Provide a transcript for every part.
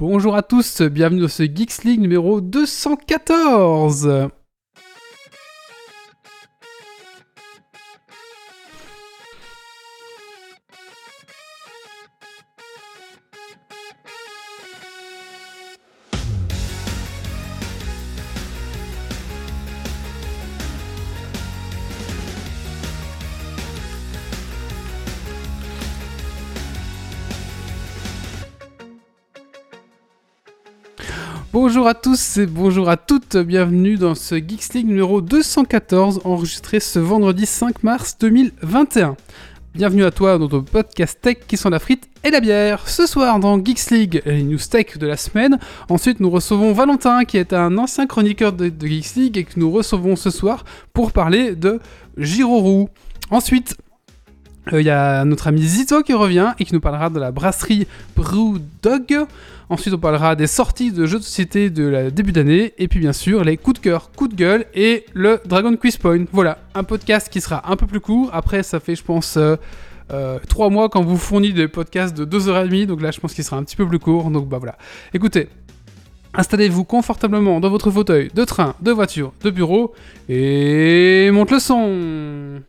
Bonjour à tous, bienvenue dans ce Geeks League numéro 214. Bonjour à tous et bonjour à toutes, bienvenue dans ce Geeks League numéro 214 enregistré ce vendredi 5 mars 2021. Bienvenue à toi dans ton podcast tech qui sont la frite et la bière. Ce soir dans Geeks League, les news tech de la semaine. Ensuite, nous recevons Valentin qui est un ancien chroniqueur de, Geeks League et que nous recevons ce soir pour parler de Girorou. Ensuite, il y a notre ami Zito qui revient et qui nous parlera de la brasserie Brewdog. Ensuite, on parlera des sorties de jeux de société de la début d'année. Et puis, bien sûr, les coups de cœur, coups de gueule et le Dragon Quiz Point. Voilà, un podcast qui sera un peu plus court. Après, ça fait, je pense, euh, euh, 3 mois quand vous fournit des podcasts de 2h30. Donc là, je pense qu'il sera un petit peu plus court. Donc, bah voilà. Écoutez. Installez-vous confortablement dans votre fauteuil de train, de voiture, de bureau et monte le son.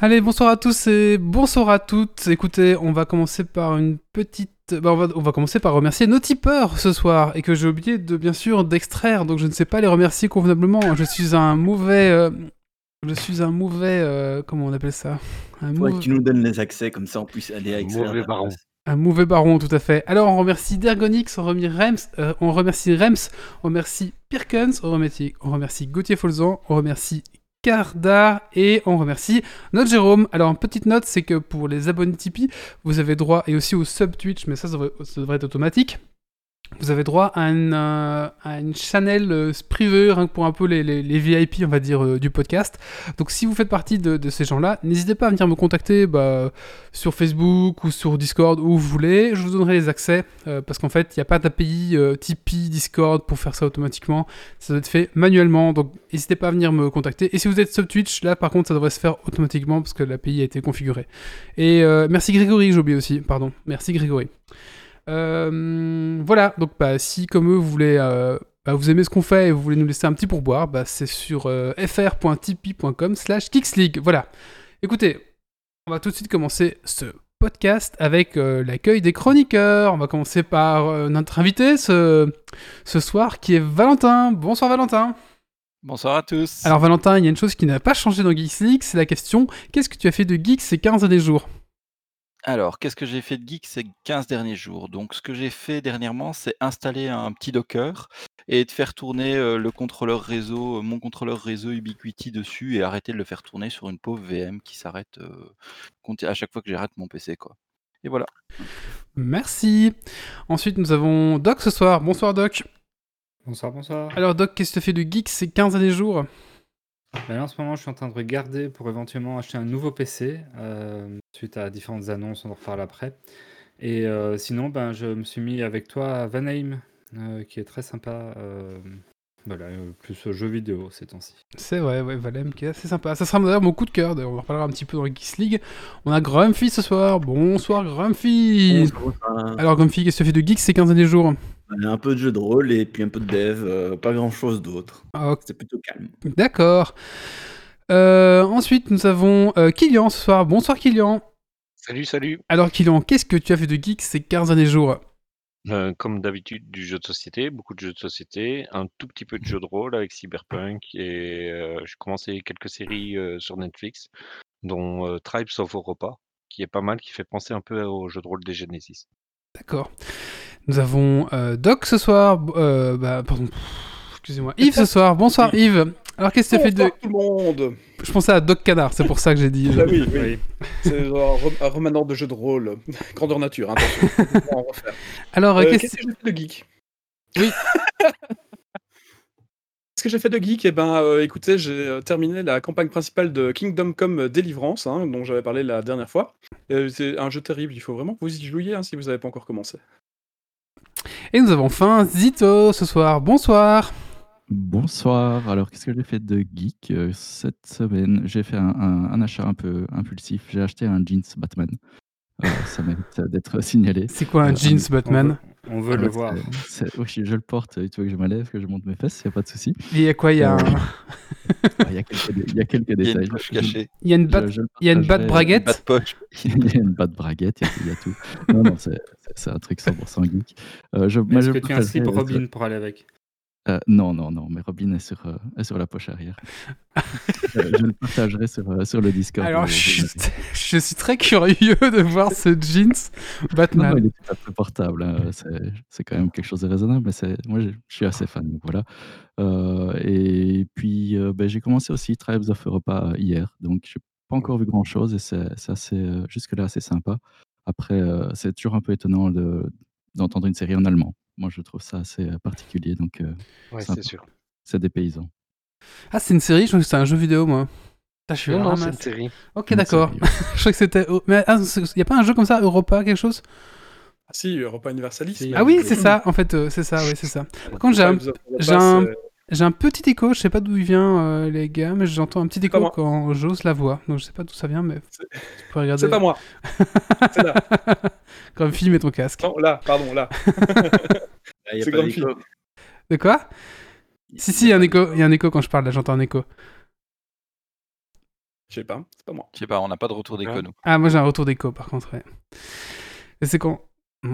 Allez, bonsoir à tous et bonsoir à toutes. Écoutez, on va commencer par une petite. bah, on, va, on va commencer par remercier nos tipeurs ce soir et que j'ai oublié de bien sûr d'extraire, donc je ne sais pas les remercier convenablement. Je suis un mauvais. euh, Je suis un mauvais. euh, Comment on appelle ça? Un, Ouais, mauvais- tu nous donnes les accès, comme ça on puisse aller à extraire Mauvais baron. un mauvais baron, tout à fait. Alors, on remercie Dergonix, on remercie Rems, euh, on remercie Rems, on remercie Pirkens, on remercie, on remercie Gauthier Folzan, on remercie Et on remercie notre Jérôme. Alors, une petite note, c'est que pour les abonnés Tipeee, vous avez droit, et aussi au sub Twitch, mais ça, ça devrait être automatique. Vous avez droit à une, euh, à une channel euh, pour un peu les, VIP, on va dire, euh, du podcast. Donc, si vous faites partie de, ces gens-là, n'hésitez pas à venir me contacter bah, sur Facebook ou sur Discord, où vous voulez. Je vous donnerai les accès, euh, parce qu'en fait, il n'y a pas d'API euh, Tipeee, Discord pour faire ça automatiquement. Ça doit être fait manuellement, donc n'hésitez pas à venir me contacter. Et si vous êtes sub Twitch, là, par contre, ça devrait se faire automatiquement, parce que l'API a été configurée. Et merci Grégory, j'ai oublié aussi, pardon. Merci Grégory. Euh, voilà, donc bah, si comme eux, vous voulez... euh, bah, vous aimez ce qu'on fait et vous voulez nous laisser un petit pourboire, bah, c'est sur euh, fr.tipeee.com slash geeksleague. Voilà. Écoutez, on va tout de suite commencer ce podcast avec euh, l'accueil des chroniqueurs. On va commencer par notre invité ce, ce soir qui est Valentin. Bonsoir Valentin. Bonsoir à tous. Alors Valentin, il y a une chose qui n'a pas changé dans Geeks League, c'est la question qu'est-ce que tu as fait de geek ces 15 derniers jours? Alors, qu'est-ce que j'ai fait de geek ces 15 derniers jours? Donc, ce que j'ai fait dernièrement, c'est installer un petit Docker et de faire tourner euh, le contrôleur réseau, euh, mon contrôleur réseau Ubiquiti dessus et arrêter de le faire tourner sur une pauvre VM qui s'arrête euh, conti- à chaque fois que j'arrête mon PC, quoi. Et voilà. Merci. Ensuite, nous avons Doc ce soir. Bonsoir Doc. Bonsoir, bonsoir. Alors Doc, qu'est-ce que tu as fait de geek ces 15 derniers jours? Ben là, en ce moment, je suis en train de regarder pour éventuellement acheter un nouveau PC euh, suite à différentes annonces, on en reparle après. Et euh, sinon, ben, je me suis mis avec toi à Vanheim, euh, qui est très sympa. euh, voilà, plus jeux vidéo ces temps-ci. C'est vrai, ouais, Valem qui est assez sympa. Ça sera d'ailleurs mon coup de cœur, d'ailleurs, on en reparlera un petit peu dans le Geeks League. On a Grumpy ce soir. Bonsoir Grumpy. Bonsoir. Alors Grumpy, qu'est-ce que tu as fait de geek ces 15 derniers jours? Un peu de jeu de rôle et puis un peu de dev, euh, pas grand chose d'autre. Ah, ok, C'était plutôt calme. D'accord. Euh, ensuite, nous avons euh, Kylian ce soir. Bonsoir Kylian. Salut, salut. Alors Kylian, qu'est-ce que tu as fait de geek ces 15 derniers jours? Euh, comme d'habitude, du jeu de société, beaucoup de jeux de société, un tout petit peu de jeu de rôle avec Cyberpunk et euh, j'ai commencé quelques séries euh, sur Netflix, dont euh, Tribes of Europa, qui est pas mal, qui fait penser un peu au jeu de rôle des Genesis. D'accord. Nous avons euh, Doc ce soir. euh, bah, pardon. Excusez-moi. Yves ce soir. Bonsoir Yves. Alors qu'est-ce que tu as fait de... Bonsoir tout le monde Je pensais à Doc Canard, c'est pour ça que j'ai dit... Ah oui, oui. Oui. C'est genre un rem- un remanent de jeu de rôle. Grandeur nature, hein, attention. On va en refaire. Alors, euh, Euh, qu'est-ce Qu'est-ce que j'ai fait de geek? Oui. Ce que j'ai fait de geek, eh ben, euh, écoutez, j'ai euh, terminé la campagne principale de Kingdom Come Deliverance, hein, dont j'avais parlé la dernière fois. Euh, c'est un jeu terrible, il faut vraiment que vous y jouiez hein, si vous n'avez pas encore commencé. Et nous avons enfin Zito ce soir. Bonsoir. Bonsoir. Alors, qu'est-ce que j'ai fait de geek euh, cette semaine? J'ai fait un, un- un achat un peu impulsif. J'ai acheté un jeans Batman. Euh, ça mérite d'être signalé. C'est quoi un Euh, jeans Batman? On veut Ah le bah, voir. oui, je le porte. Tu veux que je me lève, que je monte mes fesses, il n'y a pas de souci. Il y a quoi Il y a, Euh, un- Ah, Il y a quelques, dé- il y a quelques Il y a détails. une poche cachée, il y a une batte, il y a une batte braguette. poche. Il y a une batte braguette, il y a, il y a tout. Non, non, c'est un truc 100% geek. Euh, je, Est-ce je que tu as un slip partagerai sur- Robin pour aller avec Euh, non, non, non, mais Robin est sur, euh, est sur la poche arrière. Euh, je le partagerai sur, sur le Discord. Alors, je, de- je suis très curieux de voir ce jeans Non, Batman. non, il est tout à fait portable. hein, C'est quand même quelque chose de raisonnable, mais moi, je je suis assez fan. donc voilà. Et puis, ben, j'ai commencé aussi Tribes of Europa hier, donc j'ai pas encore vu grand-chose et c'est assez, jusque-là assez sympa. Après, c'est toujours un peu étonnant de- d'entendre une série en allemand. Moi, je trouve ça assez euh, particulier, donc euh, Ouais, c'est sûr. c'est des paysans. Ah, c'est une série? Je crois que c'était un jeu vidéo, moi. Putain, je suis Non, c'est une série. Ok, d'accord. je crois que c'était. Mais il n'y a pas un jeu comme ça, Europa, quelque chose? Ah si, Europa Universalis. Ah oui, c'est ça, en fait, euh, c'est ça, oui, c'est ça. Par contre, j'ai un, j'ai c'est- j'ai un petit écho, je sais pas d'où il vient, euh, les gars, mais j'entends un petit écho quand j'ose la voix. Donc je sais pas d'où ça vient, mais C'est- tu peux regarder. C'est pas moi. C'est là. Comme film et ton casque. Non, là, pardon, là. Y a C'est pas grande d'écho. De quoi? Si, si, il y a un écho, il y a un écho quand je parle, là, j'entends un écho. Je sais pas, c'est pas moi. Je sais pas, on n'a pas de retour d'écho, Ah. nous. Ah, moi j'ai un retour d'écho par contre, ouais. Et c'est quand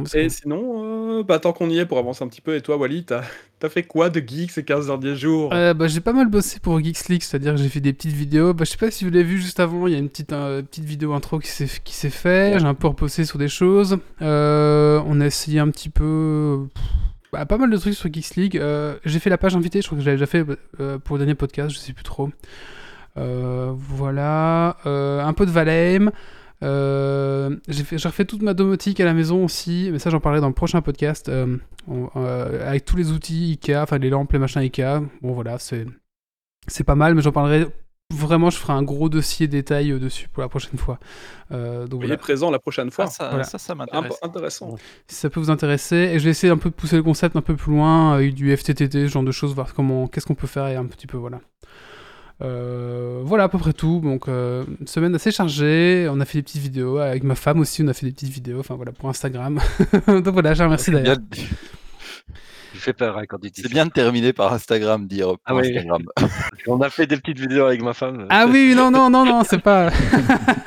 C'est Et sinon, euh, bah, tant qu'on y est pour avancer un petit peu, et toi, Wally, t'as as fait quoi de geek ces 15 derniers jours? Euh, bah, j'ai pas mal bossé pour Geeks League, c'est-à-dire que j'ai fait des petites vidéos. Bah, je sais pas si vous l'avez vu juste avant, il y a une petite, petite vidéo intro qui s'est qui s'est fait. Ouais. J'ai un peu reposé sur des choses. Euh, on a essayé un petit peu. bah, pas mal de trucs sur Geeks League. Euh, j'ai fait la page invitée, je crois que j'avais déjà fait euh, pour le dernier podcast, je sais plus trop. Euh, voilà. Euh, un peu de Valheim. Euh, j'ai fait- j'ai refait toute ma domotique à la maison aussi, mais ça j'en parlerai dans le prochain podcast. Euh, on- euh, avec tous les outils Ikea, enfin les lampes, les machins Ikea. Bon voilà, c'est c'est pas mal, mais j'en parlerai vraiment. Je ferai un gros dossier détail dessus pour la prochaine fois. Euh, donc Il est présent la prochaine fois. Ah, ça, Voilà. ça, ça Imp- m'intéresse. intéressant. si ça peut vous intéresser, et je vais essayer un peu de pousser le concept un peu plus loin avec du FTTT, ce genre de choses, voir comment, qu'est-ce qu'on peut faire et un petit peu voilà. Euh, voilà à peu près tout. Donc euh, une semaine assez chargée. On a fait des petites vidéos avec ma femme aussi. On a fait des petites vidéos. Enfin voilà pour Instagram. donc voilà, je remercie d'ailleurs. bien, Il fait peur hein, quand il dit c'est bien de terminer par Instagram, dire Ah oui. Instagram. On a fait des petites vidéos avec ma femme. Ah oui, non, non, non, non, c'est pas.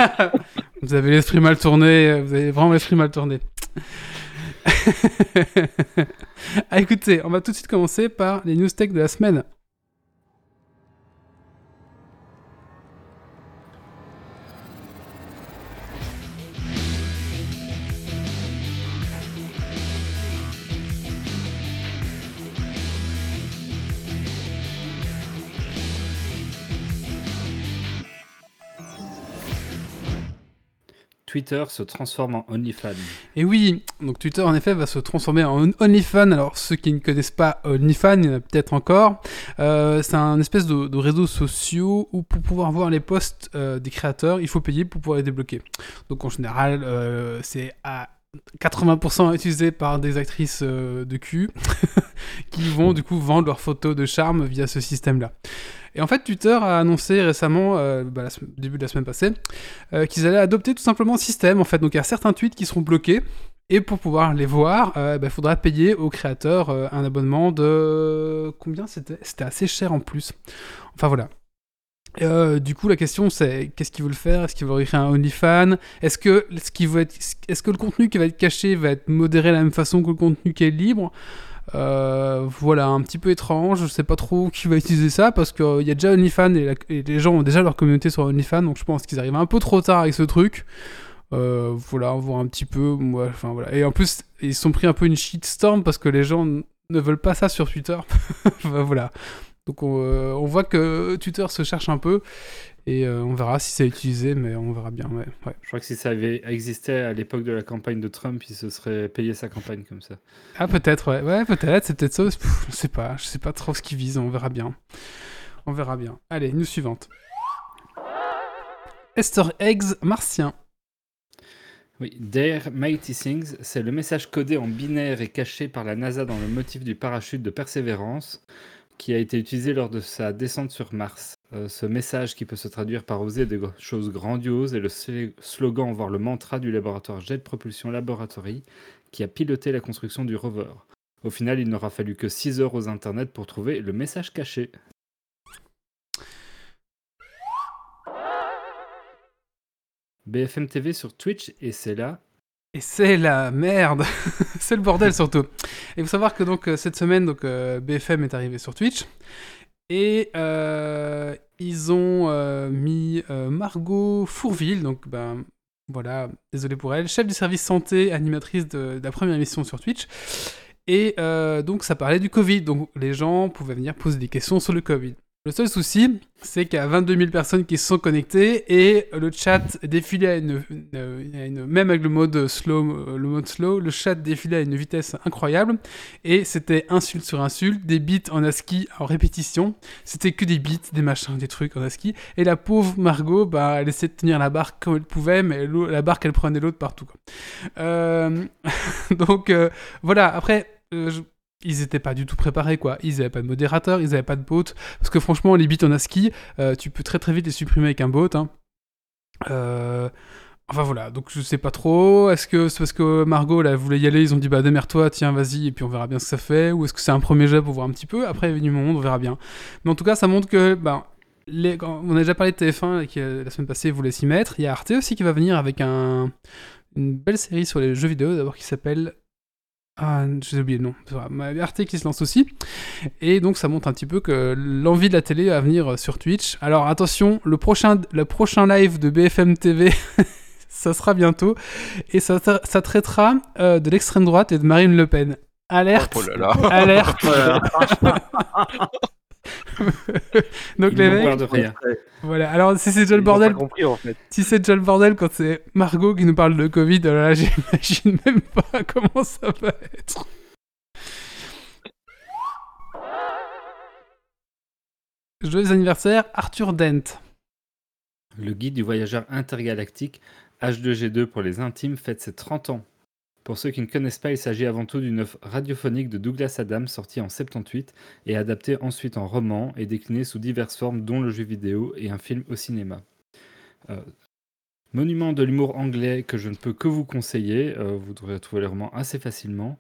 vous avez l'esprit mal tourné, vous avez vraiment l'esprit mal tourné. ah, écoutez, on va tout de suite commencer par les news tech de la semaine. Twitter se transforme en OnlyFans. Et oui, donc Twitter en effet va se transformer en OnlyFans. Alors ceux qui ne connaissent pas OnlyFans, il y en a peut-être encore. Euh, c'est un espèce de, réseau social où pour pouvoir voir les posts euh, des créateurs, il faut payer pour pouvoir les débloquer. Donc en général, euh, c'est à 80% utilisé par des actrices euh, de cul qui vont du coup vendre leurs photos de charme via ce système-là. Et en fait, Twitter a annoncé récemment, euh, bah, début de la semaine passée, euh, qu'ils allaient adopter tout simplement le système. En fait, donc il y a certains tweets qui seront bloqués. Et pour pouvoir les voir, bah, il faudra payer au créateur euh, un abonnement de combien c'était? C'était assez cher en plus. Enfin voilà. Euh, du coup, la question c'est qu'est-ce qu'ils veulent faire? Est-ce qu'ils veulent créer un OnlyFans? Est-ce que ce qui va être, est-ce que le contenu qui va être caché va être modéré de la même façon que le contenu qui est libre? Euh, Voilà, un petit peu étrange. Je sais pas trop qui va utiliser ça parce qu'il y a déjà OnlyFans et, les gens ont déjà leur communauté sur OnlyFans, donc je pense qu'ils arrivent un peu trop tard avec ce truc. Euh, voilà, on voit un petit peu. ouais, voilà. Et en plus, ils sont pris un peu une shitstorm parce que les gens ne veulent pas ça sur Twitter. Enfin, voilà. Donc on, euh, on voit que Twitter se cherche un peu et euh, on verra si c'est utilisé, mais on verra bien. Ouais, ouais. Je crois que si ça avait existé à l'époque de la campagne de Trump, il se serait payé sa campagne comme ça. Ah peut-être, ouais, ouais peut-être, c'est peut-être ça. Pff, je sais pas, je sais pas trop ce qu'ils visent, on verra bien. On verra bien. Allez, news suivante. Easter eggs martiens. Oui, Dare Mighty Things, c'est le message codé en binaire et caché par la NASA dans le motif du parachute de Persévérance qui a été utilisé lors de sa descente sur Mars. Euh, ce message qui peut se traduire par oser des choses grandioses est le sl- slogan, voire le mantra du laboratoire Jet Propulsion Laboratory qui a piloté la construction du rover. Au final, il n'aura fallu que 6 heures aux internets pour trouver le message caché. BFM TV sur Twitch et c'est là. Et c'est la merde, c'est le bordel surtout. Et il faut savoir que donc euh, cette semaine, donc euh, BFM est arrivé sur Twitch et euh, ils ont mis Margot Fourville, donc ben voilà, désolé pour elle, chef du service santé, animatrice de, la première émission sur Twitch. Et donc ça parlait du Covid, donc les gens pouvaient venir poser des questions sur le Covid. Le seul souci, c'est qu'il y a 22 000 personnes qui se sont connectées et le chat défilait à une, même avec le mode slow, le mode slow, le chat défilait à une vitesse incroyable et c'était insulte sur insulte, des bits en ASCII en répétition. C'était que des bits, des machins, des trucs en ASCII. Et la pauvre Margot, bah, elle essayait de tenir la barre comme elle pouvait, mais la barre qu'elle prenait l'autre partout. Euh, Donc euh, voilà. Après. euh, je- ils étaient pas du tout préparés quoi. Ils avaient pas de modérateur, ils avaient pas de bot. Parce que franchement, les bits en ASCII, euh, tu peux très très vite les supprimer avec un bot. hein. Euh, Enfin voilà, donc je sais pas trop. Est-ce que c'est parce que Margot là voulait y aller, ils ont dit bah démerde-toi, tiens vas-y et puis on verra bien ce que ça fait, ou est-ce que c'est un premier jet pour voir un petit peu. Après il est venu mon monde, on verra bien. Mais en tout cas ça montre que bah, les... on a déjà parlé de TF1 et la semaine passée voulait s'y mettre. Il y a Arte aussi qui va venir avec un... une belle série sur les jeux vidéo d'abord qui s'appelle ah, j'ai oublié le nom. Arte qui se lance aussi. Et donc ça montre un petit peu que l'envie de la télé va venir sur Twitch. Alors attention, le prochain, le prochain live de BFM TV, ça sera bientôt. Et ça, ça traitera euh, de l'extrême droite et de Marine Le Pen. Alerte Oh là là. Alerte Donc Ils les mecs, de rien. voilà. Alors si c'est déjà le bordel, compris en fait. si c'est déjà le bordel quand c'est Margot qui nous parle de Covid, alors là j'imagine même pas comment ça va être. Joyeux anniversaire Arthur Dent. Le guide du voyageur intergalactique H2G2 pour les intimes fête ses 30 ans. Pour ceux qui ne connaissent pas, il s'agit avant tout d'une œuvre radiophonique de Douglas Adams sortie en 78 et adaptée ensuite en roman et déclinée sous diverses formes dont le jeu vidéo et un film au cinéma. Euh, monument de l'humour anglais que je ne peux que vous conseiller, euh, vous devrez trouver le roman assez facilement.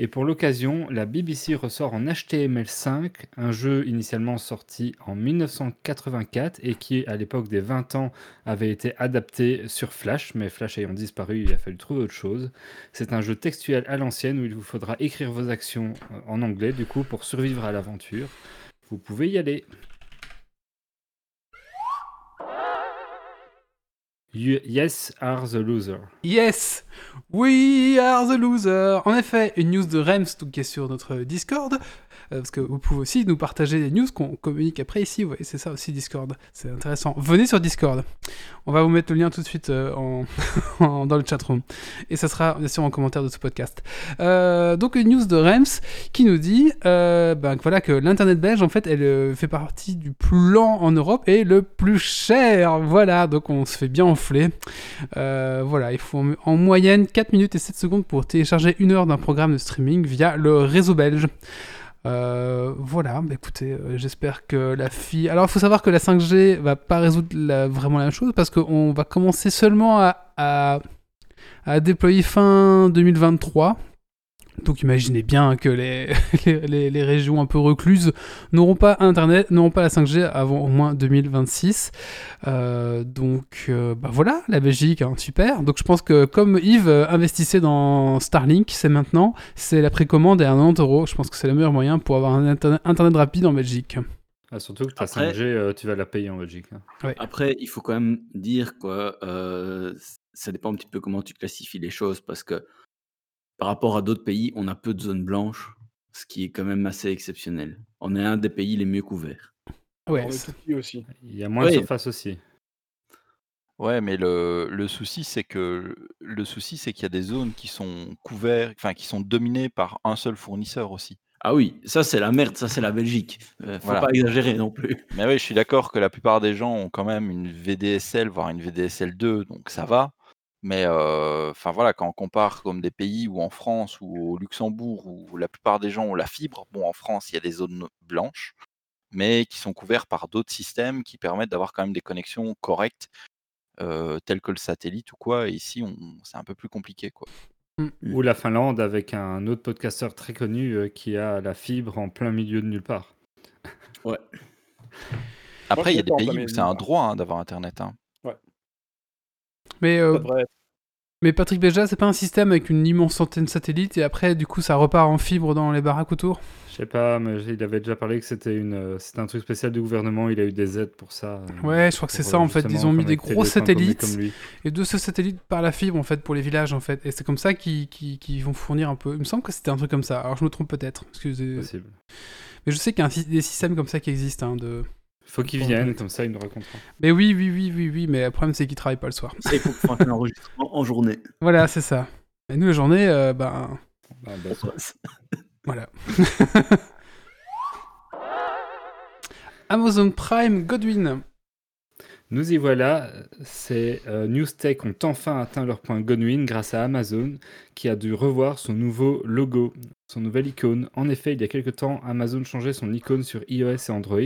Et pour l'occasion, la BBC ressort en HTML5 un jeu initialement sorti en 1984 et qui, à l'époque des 20 ans, avait été adapté sur Flash, mais Flash ayant disparu, il a fallu trouver autre chose. C'est un jeu textuel à l'ancienne où il vous faudra écrire vos actions euh, en anglais, du coup, pour survivre à l'aventure. Vous pouvez y aller. Yes are the loser. Yes, we are the loser. En effet, une news de Rems qui est sur notre Discord. Euh, parce que vous pouvez aussi nous partager des news qu'on communique après ici. Vous voyez, c'est ça aussi Discord. C'est intéressant. Venez sur Discord. On va vous mettre le lien tout de suite euh, dans le chatroom. Et ça sera bien sûr en commentaire de ce podcast. Euh, donc une news de Rems qui nous dit ben, voilà, que l'internet belge en fait elle fait partie du plus lent en Europe et le plus cher. Voilà, donc on se fait bien enfler. Voilà, il faut en moyenne 4 minutes et 7 secondes pour télécharger une heure d'un programme de streaming via le réseau belge. Euh, voilà, bah écoutez, euh, j'espère que la fille. Alors, il faut savoir que la 5G va pas résoudre la- vraiment la même chose parce qu'on va commencer seulement à, à, à déployer fin 2023. Donc, imaginez bien que les, les, les- les régions un peu recluses n'auront pas Internet, n'auront pas la 5G avant au moins 2026. Euh, donc, euh, bah voilà, la Belgique, hein, super. Donc, je pense que comme Yves euh, investissait dans Starlink, c'est maintenant, c'est la précommande est à 90 euros. Je pense que c'est le meilleur moyen pour avoir un internet, internet rapide en Belgique. Ah, surtout que ta Après- 5G, euh, tu vas la payer en Belgique. hein. Après, il faut quand même dire quoi. euh, ça dépend un petit peu comment tu classifies les choses parce que par rapport à d'autres pays, on a peu de zones blanches. ce qui est quand même assez exceptionnel. On est un des pays les mieux couverts. Ouais, aussi. Il y a moins de Oui. surface aussi. Ouais, mais le, le souci, c'est que le souci, c'est qu'il y a des zones qui sont couvertes, enfin qui sont dominées par un seul fournisseur aussi. Ah oui, ça c'est la merde, ça c'est la Belgique. Euh, faut Voilà. pas exagérer non plus. Mais oui, je suis d'accord que la plupart des gens ont quand même une VDSL, voire une VDSL 2, donc ça va. Mais euh, enfin voilà, quand on compare comme des pays où en France ou au Luxembourg où la plupart des gens ont la fibre, bon en France il y a des zones blanches, mais qui sont couvertes par d'autres systèmes qui permettent d'avoir quand même des connexions correctes, euh, telles que le satellite ou quoi. Et ici, on, c'est un peu plus compliqué quoi. Ou la Finlande avec un autre podcasteur très connu euh, qui a la fibre en plein milieu de nulle part. Ouais. Après, il y a des pays où c'est un droit hein, d'avoir Internet. hein. Mais, euh, mais Patrick Béja, c'est pas un système avec une immense antenne satellite et après, du coup, ça repart en fibre dans les baraques autour? Je sais pas, mais il avait déjà parlé que c'était une, euh, c'était un truc spécial du gouvernement. Il a eu des aides pour ça. euh, Ouais, je crois que c'est ça, en fait. Ils ont mis des gros satellites. Et de ce satellite par la fibre, en fait, pour les villages, en fait. Et c'est comme ça qu'ils qu'ils- qu'ils vont fournir un peu. Il me semble que c'était un truc comme ça. Alors, je me trompe peut-être. Excusez. Possible. Mais je sais qu'il y a un des systèmes comme ça qui existent. hein, de... Faut qu'il vienne, comme ça il nous racontera. Mais oui, oui, oui, oui, oui. Mais le problème, c'est qu'ils travaillent pas le soir. Ça, il faut faire un enregistrement en journée. Voilà, c'est ça. Et nous, la journée, euh, ben. Ah, bah, Voilà. Amazon Prime Godwin. Nous y voilà, ces euh, Newstech ont enfin atteint leur point Godwin grâce à Amazon qui a dû revoir son nouveau logo, son nouvelle icône. En effet, il y a quelque temps, Amazon changeait son icône sur iOS et Android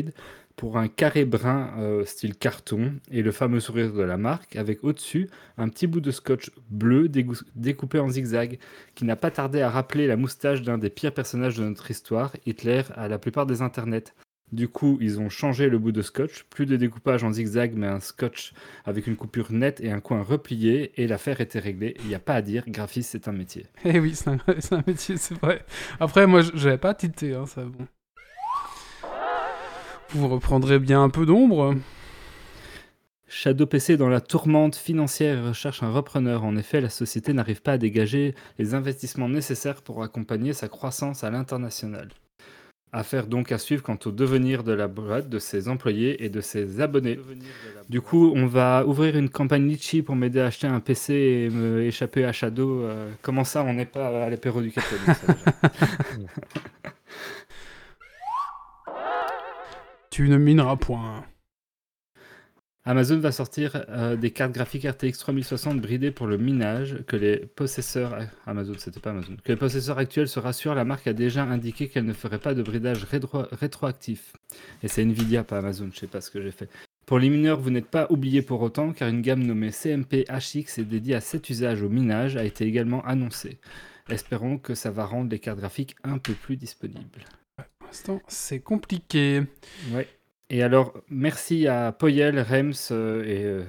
pour un carré brun euh, style carton et le fameux sourire de la marque avec au-dessus un petit bout de scotch bleu découpé en zigzag qui n'a pas tardé à rappeler la moustache d'un des pires personnages de notre histoire, Hitler, à la plupart des internets. Du coup, ils ont changé le bout de scotch, plus de découpage en zigzag, mais un scotch avec une coupure nette et un coin replié, et l'affaire était réglée. Il n'y a pas à dire, graphiste, c'est un métier. Eh oui, c'est un, métier, c'est vrai. Après, moi, je- j'avais pas tilté, hein, ça, bon. Vous reprendrez bien un peu d'ombre. Shadow PC est dans la tourmente financière et recherche un repreneur. En effet, la société n'arrive pas à dégager les investissements nécessaires pour accompagner sa croissance à l'international. Affaire donc à suivre quant au devenir de la boîte, de ses employés et de ses abonnés. Du coup, on va ouvrir une campagne Litchi pour m'aider à acheter un PC et me échapper à Shadow. Euh, comment ça, on n'est pas à l'apéro du catholique ça, déjà Tu ne mineras point. Amazon va sortir euh, des cartes graphiques RTX 3060 bridées pour le minage que les possesseurs Amazon que les possesseurs actuels se rassurent la marque a déjà indiqué qu'elle ne ferait pas de bridage rétro- rétroactif. Et c'est Nvidia pas Amazon je sais pas ce que j'ai fait. Pour les mineurs vous n'êtes pas oubliés pour autant car une gamme nommée CMP HX et dédiée à cet usage au minage a été également annoncée. Espérons que ça va rendre les cartes graphiques un peu plus disponibles l'instant, c'est compliqué. Ouais. Et alors, merci à Poyel, Rems euh, et euh,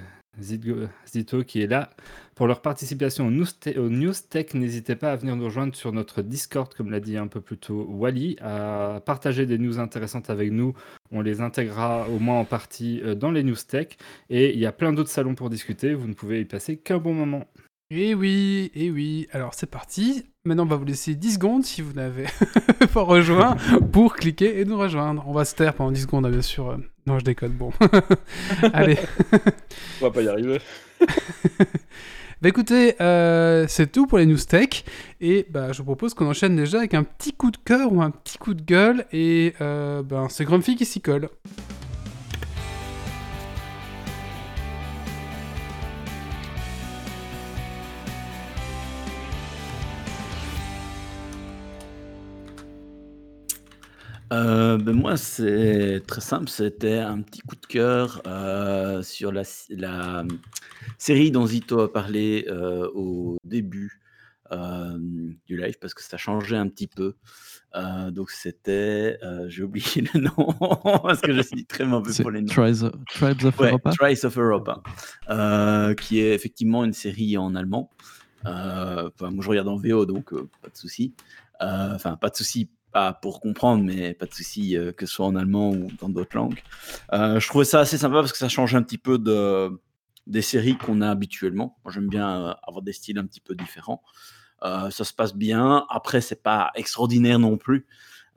Zito qui est là pour leur participation au News, Tech. N'hésitez pas à venir nous rejoindre sur notre Discord, comme l'a dit un peu plus tôt Wally, à partager des news intéressantes avec nous. On les intégrera au moins en partie euh, dans les News Tech. Et il y a plein d'autres salons pour discuter. Vous ne pouvez y passer qu'un bon moment. Eh oui, eh oui. Alors, c'est parti. Maintenant, on va vous laisser 10 secondes si vous n'avez pas rejoint pour cliquer et nous rejoindre. On va se taire pendant 10 secondes, hein, bien sûr. Euh, Non, je déconne. Bon. Allez. On va pas y arriver. Bah écoutez, euh, c'est tout pour les news tech. Et bah, je vous propose qu'on enchaîne déjà avec un petit coup de cœur ou un petit coup de gueule. Et euh, ben, c'est Grumpy qui s'y colle. Euh, ben moi, c'est très simple. C'était un petit coup de cœur euh, sur la, la série dont Zito a parlé euh, au début euh, du live parce que ça changeait un petit peu. Euh, donc c'était, euh, j'ai oublié le nom parce que je suis très mauvais pour les noms. Tribes, Tribes of Ouais, Europa? Trice of Europa, euh, qui est effectivement une série en allemand. Euh, moi, je regarde en VO, donc euh, pas de souci. Euh, Enfin, pas de souci, pour comprendre, mais pas de souci euh, que ce soit en allemand ou dans d'autres langues. Euh, je trouvais ça assez sympa parce que ça change un petit peu de, des séries qu'on a habituellement. Moi, j'aime bien euh, avoir des styles un petit peu différents. Ça se passe bien. Après, c'est pas extraordinaire non plus.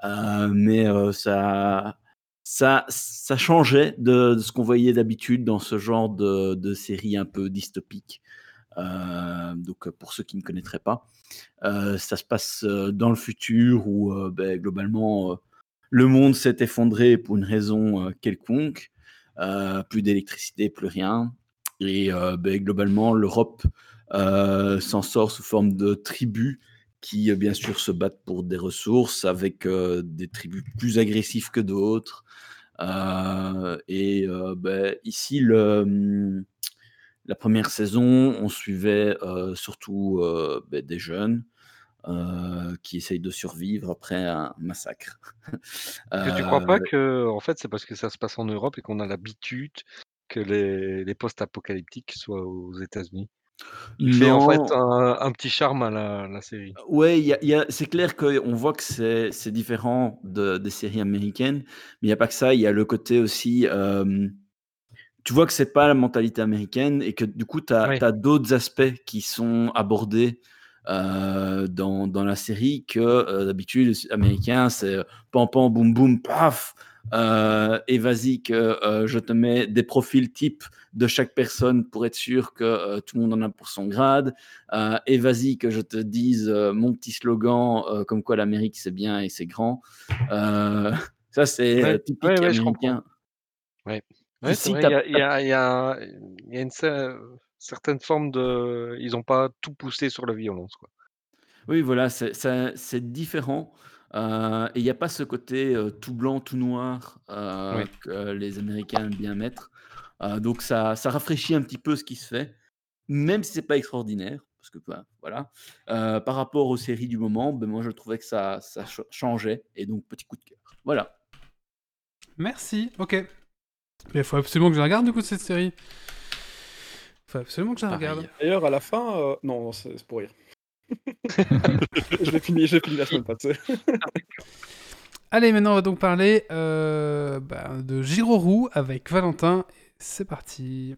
Mais ça, ça, ça changeait de, ce qu'on voyait d'habitude dans ce genre de, de série un peu dystopique. Euh, donc, pour ceux qui ne connaîtraient pas, euh, ça se passe euh, dans le futur où euh, ben, globalement euh, le monde s'est effondré pour une raison euh, quelconque. Euh, plus d'électricité, plus rien. Et euh, ben, globalement, l'Europe euh, s'en sort sous forme de tribus qui, euh, bien sûr, se battent pour des ressources avec euh, des tribus plus agressives que d'autres. Euh, et euh, ben, ici, le, hum, la première saison, on suivait euh, surtout euh, ben, des jeunes euh, qui essayent de survivre après un massacre. Que tu crois pas que, en fait, c'est parce que ça se passe en Europe et qu'on a l'habitude que les, les post-apocalyptiques soient aux États-Unis? Il fait en fait un, un petit charme à la, la série. A- c'est clair qu'on voit que c'est c'est différent de, des séries américaines, mais il n'y a pas que ça, il y a le côté aussi, tu vois que c'est pas la mentalité américaine et que du coup, tu as, Oui. d'autres aspects qui sont abordés euh, dans, dans la série que euh, d'habitude, les Américains, c'est euh, pam pam, boum boum, paf, euh, et vas-y que je te mets des profils types de chaque personne pour être sûr que tout le monde en a pour son grade. Et vas-y que je te dise mon petit slogan comme quoi l'Amérique c'est bien et c'est grand. Ça c'est Ouais, typique ouais, ouais, américain. Ouais t'as il y a, y y y une cer- certaine forme de... Ils n'ont pas tout poussé sur la violence, quoi. oui voilà, c'est différent. Euh, et il n'y a pas ce côté euh, tout blanc, tout noir euh, Oui. que les Américains aiment bien mettre. Euh, donc ça, ça rafraîchit un petit peu ce qui se fait, même si c'est pas extraordinaire, parce que ben, voilà. Euh, par rapport aux séries du moment, ben, moi je trouvais que ça, ça ch- changeait, et donc petit coup de cœur. Voilà. Merci, ok. Mais il faut absolument que je la regarde du coup cette série. Il faut absolument que je la Pareil. regarde. D'ailleurs, à la fin, euh, non, non, c'est pour rire. je l'ai fini, je fini la semaine passée. Allez, maintenant on va donc parler euh, bah, de avec Valentin. C'est parti.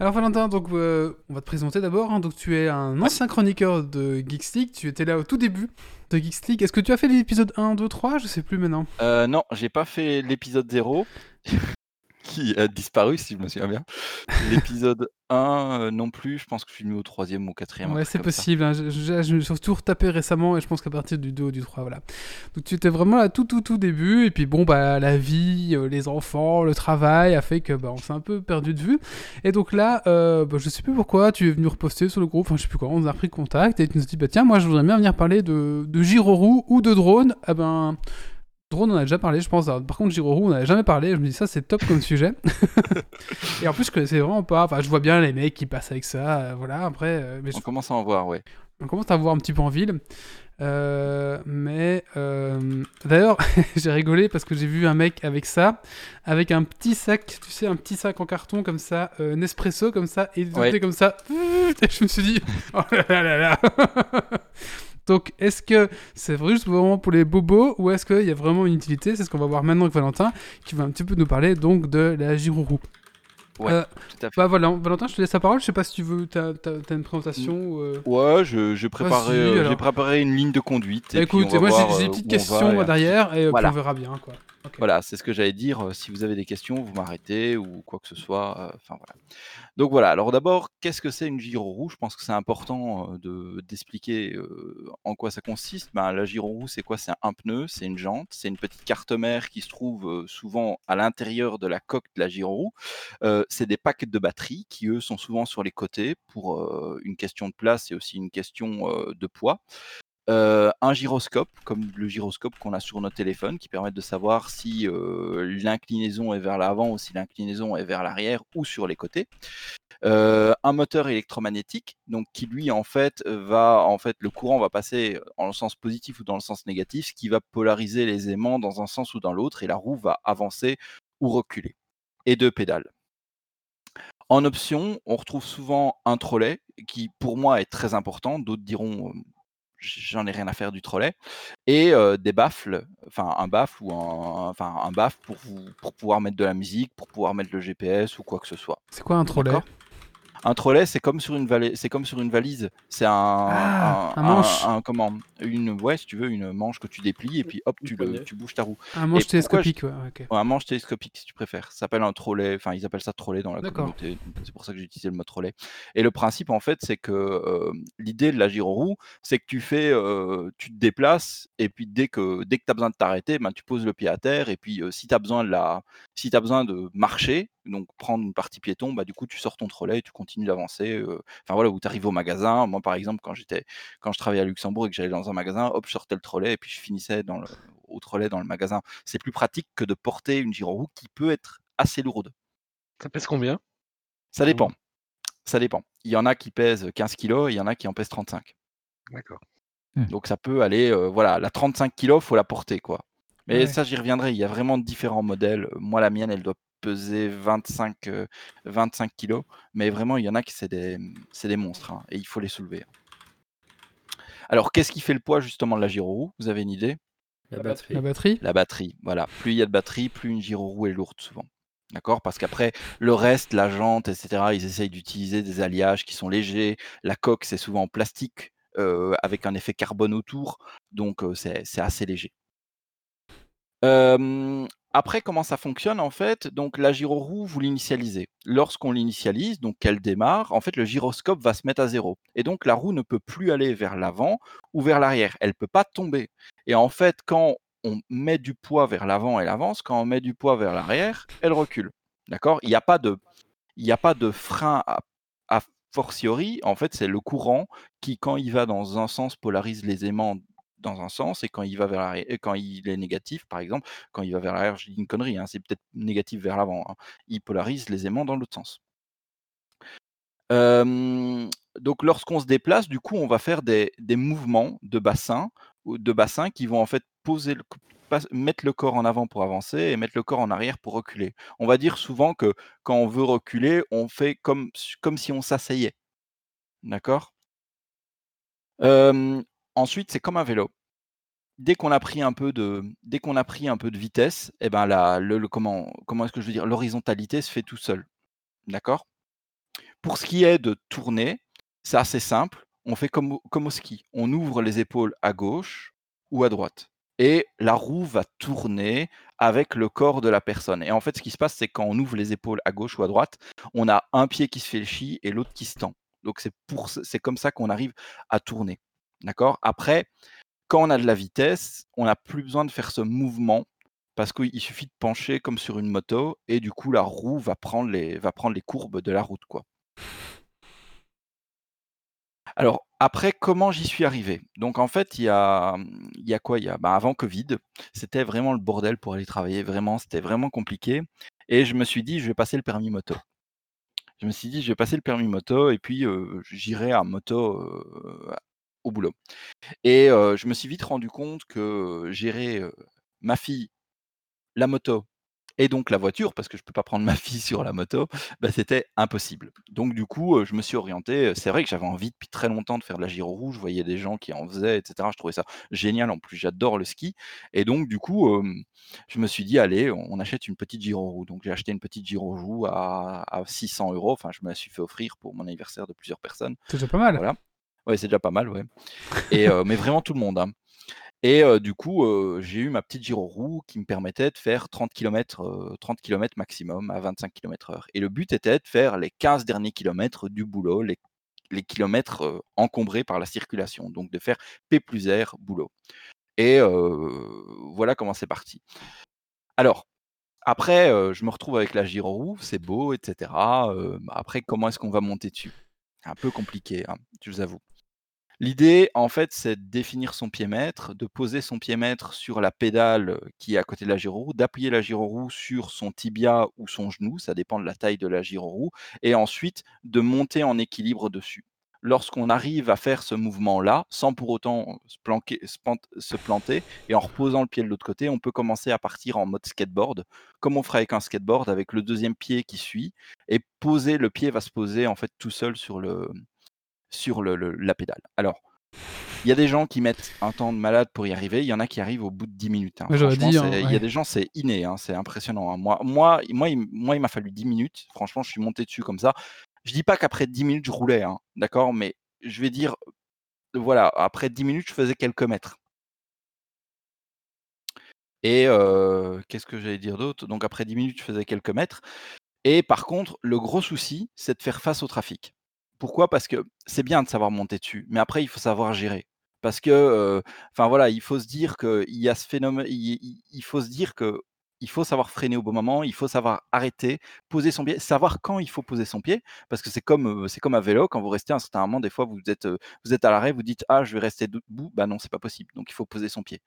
Alors Valentin, donc euh, on va te présenter d'abord. hein. donc tu es un ancien chroniqueur de Geeks League. Tu étais là au tout début de Geeks League. Est-ce que tu as fait l'épisode 1, 2, 3 Je sais plus maintenant. Euh, non, j'ai pas fait l'épisode 0, qui a disparu si je me souviens bien. L'épisode 1 euh, non plus, je pense que je suis venu au troisième ou au quatrième. Ouais, c'est possible. hein. Je, je- je me suis surtout retapé récemment et je pense qu'à partir du 2 ou du 3, voilà. Donc tu étais vraiment à tout, tout, tout début. Et puis bon, bah, la vie, euh, les enfants, le travail a fait que bah, on s'est un peu perdu de vue. Et donc là, euh, bah, je sais plus pourquoi, tu es venu reposter sur le groupe, enfin je sais plus quoi, on a repris contact et tu nous as dit, bah tiens, moi je voudrais bien venir parler de, de ou de drone. Ah ben. Drone, on a déjà parlé, je pense. Alors, par contre, Girorou, on n'avait jamais parlé. Je me dis, ça, c'est top comme sujet. et en plus, je connaissais vraiment pas. Enfin, je vois bien les mecs qui passent avec ça. euh, voilà, après. euh, mais je On commence à en voir, ouais. on commence à voir un petit peu en ville. Euh, mais d'ailleurs, j'ai rigolé parce que j'ai vu un mec avec ça, avec un petit sac, tu sais, un petit sac en carton comme ça, Nespresso comme ça, et Ouais. comme ça. Et je me suis dit, oh là là là là. Donc, est-ce que c'est juste vraiment pour les bobos ou est-ce qu'il y a vraiment une utilité? C'est ce qu'on va voir maintenant avec Valentin, qui va un petit peu nous parler donc de la Girourou. Ouais, Euh, tout à fait. bah voilà, Valentin, je te laisse la parole. Je sais pas si tu veux, t'as as, une présentation. ou, euh, Ouais, je, euh, j'ai préparé une ligne de conduite. Bah et écoute, moi j'ai- j'ai euh, des petites va, questions derrière et Voilà. on verra bien quoi. Voilà, c'est ce que j'allais dire. Si vous avez des questions, vous m'arrêtez ou quoi que ce soit. voilà. Donc voilà. Alors d'abord, qu'est-ce que c'est une gyroroue Je pense que c'est important de d'expliquer en quoi ça consiste. Ben, la gyroroue, c'est quoi? C'est un pneu, c'est une jante, c'est une petite carte mère qui se trouve souvent à l'intérieur de la coque de la. Euh, c'est des packs de batteries qui eux sont souvent sur les côtés pour une question de place et aussi une question de poids. Euh, un gyroscope, comme le gyroscope qu'on a sur notre téléphone, qui permet de savoir si euh, l'inclinaison est vers l'avant ou si l'inclinaison est vers l'arrière ou sur les côtés. Euh, un moteur électromagnétique, donc qui lui en fait va, en fait, le courant va passer dans le sens positif ou dans le sens négatif, ce qui va polariser les aimants dans un sens ou dans l'autre, et la roue va avancer ou reculer. Et deux pédales. En option, on retrouve souvent un trolley qui, pour moi, est très important. D'autres diront, j'en ai rien à faire du trolley, et euh, des baffles, enfin un baffle ou un, enfin un baffle pour vous, pour pouvoir mettre de la musique, pour pouvoir mettre le GPS ou quoi que ce soit. C'est quoi un trolley? Un trolley, c'est comme sur une valise. C'est comme sur une valise. C'est un, Ah, un manche. un- comment Une, ouais, si tu veux, une manche que tu déplies et puis hop, tu, le, poignée. tu bouges ta roue. Un manche Et télescopique, ouais, un manche télescopique si tu préfères. Ça s'appelle un trolley. Enfin, ils appellent ça trolley dans la D'accord. communauté. C'est pour ça que j'ai utilisé le mot trolley. Et le principe, en fait, c'est que euh, l'idée de la gyroroue, c'est que tu fais, euh, tu te déplaces et puis dès que dès que tu as besoin de t'arrêter, ben, tu poses le pied à terre et puis euh, si tu as besoin de la, si tu besoin de marcher, donc prendre une partie piéton, bah, du coup tu sors ton trolley et tu continues d'avancer. euh, Enfin voilà, où tu arrives au magasin. Moi, par exemple, quand j'étais, quand je travaillais à Luxembourg et que j'allais dans un magasin, hop, je sortais le trolley et puis je finissais dans le, au trolley dans le magasin. C'est plus pratique que de porter une gyroroue qui peut être assez lourde. Ça pèse combien? Ça dépend. Ça dépend. Il y en a qui pèsent 15 kilos et il y en a qui en pèsent 35. D'accord. Donc ça peut aller, euh, voilà, la 35 kilos, faut la porter, quoi. Mais Ouais. ça, j'y reviendrai. Il y a vraiment différents modèles. Moi, la mienne, elle doit peser 25, euh, 25 kilos. Mais vraiment, il y en a qui c'est des, c'est des monstres. hein, et il faut les soulever. Alors, qu'est-ce qui fait le poids, justement, de la gyroroue Vous avez une idée? La La batterie. La batterie? La batterie. Voilà. Plus il y a de batterie, plus une gyroroue est lourde, souvent. D'accord? Parce qu'après, le reste, la jante, etc., ils essayent d'utiliser des alliages qui sont légers. La coque, c'est souvent en plastique euh, avec un effet carbone autour. Donc, euh, c'est c'est assez léger. Euh, après, comment ça fonctionne en fait Donc, la gyroroue, vous l'initialisez. Lorsqu'on l'initialise, donc qu'elle démarre, en fait, le gyroscope va se mettre à zéro. Et donc, la roue ne peut plus aller vers l'avant ou vers l'arrière. Elle ne peut pas tomber. Et en fait, quand on met du poids vers l'avant, elle avance. Quand on met du poids vers l'arrière, elle recule. D'accord? Il n'y a pas de, n'y a pas de frein à fortiori. En fait, c'est le courant qui, quand il va dans un sens, polarise les aimants dans un sens et quand il va vers l'arrière, quand il est négatif, par exemple, quand il va vers l'arrière, je dis une connerie, hein, c'est peut-être négatif vers l'avant, hein, il polarise les aimants dans l'autre sens. Donc, lorsqu'on se déplace, du coup, on va faire des, des mouvements de bassin, de bassin qui vont en fait poser le, mettre le corps en avant pour avancer et mettre le corps en arrière pour reculer. On va dire souvent que quand on veut reculer, on fait comme, comme si on s'asseyait. D'accord? Ensuite, c'est comme un vélo. Dès qu'on a pris un peu de, dès qu'on a pris un peu de vitesse, eh ben comment, comment est-ce que je veux dire, l'horizontalité se fait tout seul. D'accord? Pour ce qui est de tourner, c'est assez simple. On fait comme, comme au ski. On ouvre les épaules à gauche ou à droite. Et la roue va tourner avec le corps de la personne. Et en fait, ce qui se passe, c'est quand on ouvre les épaules à gauche ou à droite, on a un pied qui se fait le et l'autre qui se tend. Donc c'est pour, ce- c'est comme ça qu'on arrive à tourner. D'accord? Après, quand on a de la vitesse, on n'a plus besoin de faire ce mouvement parce qu'il suffit de pencher comme sur une moto et du coup la roue va prendre les, va prendre les courbes de la route. Quoi. Alors après, comment j'y suis arrivé? Donc en fait, il y a, y a quoi? Y a, bah, Avant Covid, c'était vraiment le bordel pour aller travailler. Vraiment, c'était vraiment compliqué. Et je me suis dit, je vais passer le permis moto. Je me suis dit, je vais passer le permis moto et puis j'irai à moto au boulot. Et je me suis vite rendu compte que gérer ma fille, la moto et donc la voiture, parce que je ne peux pas prendre ma fille sur la moto, bah, c'était impossible. Donc du coup, je me suis orienté. C'est vrai que j'avais envie depuis très longtemps de faire de la gyro rouge. Je voyais des gens qui en faisaient, etc. Je trouvais ça génial. En plus, j'adore le ski. Et donc du coup, euh, je me suis dit, allez, on, achète une petite gyro roue. Donc j'ai acheté une petite gyro roue à, à 600 euros. Enfin, je me la suis fait offrir pour mon anniversaire de plusieurs personnes. C'est déjà pas mal. Voilà. Ouais, c'est déjà pas mal, ouais. Euh, mais vraiment tout le monde. hein. Et euh, du coup, euh, j'ai eu ma petite gyroroue qui me permettait de faire 30 km, 30 km maximum à 25 km/h. Et le but était de faire les 15 derniers kilomètres du boulot, les, les kilomètres encombrés par la circulation. Donc de faire P plus R boulot. Et voilà comment c'est parti. Alors, après, je me retrouve avec la gyroroue, c'est beau, etc. Après, comment est-ce qu'on va monter dessus? Un peu compliqué, hein, je vous avoue. L'idée, en fait, c'est de définir son pied-mètre, de poser son pied-mètre sur la pédale qui est à côté de la gyroroue, d'appuyer la gyroroue sur son tibia ou son genou, ça dépend de la taille de la gyroroue, et ensuite de monter en équilibre dessus. Lorsqu'on arrive à faire ce mouvement-là, sans pour autant se, planquer- planter, et en reposant le pied de l'autre côté, on peut commencer à partir en mode skateboard, comme on ferait avec un skateboard, avec le deuxième pied qui suit, et poser, le pied va se poser en fait tout seul sur le, sur le- le- la pédale. Alors, Il y a des gens qui mettent un temps de malade pour y arriver, il y en a qui arrivent au bout de 10 minutes. hein. Hein, il y a des gens, c'est inné, hein, c'est impressionnant. Moi, moi, moi, il, moi, il m'a fallu 10 minutes. Franchement, je suis monté dessus comme ça. Je dis pas qu'après 10 minutes, je roulais, hein, d'accord, mais je vais dire, voilà, après 10 minutes, je faisais quelques mètres. Et qu'est-ce que j'allais dire d'autre? Donc après 10 minutes, je faisais quelques mètres. Et par contre, le gros souci, c'est de faire face au trafic. Pourquoi? Parce que c'est bien de savoir monter dessus, mais après, il faut savoir gérer. Parce que, enfin voilà, il faut se dire qu'il y a ce phénomène, il faut se dire que il faut savoir freiner au bon moment, il faut savoir arrêter, poser son pied, savoir quand il faut poser son pied, parce que c'est comme, c'est comme à vélo, quand vous restez à un certain moment, des fois vous êtes, vous êtes à l'arrêt, vous dites ah je vais rester debout, bah non c'est pas possible, donc il faut poser son pied.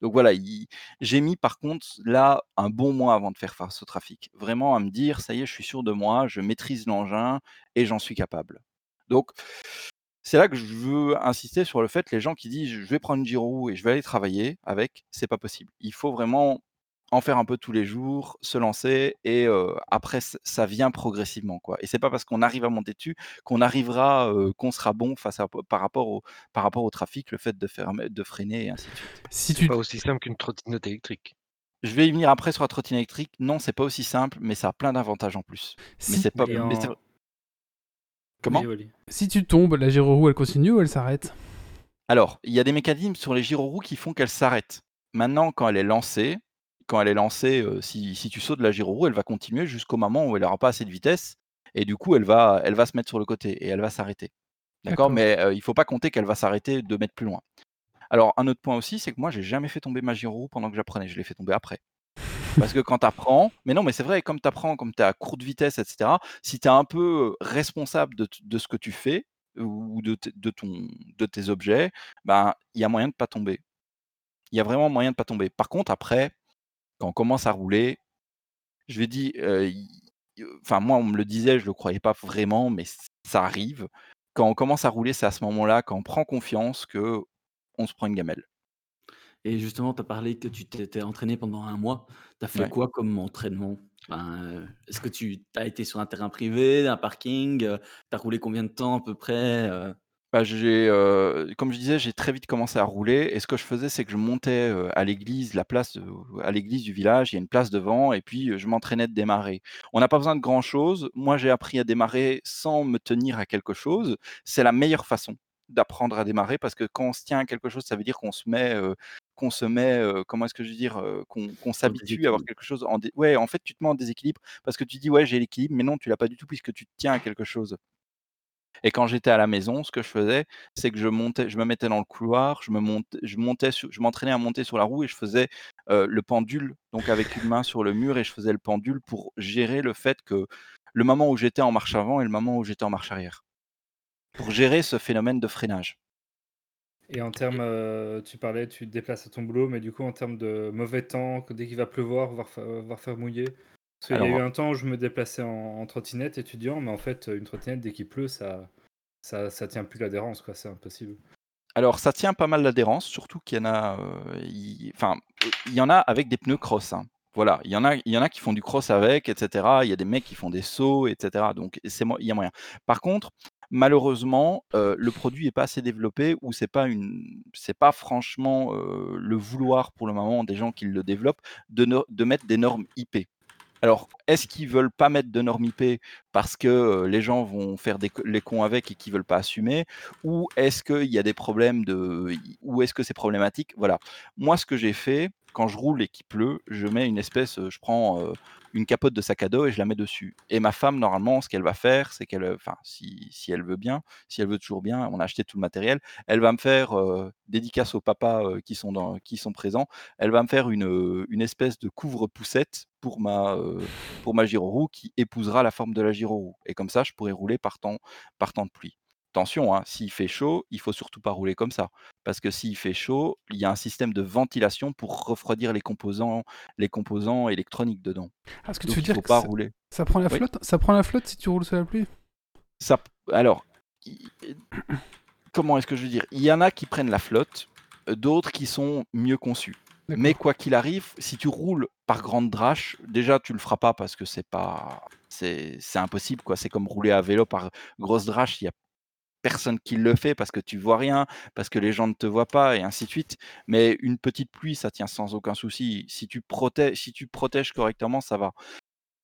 Donc voilà, il- j'ai mis par contre là un bon mois avant de faire face au trafic. Vraiment à me dire, ça y est, je suis sûr de moi, je maîtrise l'engin et j'en suis capable. Donc c'est là que je veux insister sur le fait les gens qui disent je vais prendre une Giro et je vais aller travailler avec, c'est pas possible. Il faut vraiment en faire un peu tous les jours, se lancer et euh, après ça vient progressivement quoi. Et c'est pas parce qu'on arrive à monter dessus qu'on arrivera, euh, qu'on sera bon face à, par rapport au par rapport au trafic, le fait de faire de freiner et ainsi de suite. Si C'est tu pas aussi simple qu'une trottinette électrique. Je vais y venir après sur la trottinette électrique. Non, c'est pas aussi simple, mais ça a plein d'avantages en plus. Mais si, c'est pas. Mais Comment? Oui, si tu tombes, la gyroroue elle continue ou elle s'arrête? Alors, il y a des mécanismes sur les gyroroues qui font qu'elle s'arrête. Maintenant, quand elle est lancée, quand elle est lancée, euh, si, si tu sautes de la gyroroue, elle va continuer jusqu'au moment où elle n'aura pas assez de vitesse. Et du coup, elle va, elle va se mettre sur le côté et elle va s'arrêter. D'accord? Mais euh, il faut pas compter qu'elle va s'arrêter deux mètres plus loin. Alors, un autre point aussi, c'est que moi, j'ai jamais fait tomber ma gyroroue pendant que j'apprenais. Je l'ai fait tomber après. Parce que quand tu apprends, mais non, mais c'est vrai, comme tu apprends, comme tu es à courte vitesse, etc., si tu es un peu responsable de, ce que tu fais ou de, de, ton, de tes objets, ben, il y a moyen de pas tomber. Il y a vraiment moyen de pas tomber. Par contre, après, quand on commence à rouler, je vais dire, euh, il- enfin, moi, on me le disait, je le croyais pas vraiment, mais ça arrive. Quand on commence à rouler, c'est à ce moment-là, quand on prend confiance, que on se prend une gamelle. Et justement, tu as parlé que tu t'étais entraîné pendant un mois. Tu as fait Ouais. quoi comme entraînement? Ben, Est-ce que tu as été sur un terrain privé, un parking? Tu as roulé combien de temps à peu près Bah, j'ai, heu, comme je disais, j'ai très vite commencé à rouler et ce que je faisais, c'est que je montais, heu, à l'église, la place, heu, à l'église du village, il y a une place devant et puis, heu, je m'entraînais de démarrer. On n'a pas besoin de grand chose. Moi, j'ai appris à démarrer sans me tenir à quelque chose. C'est la meilleure façon d'apprendre à démarrer parce que quand on se tient à quelque chose, ça veut dire qu'on se met, heu, qu'on se met, heu, comment est-ce que je veux dire? Heu, qu'on qu'on s'habitue à avoir déséquilibre. quelque chose en dé ouais, en fait, tu te mets en déséquilibre parce que tu dis: «Ouais, j'ai l'équilibre», mais non, tu l'as pas du tout puisque tu te tiens à quelque chose. Et quand j'étais à la maison, ce que je faisais, c'est que je montais je me mettais dans le couloir, je me montais je montais je m'entraînais à monter sur la roue et je faisais, le pendule, donc avec une main sur le mur et je faisais le pendule pour gérer le fait que le moment où j'étais en marche avant et le moment où j'étais en marche arrière. Pour gérer ce phénomène de freinage. Et en termes, tu parlais, tu te déplaces à ton boulot, mais du coup, en termes de mauvais temps, dès qu'il va pleuvoir, fa- voire faire mouiller. Parce qu'il y a eu un temps où je me déplaçais en, en trottinette étudiant, mais en fait, une trottinette, dès qu'il pleut, ça, ça, ça tient plus l'adhérence, quoi. C'est impossible. Alors ça tient pas mal l'adhérence, surtout qu'il y en a, il enfin, il y en a avec des pneus cross, hein. Voilà, il y en a il y en a qui font du cross avec et cetera. Il y a des mecs qui font des sauts et cetera, donc il y a moyen. Par contre, malheureusement, heu, le produit est pas assez développé ou c'est pas une c'est pas franchement, heu, le vouloir pour le moment des gens qui le développent de no de mettre des normes IP. Alors, est-ce qu'ils veulent pas mettre de normes IP parce que, les gens vont faire des les cons avec et qu'ils veulent pas assumer? Ou est-ce qu'il y a des problèmes de ou est-ce que c'est problématique? Voilà. Moi, ce que j'ai fait, quand je roule et qu'il pleut, je mets une espèce, heu, je prends, heu, une capote de sac à dos et je la mets dessus. Et ma femme, normalement, ce qu'elle va faire, c'est qu'elle, heu, enfin, si si elle veut bien, si elle veut toujours bien, on a acheté tout le matériel, elle va me faire, dédicace aux papas, qui sont qui sont présents, elle va me faire une, une espèce de couvre-poussette pour ma, pour ma qui épousera la forme de la gyroroue. Et comme ça, je pourrai rouler par temps par temps de pluie. Attention, hein, s'il fait chaud, il faut surtout pas rouler comme ça. Parce que s'il fait chaud, il y a un système de ventilation pour refroidir les composants les composants électroniques dedans. Ah, ce que tu veux il dire faut que pas ça, rouler. ça prend la Oui. flotte Ça prend la flotte si tu roules sous la pluie? Ça alors, comment est-ce que je veux dire? Il y en a qui prennent la flotte, heu, d'autres qui sont mieux conçus. Mais quoi qu'il arrive, si tu roules par grande drache, déjà tu le feras pas parce que c'est pas c'est c'est impossible quoi. C'est comme rouler à vélo par grosse drache, il y a personne qui le fait parce que tu vois rien, parce que les gens ne te voient pas et ainsi de suite. Mais une petite pluie, ça tient sans aucun souci. Si tu protèges, si tu protèges correctement, ça va.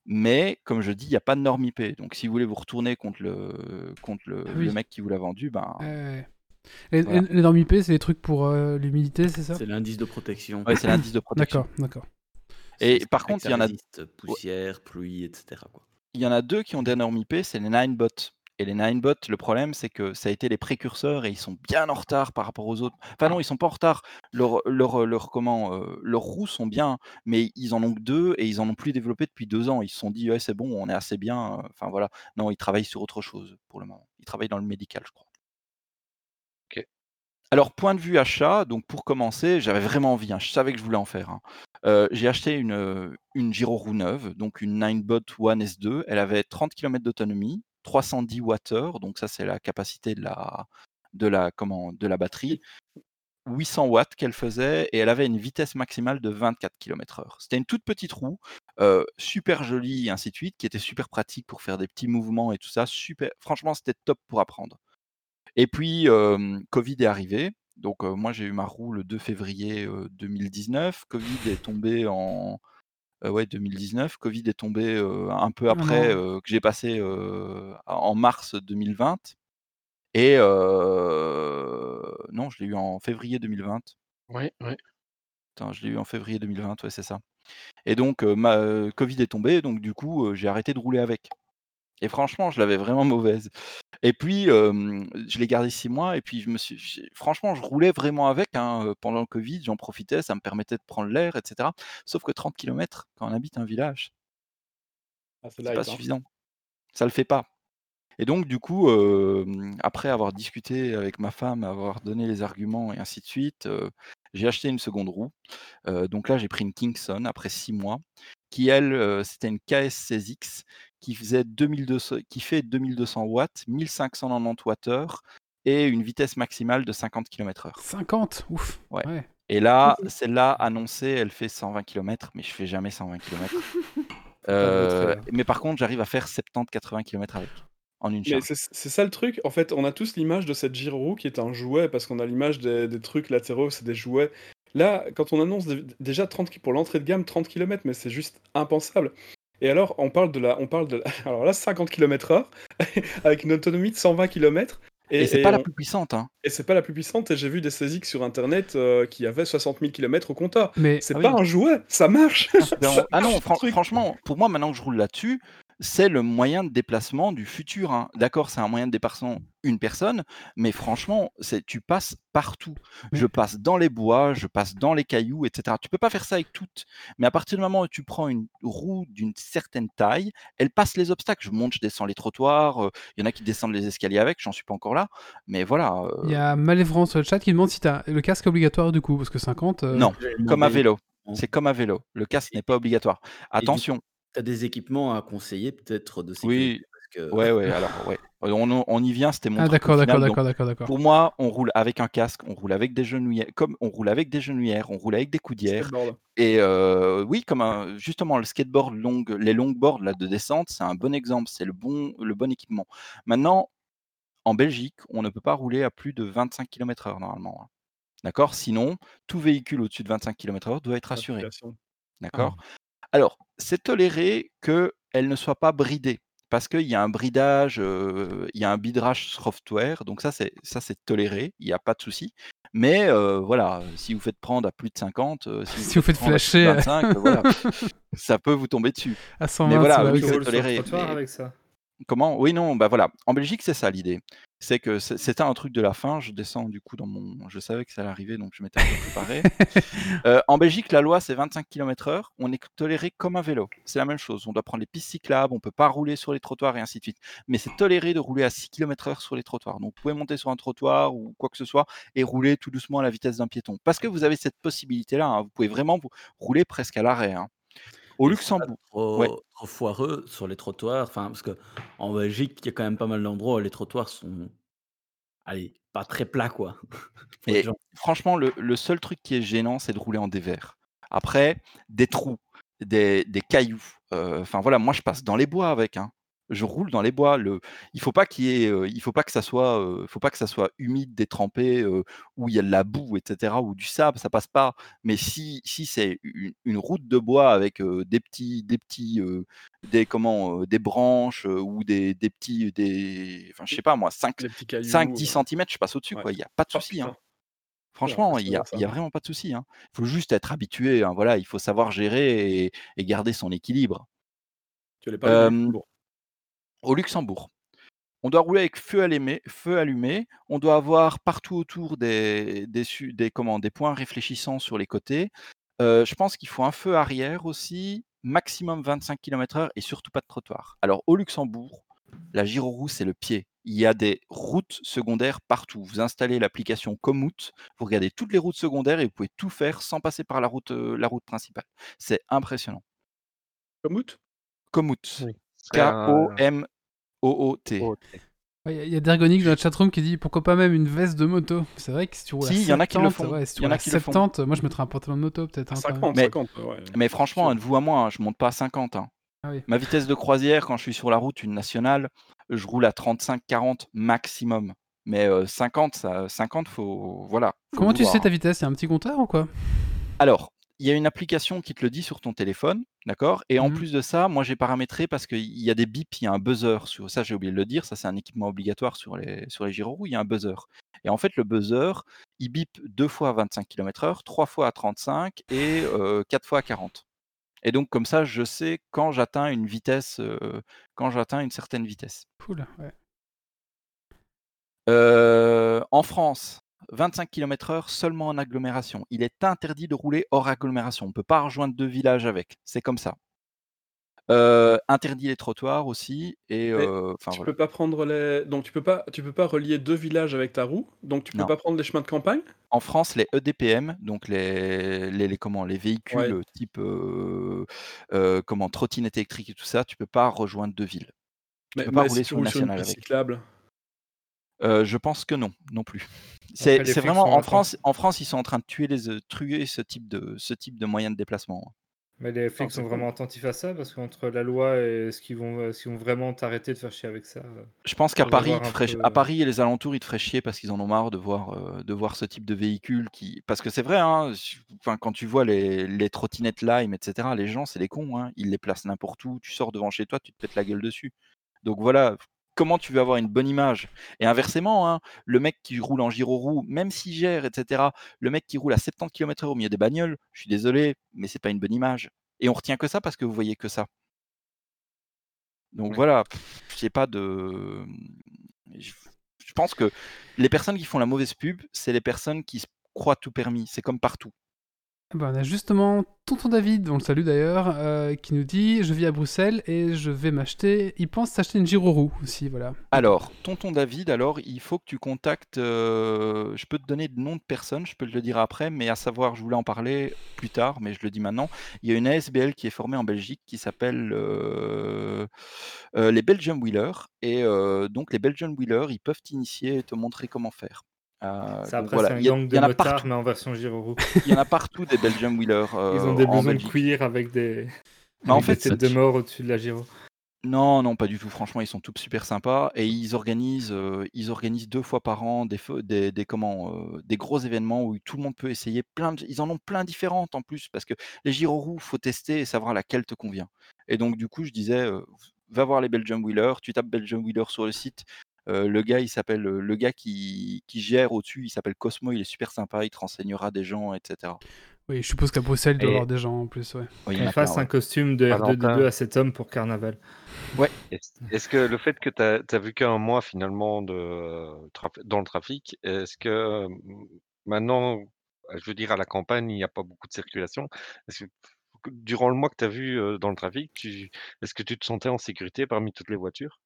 Mais comme je dis, il n'y a pas de norme IP. Donc si vous voulez vous retourner contre le, contre le, Ah oui. le mec qui vous l'a vendu, ben. Les, Voilà. les- normes IP, c'est les trucs pour euh, l'humidité, c'est ça? C'est l'indice de protection. ouais, c'est l'indice de protection. D'accord, d'accord. Et par contre, il y en a- poussière, pluie, etc. quoi. Il y en a deux qui ont des normes IP, c'est les Ninebot. Et les Ninebot, le problème, c'est que ça a été les précurseurs et ils sont bien en retard par rapport aux autres. Enfin non, ils sont pas en retard. Leurs leur, leur, comment, euh, leurs roues sont bien, mais ils en ont que deux et ils en ont plus développé depuis deux ans. Ils se sont dit, ouais, c'est bon, on est assez bien. euh, Enfin voilà. Non, ils travaillent sur autre chose pour le moment. Ils travaillent dans le médical, je crois. Alors, point de vue achat, donc pour commencer, j'avais vraiment envie, hein, je savais que je voulais en faire. hein. Euh, j'ai acheté une, euh, une Giro roue neuve, donc une Ninebot One S2. Elle avait 30 km d'autonomie, 310 Wh, donc ça c'est la capacité de la, de la, comment, de la batterie. 800 watts qu'elle faisait et elle avait une vitesse maximale de 24 km/h. C'était une toute petite roue, euh, super jolie et ainsi de suite, qui était super pratique pour faire des petits mouvements et tout ça. Super, franchement, c'était top pour apprendre. Et puis, euh, Covid est arrivé. Donc, euh, moi, j'ai eu ma roue le 2 février euh, 2019. Covid est tombé en. Euh, ouais, 2019. Covid est tombé euh, un peu Un après, euh, que j'ai passé en mars 2020. Et non, je l'ai eu en février 2020. Ouais, ouais. Putain, je l'ai eu en février 2020, ouais, c'est ça. Et donc, ma Covid est tombé, donc du coup, j'ai arrêté de rouler avec. Et franchement, je l'avais vraiment mauvaise. Et puis, euh, je l'ai gardé six mois, et puis je me suis, franchement, je roulais vraiment avec hein, pendant le Covid, j'en profitais, ça me permettait de prendre l'air, etc. Sauf que 30 km, quand on habite un village, Ah, c'est pas hein. suffisant. Ça le fait pas. Et donc, du coup, euh, après avoir discuté avec ma femme, avoir donné les arguments et ainsi de suite, euh, j'ai acheté une seconde roue. Euh, donc là, j'ai pris une Kingston après six mois, qui elle, c'était une KS16X qui faisait 2200, qui fait 2200 watts, 1590 Wh et une vitesse maximale de 50 km/h. 50 Ouf. Ouais. Ouais. Et là, celle-là annoncée, elle fait 120 km, mais je fais jamais 120 km. Là. mais par contre, j'arrive à faire 70-80 km avec en une charge. c'est c'est ça le truc, en fait, on a tous l'image de cette Giro qui est un jouet, parce qu'on a l'image des, des trucs latéraux, c'est des jouets. Là, quand on annonce dé- déjà 30 ki- pour l'entrée de gamme 30 km, mais c'est juste impensable. Et alors, on parle de la, on parle de la- alors là 50 km/h avec une autonomie de 120 km. Et, c'est pas la plus puissante. Hein. et c'est pas la plus puissante. Et j'ai vu des CSX sur internet euh, qui avaient 60 000 km au compteur. Mais C'est Ah pas oui. un jouet, ça marche. Ça ah non, fran- truc. franchement, pour moi, maintenant que je roule là-dessus, c'est le moyen de déplacement du futur. hein. D'accord, c'est un moyen de déplacement une personne, mais franchement, c'est tu passes partout. Mais- Je passe dans les bois, je passe dans les cailloux, etc. Tu peux pas faire ça avec toutes, mais à partir du moment où tu prends une roue d'une certaine taille, elle passe les obstacles. Je monte, je descends les trottoirs. euh, Il y en a qui descendent les escaliers avec, j'en suis pas encore là, mais voilà. euh, il y a Malévrant sur le chat qui demande si t'as le casque obligatoire du coup, parce que 50. euh, non, comme à vélo. C'est comme à vélo. Le casque n'est pas obligatoire. Attention. Tu as des équipements à conseiller peut-être de sécurité. Oui, parce que- Ouais, ouais, alors, ouais. On, on y vient, c'était mon Ah d'accord, d'accord, d'accord, d'accord, d'accord. Pour moi, on roule avec un casque, on roule avec des genouillères, comme on roule avec des genouillères, on roule avec des coudières. Skateboard. Et euh, oui, comme un- justement le skateboard longue, les longboards là de descente, c'est un bon exemple, c'est le bon, le bon équipement. Maintenant, en Belgique, on ne peut pas rouler à plus de 25 km/h normalement. hein. D'accord? Sinon, tout véhicule au-dessus de 25 km/h doit être assuré. D'accord? Alors, c'est toléré qu'elle ne soit pas bridée. Parce qu'il y a un bridage, euh, il y a un bidrage software, donc ça c'est ça c'est toléré, il n'y a pas de souci. Mais euh, voilà, si vous faites prendre à plus de 50, euh, si, Si vous faites flasher, euh. 25, euh, voilà, ça peut vous tomber dessus. À 120, voilà, c'est toléré, trottoir mais- avec ça. Comment? Oui, non, bah voilà. En Belgique, c'est ça l'idée. C'est que c'est- c'était un truc de la fin. Je descends du coup dans mon. Je savais que ça allait arriver, donc je m'étais un peu préparé. Euh, en Belgique, la loi, c'est 25 km/h. On est toléré comme un vélo. C'est la même chose. On doit prendre les pistes cyclables, on peut pas rouler sur les trottoirs et ainsi de suite. Mais c'est toléré de rouler à 6 km/h sur les trottoirs. Donc vous pouvez monter sur un trottoir ou quoi que ce soit et rouler tout doucement à la vitesse d'un piéton. Parce que vous avez cette possibilité-là. hein. Vous pouvez vraiment vous rouler presque à l'arrêt. hein. Au pas Luxembourg. Trop, Ouais. trop foireux sur les trottoirs. Enfin, parce que en Belgique, il y a quand même pas mal d'endroits où les trottoirs sont. Allez, pas très plats, quoi. Et franchement, le, le seul truc qui est gênant, c'est de rouler en dévers. Après, des trous, des, des cailloux. euh, Enfin voilà, moi je passe dans les bois avec. hein. Je roule dans les bois. Le il faut pas qu'il y ait, heu, il faut pas que ça soit, heu, faut pas que ça soit humide, détrempé, heu, où il y a de la boue et cetera ou du sable, ça passe pas. Mais si si c'est une route de bois avec, heu, des petits des petits, des comment, des branches, ou des des petits des enfin je sais pas moi 5 Des petits cailloux, 5-10 heu, centimètres, je passe au-dessus ouais. quoi, il y a pas de Oh souci, hein. Franchement, il y a impressionnant ça. il y a vraiment pas de souci, hein. Il faut juste être habitué, hein, voilà, il faut savoir gérer et et garder son équilibre. Tu allais parler du Hem, Luxembourg. Au Luxembourg, on doit rouler avec feu allémé feu allumé, on doit avoir partout autour des des des comment, des points réfléchissants sur les côtés. Heu, je pense qu'il faut un feu arrière aussi, maximum 25 kilomètres/heure et surtout pas de trottoir. Alors au Luxembourg, la gyro-roue, c'est le pied. Il y a des routes secondaires partout. Vous installez l'application Komoot, vous regardez toutes les routes secondaires et vous pouvez tout faire sans passer par la route, la route principale. C'est impressionnant. Komoot? Komoot, Oui, c'est Ouais, il y a- Dergonic dans la chatroom qui dit pourquoi pas même une veste de moto? C'est vrai que si tu roules à Si, il y en a qui le 70, font. ouais, si tu Il y en roules a à qui le font. 70, moi je mettrais un pantalon de moto peut-être. À hein, quand même. 50, Mais 50, ouais. mais franchement, de vous à moi, hein, je monte pas à 50, hein. Ah oui. Ma vitesse de croisière quand je suis sur la route, une nationale, je roule à 35-40 maximum. Mais heu, 50 ça 50 faut voilà, faut Comment tu sais ta vitesse? Il y a un petit compteur ou quoi? Alors, il y a une application qui te le dit sur ton téléphone, d'accord? Et en Mhm. plus de ça, moi j'ai paramétré parce qu'il y a des bips, il y a un buzzer sur ça j'ai oublié de le dire, ça c'est un équipement obligatoire sur les sur les gyroroues, il y a un buzzer. Et en fait le buzzer, il bip 2 fois à 25 kilomètres/heure, 3 fois à 35 et 4 fois à 40. Et donc comme ça, je sais quand j'atteins une vitesse, quand j'atteins une certaine vitesse. Cool, ouais. En France, 25 kilomètres/heure seulement en agglomération. Il est interdit de rouler hors agglomération. On peut pas rejoindre 2 villages avec, c'est comme ça. Heu, interdit les trottoirs aussi et enfin tu voilà. peux pas prendre les donc tu peux pas tu peux pas relier 2 villages avec ta roue? Donc tu peux Non. pas prendre les chemins de campagne? En France, les EDPM, donc les les les comment, les véhicules, Ouais. type, heu, comment, trottinette électrique et tout ça, tu peux pas rejoindre 2 villes. Tu Mais peux pas rouler si sur une nationale avec. cyclable? Heu, je pense que non, non plus. C'est vraiment en France en France, ils sont en train de tuer les, heu, tuer ce type de ce type de moyen de déplacement, hein. Mais les Ah, flics c'est sont vraiment attentifs à ça parce qu'entre la loi et ce qu'ils vont, vont vraiment t'arrêter de faire chier avec ça, Je pense qu'à Paris, peu, à Paris et les alentours, ils te feraient chier parce qu'ils en ont marre de voir, heu, de voir ce type de véhicule qui parce que c'est vrai, hein, enfin, quand tu vois les les trottinettes Lime et cetera, les gens, c'est des cons, hein. Ils les placent n'importe où. Tu sors devant chez toi, tu te pètes la gueule dessus. Donc voilà, comment tu veux avoir une bonne image? Et inversement, hein, le mec qui roule en gyro-roue, même s'il gère et cetera, le mec qui roule à 70 kilomètres/heure au milieu des bagnoles, je suis désolé, mais c'est pas une bonne image. Et on retient que ça parce que vous voyez que ça. Donc Ouais. voilà, j'ai pas de, mmh, je je pense que les personnes qui font la mauvaise pub, c'est les personnes qui se croient tout permis. C'est comme partout. Eh ben, on a justement tonton David, on le salue d'ailleurs, euh, qui nous dit Je vis à Bruxelles et je vais m'acheter. Il pense s'acheter une Giroroux aussi, voilà. Alors, tonton David, alors il faut que tu contactes. euh, je peux te donner le nom de personne, je peux te le dire après, mais à savoir, je voulais en parler plus tard, mais je le dis maintenant. Il y a une ASBL qui est formée en Belgique qui s'appelle euh, les Belgian Wheelers. Et donc, les Belgian Wheelers, ils peuvent t'initier et te montrer comment faire. Euh, Ça, donc après, voilà, c'est un il y, a- gang de y en a motards, partout. mais en version Giroroux. Il y en a partout des Belgian Wheelers Ils euh, ont des blousons de cuir avec des, Mais en avec des fait, têtes de mort au-dessus de la Giro. Non, non, pas du tout. Franchement, ils sont tous super sympas et ils organisent, heu, ils organisent 2 fois par an des feux des des comment, heu, des gros événements où tout le monde peut essayer plein de ils en ont plein différentes en plus parce que les gyroroues, faut tester et savoir laquelle te convient. Et donc du coup, je disais, va voir les Belgian Wheelers, tu tapes Belgian Wheelers sur le site, le gars il s'appelle, le gars qui qui gère au-dessus, il s'appelle Cosmo, il est super sympa, il te renseignera des gens et cetera. Oui, je suppose qu'à Bruxelles, il doit y avoir des gens en plus, ouais. Ouais, Qu'on fasse ouais. un costume de R2D2 Valentin. à cet homme pour carnaval. Est-ce est-ce que le fait que tu as vu qu'un mois finalement de traf dans le trafic, est-ce que, maintenant, je veux dire à la campagne, il n'y a pas beaucoup de circulation. Est-ce que durant le mois que tu as vu, dans le trafic, est-ce que tu te sentais en sécurité parmi toutes les voitures?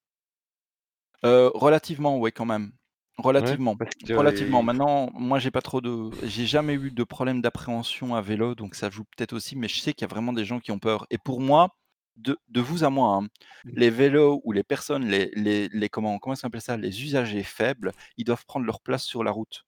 Heu, relativement, ouais, quand même. Relativement, que relativement. Maintenant, moi, j'ai pas trop de j'ai jamais eu de problème d'appréhension à vélo, donc ça joue peut-être aussi, mais je sais qu'il y a vraiment des gens qui ont peur. Et pour moi, de de vous à moi, hein, les vélos ou les personnes, les les les comment comment ça s'appelle ça? Les usagers faibles, ils doivent prendre leur place sur la route.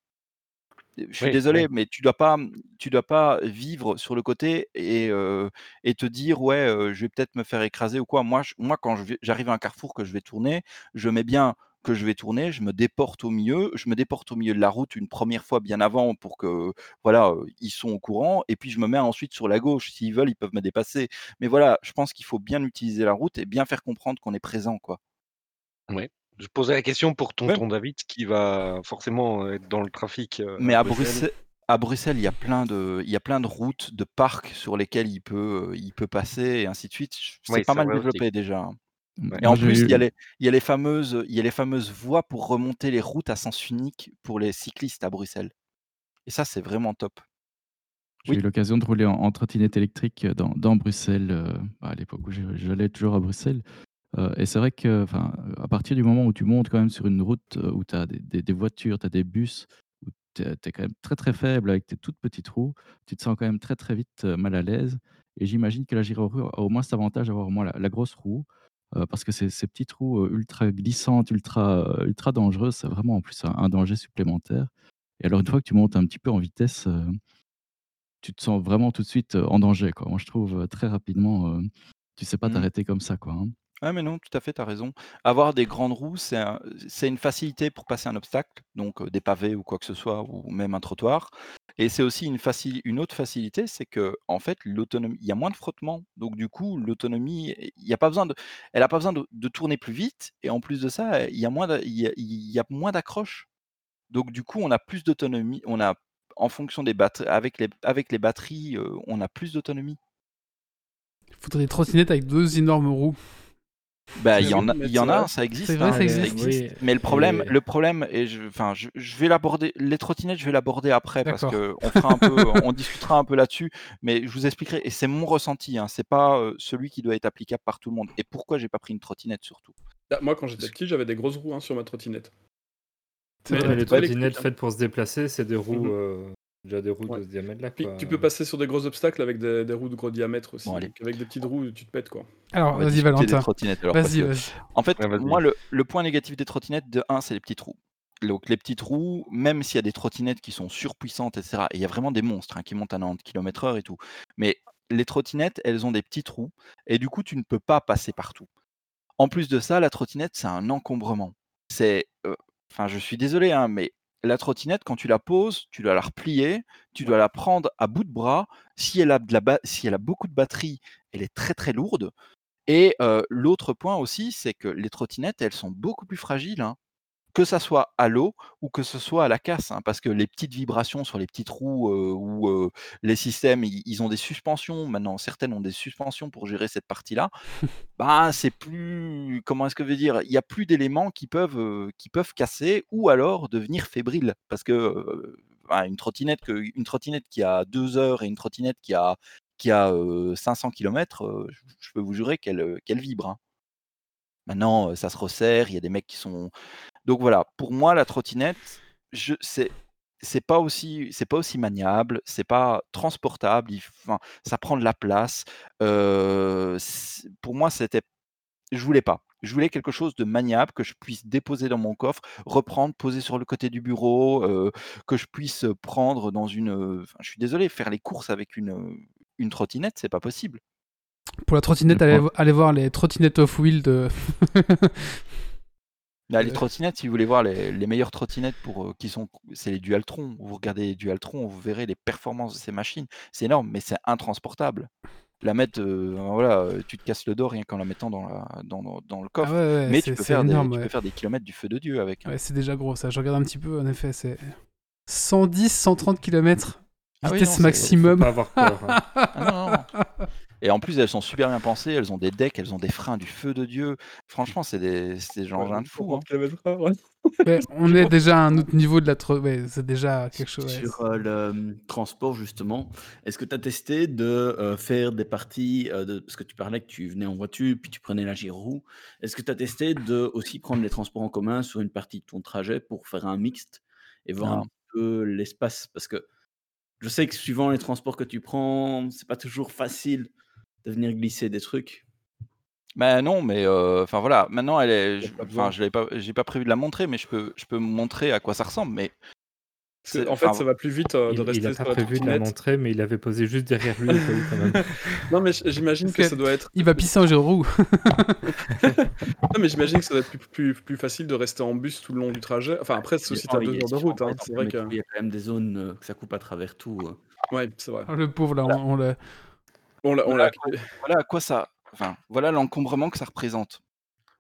Je suis Oui, désolé, oui. mais tu dois pas, tu dois pas vivre sur le côté et te dire: «Ouais, je vais peut-être me faire écraser ou quoi». Moi, moi, quand j'arrive à un carrefour que je vais tourner, je mets bien que je vais tourner, je me déporte au milieu, je me déporte au milieu de la route une première fois bien avant pour que, voilà, ils sont au courant et puis je me mets ensuite sur la gauche. S'ils veulent, ils peuvent me dépasser. Mais voilà, je pense qu'il faut bien utiliser la route et bien faire comprendre qu'on est présent, quoi. Ouais. Je posais la question pour Ouais. tonton David qui va forcément, heu, être dans le trafic, heu, Mais à Bruxelles. Bruxelles à Bruxelles, il y a plein de il y a plein de routes, de parcs sur lesquels il peut, heu, il peut passer et ainsi de suite. C'est pas mal développé déjà, hein. Et en plus, il y a les il y a les fameuses, il y a les fameuses voies pour remonter les routes à sens unique pour les cyclistes à Bruxelles. Et ça, c'est vraiment top. j'ai eu l'occasion de rouler en en trottinette électrique, dans dans Bruxelles, bah, à l'époque où j'allais toujours à Bruxelles. Heu et c'est vrai que, enfin, à partir du moment où tu montes quand même sur une route, heu, où tu as des des des voitures, tu as des bus, où tu es tu es quand même très, très faible avec tes toutes petites roues, tu te sens quand même très, très vite, heu, mal à l'aise et j'imagine que la Giro Roue a au moins cet avantage d'avoir au moins la la grosse roue, heu, parce que ces ces petites roues, heu, ultra glissantes, ultra, heu, ultra dangereuses, c'est vraiment en plus un un danger supplémentaire et alors une fois que tu montes un petit peu en vitesse, tu te sens vraiment tout de suite, heu, en danger, quoi. Moi, je trouve, heu, très rapidement, heu, tu sais pas Mmh. t'arrêter comme ça, quoi, hein. Ouais, mais non, tout à fait, tu as raison. Avoir des grandes roues, c'est un c'est une facilité pour passer un obstacle, donc des pavés ou quoi que ce soit ou même un trottoir et c'est aussi une une autre facilité, c'est qu'en fait, l'autonomie il y a moins de frottement, donc du coup, l'autonomie, il a pas besoin de elle a pas besoin de tourner plus vite et en plus de ça, il y a moins il y moins d'accroche. Donc du coup, on a plus d'autonomie, on a en fonction des batt avec les batteries, on a plus d'autonomie. Il faudrait des trottinettes avec deux énormes roues. Bah, il y en a il y en a, ça existe, C'est vrai, hein, ça ça existe. Oui, Mais le problème et le problème et je enfin, je je vais l'aborder les trottinettes, je vais l'aborder après parce D'accord. qu'on fera un peu on discutera un peu là-dessus, mais je vous expliquerai et c'est mon ressenti, hein, c'est pas, heu, celui qui doit être applicable par tout le monde et pourquoi j'ai pas pris une trottinette surtout? Bah, moi, quand j'étais petit, j'avais des grosses roues, hein, sur ma trottinette. Les trottinettes hein. faites pour se déplacer, c'est des roues, Mmh mh. heu, déjà des roues Ouais. de ce diamètre-là, Puis quoi. tu peux passer sur des gros obstacles avec des des roues de gros diamètre aussi, Bon allez. donc avec des petites roues, tu te pètes, quoi. Alors, vas-y, Valentin. Vas-y, en fait, Ouais, moi le le point négatif des trottinettes de 1, c'est les petites roues. Donc les petites roues, même s'il y a des trottinettes qui sont surpuissantes et cetera et il y a vraiment des monstres, hein, qui montent à 90 kilomètres-heure et tout. Mais les trottinettes, elles ont des petites roues et du coup, tu ne peux pas passer partout. En plus de ça, la trottinette, c'est un encombrement. C'est, heu, enfin, je suis désolé, hein, mais la trottinette, quand tu la poses, tu dois la replier, tu dois la prendre à bout de bras. Si elle a de la ba si elle a beaucoup de batterie, elle est très, très lourde. Et l'autre point aussi, c'est que les trottinettes, elles sont beaucoup plus fragiles, hein, que ça soit à l'eau ou que ce soit à la casse, hein, parce que les petites vibrations sur les petites roues, heu, ou les systèmes, ils ils ont des suspensions maintenant, certaines ont des suspensions pour gérer cette partie-là. Bah, c'est plus comment est-ce que je vais dire? Il y a plus d'éléments qui peuvent, qui peuvent casser ou alors devenir fébriles parce que, bah, une trottinette que une trottinette qui a 2 heures et une trottinette qui a qui a, heu, 500 kilomètres, heu, je peux vous jurer qu'elle, qu'elle vibre, hein. Maintenant, ça se resserre, il y a des mecs qui sont donc voilà, pour moi la trottinette, je c'est c'est pas aussi c'est pas aussi maniable, c'est pas transportable, il f enfin, ça prend de la place, heu, c pour moi c'était je voulais pas. Je voulais quelque chose de maniable, que je puisse déposer dans mon coffre, reprendre, poser sur le côté du bureau, heu, que je puisse, prendre dans une, je suis désolé, faire les courses avec une, une trottinette, c'est pas possible. Pour la trottinette, Le allez, allez voir les trottinettes off-wheel de. Là, les Euh. trottinettes, si vous voulez voir les les meilleures trottinettes pour, heu, qui sont c'est les Dualtron. Vous regardez les Dualtron, vous verrez les performances de ces machines. C'est énorme, mais c'est intransportable. La mettre, heu, voilà, heu, tu te casses le dos rien qu'en la mettant dans la dans dans dans le Ah ouais, coffre, ouais, mais tu peux faire des énorme. tu Ouais, peux faire des kilomètres du feu de Dieu avec, hein. Ouais, c'est déjà gros ça. Je regarde un petit peu, en effet, c'est 110, 130 km. Ah oui, Vitesse non, c'est Faut maximum. pas avoir peur, hein. Ah non. Et en plus, elles sont super bien pensées, elles ont des decks, elles ont des freins du feu de Dieu. Franchement, c'est des c'est des Ouais, engins de fou, hein. 130 km/h, ouais. Ouais, on est déjà à un autre niveau de la tro... Ouais, c'est déjà quelque chose. Sur euh, le hum, transport, justement, est-ce que tu as testé de euh, faire des parties, euh, de... parce que tu parlais que tu venais en voiture, puis tu prenais la Giroux, est-ce que tu as testé de aussi prendre les transports en commun sur une partie de ton trajet pour faire un mixte et voir un peu l'espace? Parce que je sais que suivant les transports que tu prends, c'est pas toujours facile de venir glisser des trucs? Bah, non, mais heu, enfin voilà, maintenant elle est a enfin je l'avais pas j'ai pas prévu de la montrer, mais je peux je peux montrer à quoi ça ressemble, mais que, en fait, ça va plus vite euh, Il, de il rester a sur pas la prévu de la montrer, mais il avait posé juste derrière lui quand même. Non, mais j'imagine que que- ça doit être. Il va pisser en Giroud. Non, mais j'imagine que ça doit être plus, plus, plus facile de rester en bus tout le long du trajet. Enfin, après, c'est aussi t'as il deux heures de route. hein. C'est vrai que. Il y a quand même des zones euh, que ça coupe à travers tout. euh. Ouais, c'est vrai. Le pauvre, là, on, on l'a. On l'a. on Voilà, à quoi ça. Enfin, voilà l'encombrement que ça représente.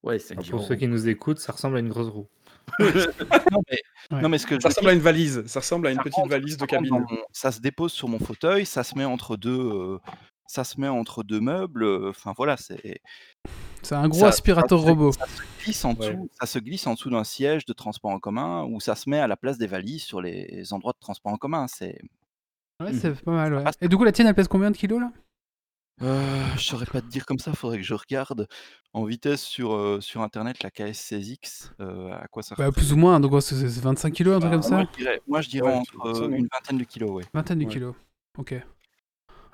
Ouais, c'est Alors, pour ceux qui nous écoutent, ça ressemble à une grosse roue. non, mais, Ouais. non, mais ce que je Ça ressemble à une valise. Ça ressemble à une petite rentre- valise de cabine. mon- ça se dépose sur mon fauteuil, ça se met entre deux, euh, ça se met entre deux meubles. euh, Enfin voilà, c'est. C'est un gros ça- aspirateur ça robot. Ça se glisse en dessous. Ouais. Ça se glisse en dessous d'un siège de transport en commun ou ça se met à la place des valises sur les endroits de transport en commun. C'est. Ouais, Mhm. c'est pas mal, ouais. Et du coup, la tienne, elle pèse combien de kilos, là? Euh, je saurais pas te dire comme ça. Faudrait que je regarde en vitesse sur euh, sur internet la KS16X. euh, à quoi ça Bah, plus ou moins, donc ouais, c'est c'est 25 kilos, un truc Bah, comme Moi ça? je dirais, moi, je dirais Ouais, entre ça, euh, non. une vingtaine de kilos, ouais. Vingtaine de Ouais. kilos. Ok.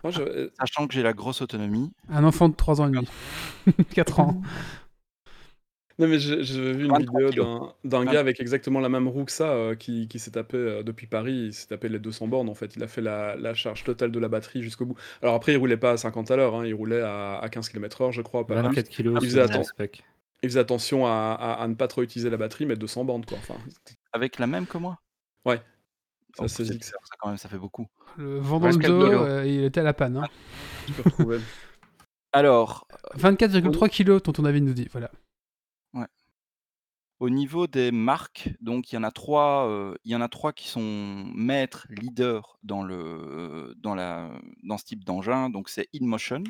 Moi, je- euh, Sachant que j'ai la grosse autonomie. Un enfant de 3 ans et demi. 4 ans. Non, mais j'ai vu une 23 vidéo d'un d'un Vingt- gars avec exactement la même roue que ça euh, qui, qui s'est tapé euh, depuis Paris. Il s'est tapé les 200 bornes en fait. Il a fait la, la charge totale de la batterie jusqu'au bout. Alors après, il roulait pas à 50 à l'heure, hein, il roulait à, à 15 km/h, je crois. pas- 24 kilos Il faisait. Il faisait attention à, à- à ne pas trop utiliser la batterie, mais 200 bornes quoi. Enfin, Avec la même que moi? Ouais. Ça, c'est bizarre, ça quand même, ça fait beaucoup. Le vent dans le dos, euh, il était à la panne. hein. retrouver. Alors, 24,3 kilos, tonton David nous dit. Voilà. Au niveau des marques, donc il y en a trois, il y en a qui sont maîtres, leaders dans le dans la dans ce type d'engin. Donc c'est InMotion,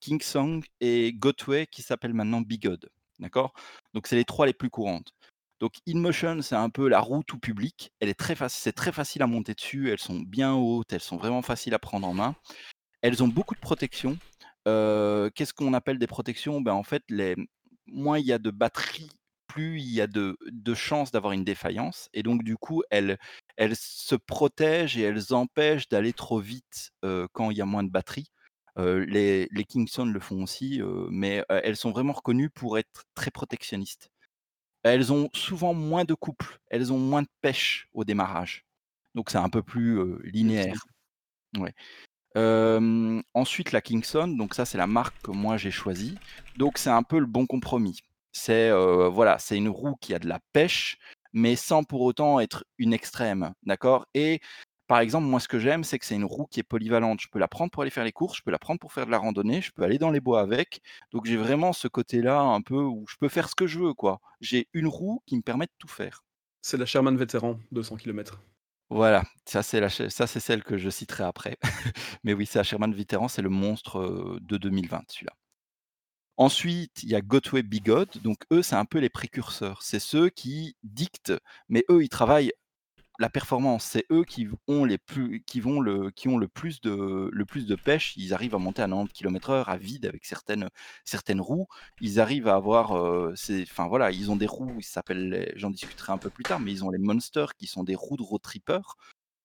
Kingsong et Gotway qui s'appelle maintenant Bigod. D'accord? Donc c'est les trois les plus courantes. Donc InMotion, c'est un peu la roue tout public. Elle est très c'est très facile à monter dessus. Elles sont bien hautes, elles sont vraiment faciles à prendre en main. Elles ont beaucoup de protection. Euh, Qu'est-ce qu'on appelle des protections? Ben, En fait, les... moins il y a de batterie, plus il y a de, de chances d'avoir une défaillance. Et donc, du coup, elles, elles se protègent et elles empêchent d'aller trop vite euh, quand il y a moins de batterie. Euh, les, les Kingston le font aussi, euh, mais elles sont vraiment reconnues pour être très protectionnistes. Elles ont souvent moins de couple, elles ont moins de pêche au démarrage. Donc c'est un peu plus euh, linéaire. Ouais. Euh, ensuite, la Kingston, donc ça c'est la marque que moi j'ai choisie. Donc c'est un peu le bon compromis. C'est voilà, c'est une roue qui a de la pêche, mais sans pour autant être une extrême, d'accord? Et par exemple, moi ce que j'aime, c'est que c'est une roue qui est polyvalente. Je peux la prendre pour aller faire les courses, je peux la prendre pour faire de la randonnée, je peux aller dans les bois avec. Donc j'ai vraiment ce côté-là un peu où je peux faire ce que je veux, quoi. J'ai une roue qui me permet de tout faire. C'est la Sherman Vétéran, 200 km. Voilà, ça c'est la ça c'est celle que je citerai après. Mais oui, c'est la Sherman Vétéran, c'est le monstre de 2020 celui-là. Ensuite, il y a Gotway Bigod, donc eux c'est un peu les précurseurs, c'est ceux qui dictent, mais eux ils travaillent la performance, c'est eux qui ont les plus qui vont le qui ont le plus de le plus de pêche, ils arrivent à monter à 90 km/h à vide avec certaines certaines roues, ils arrivent à avoir euh, enfin voilà, ils ont des roues, ils s'appellent j'en discuterai un peu plus tard, mais ils ont les monsters qui sont des roues de road tripper.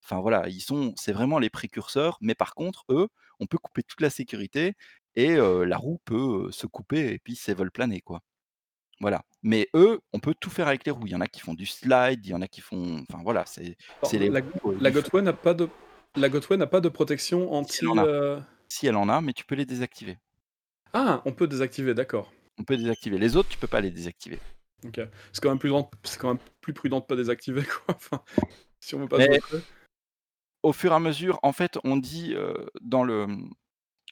Enfin voilà, ils sont c'est vraiment les précurseurs, mais par contre eux, on peut couper toute la sécurité et la roue peut se couper et puis c'est vol planer quoi. Voilà. Mais eux, on peut tout faire avec les roues. Il y en a qui font du slide, il y en a qui font. Enfin voilà, c'est les la, roues, euh, la Gotway n'a pas de la Gotway n'a pas de protection anti. elle euh, Si elle en a, mais tu peux les désactiver. Ah, on peut désactiver, d'accord. On peut désactiver. Les autres, tu peux pas les désactiver. Ok. C'est quand même plus prudent, c'est quand même plus prudent de pas désactiver quoi. Enfin, si on veut pas Mais- se montrer. Au fur et à mesure, en fait, on dit euh, dans le,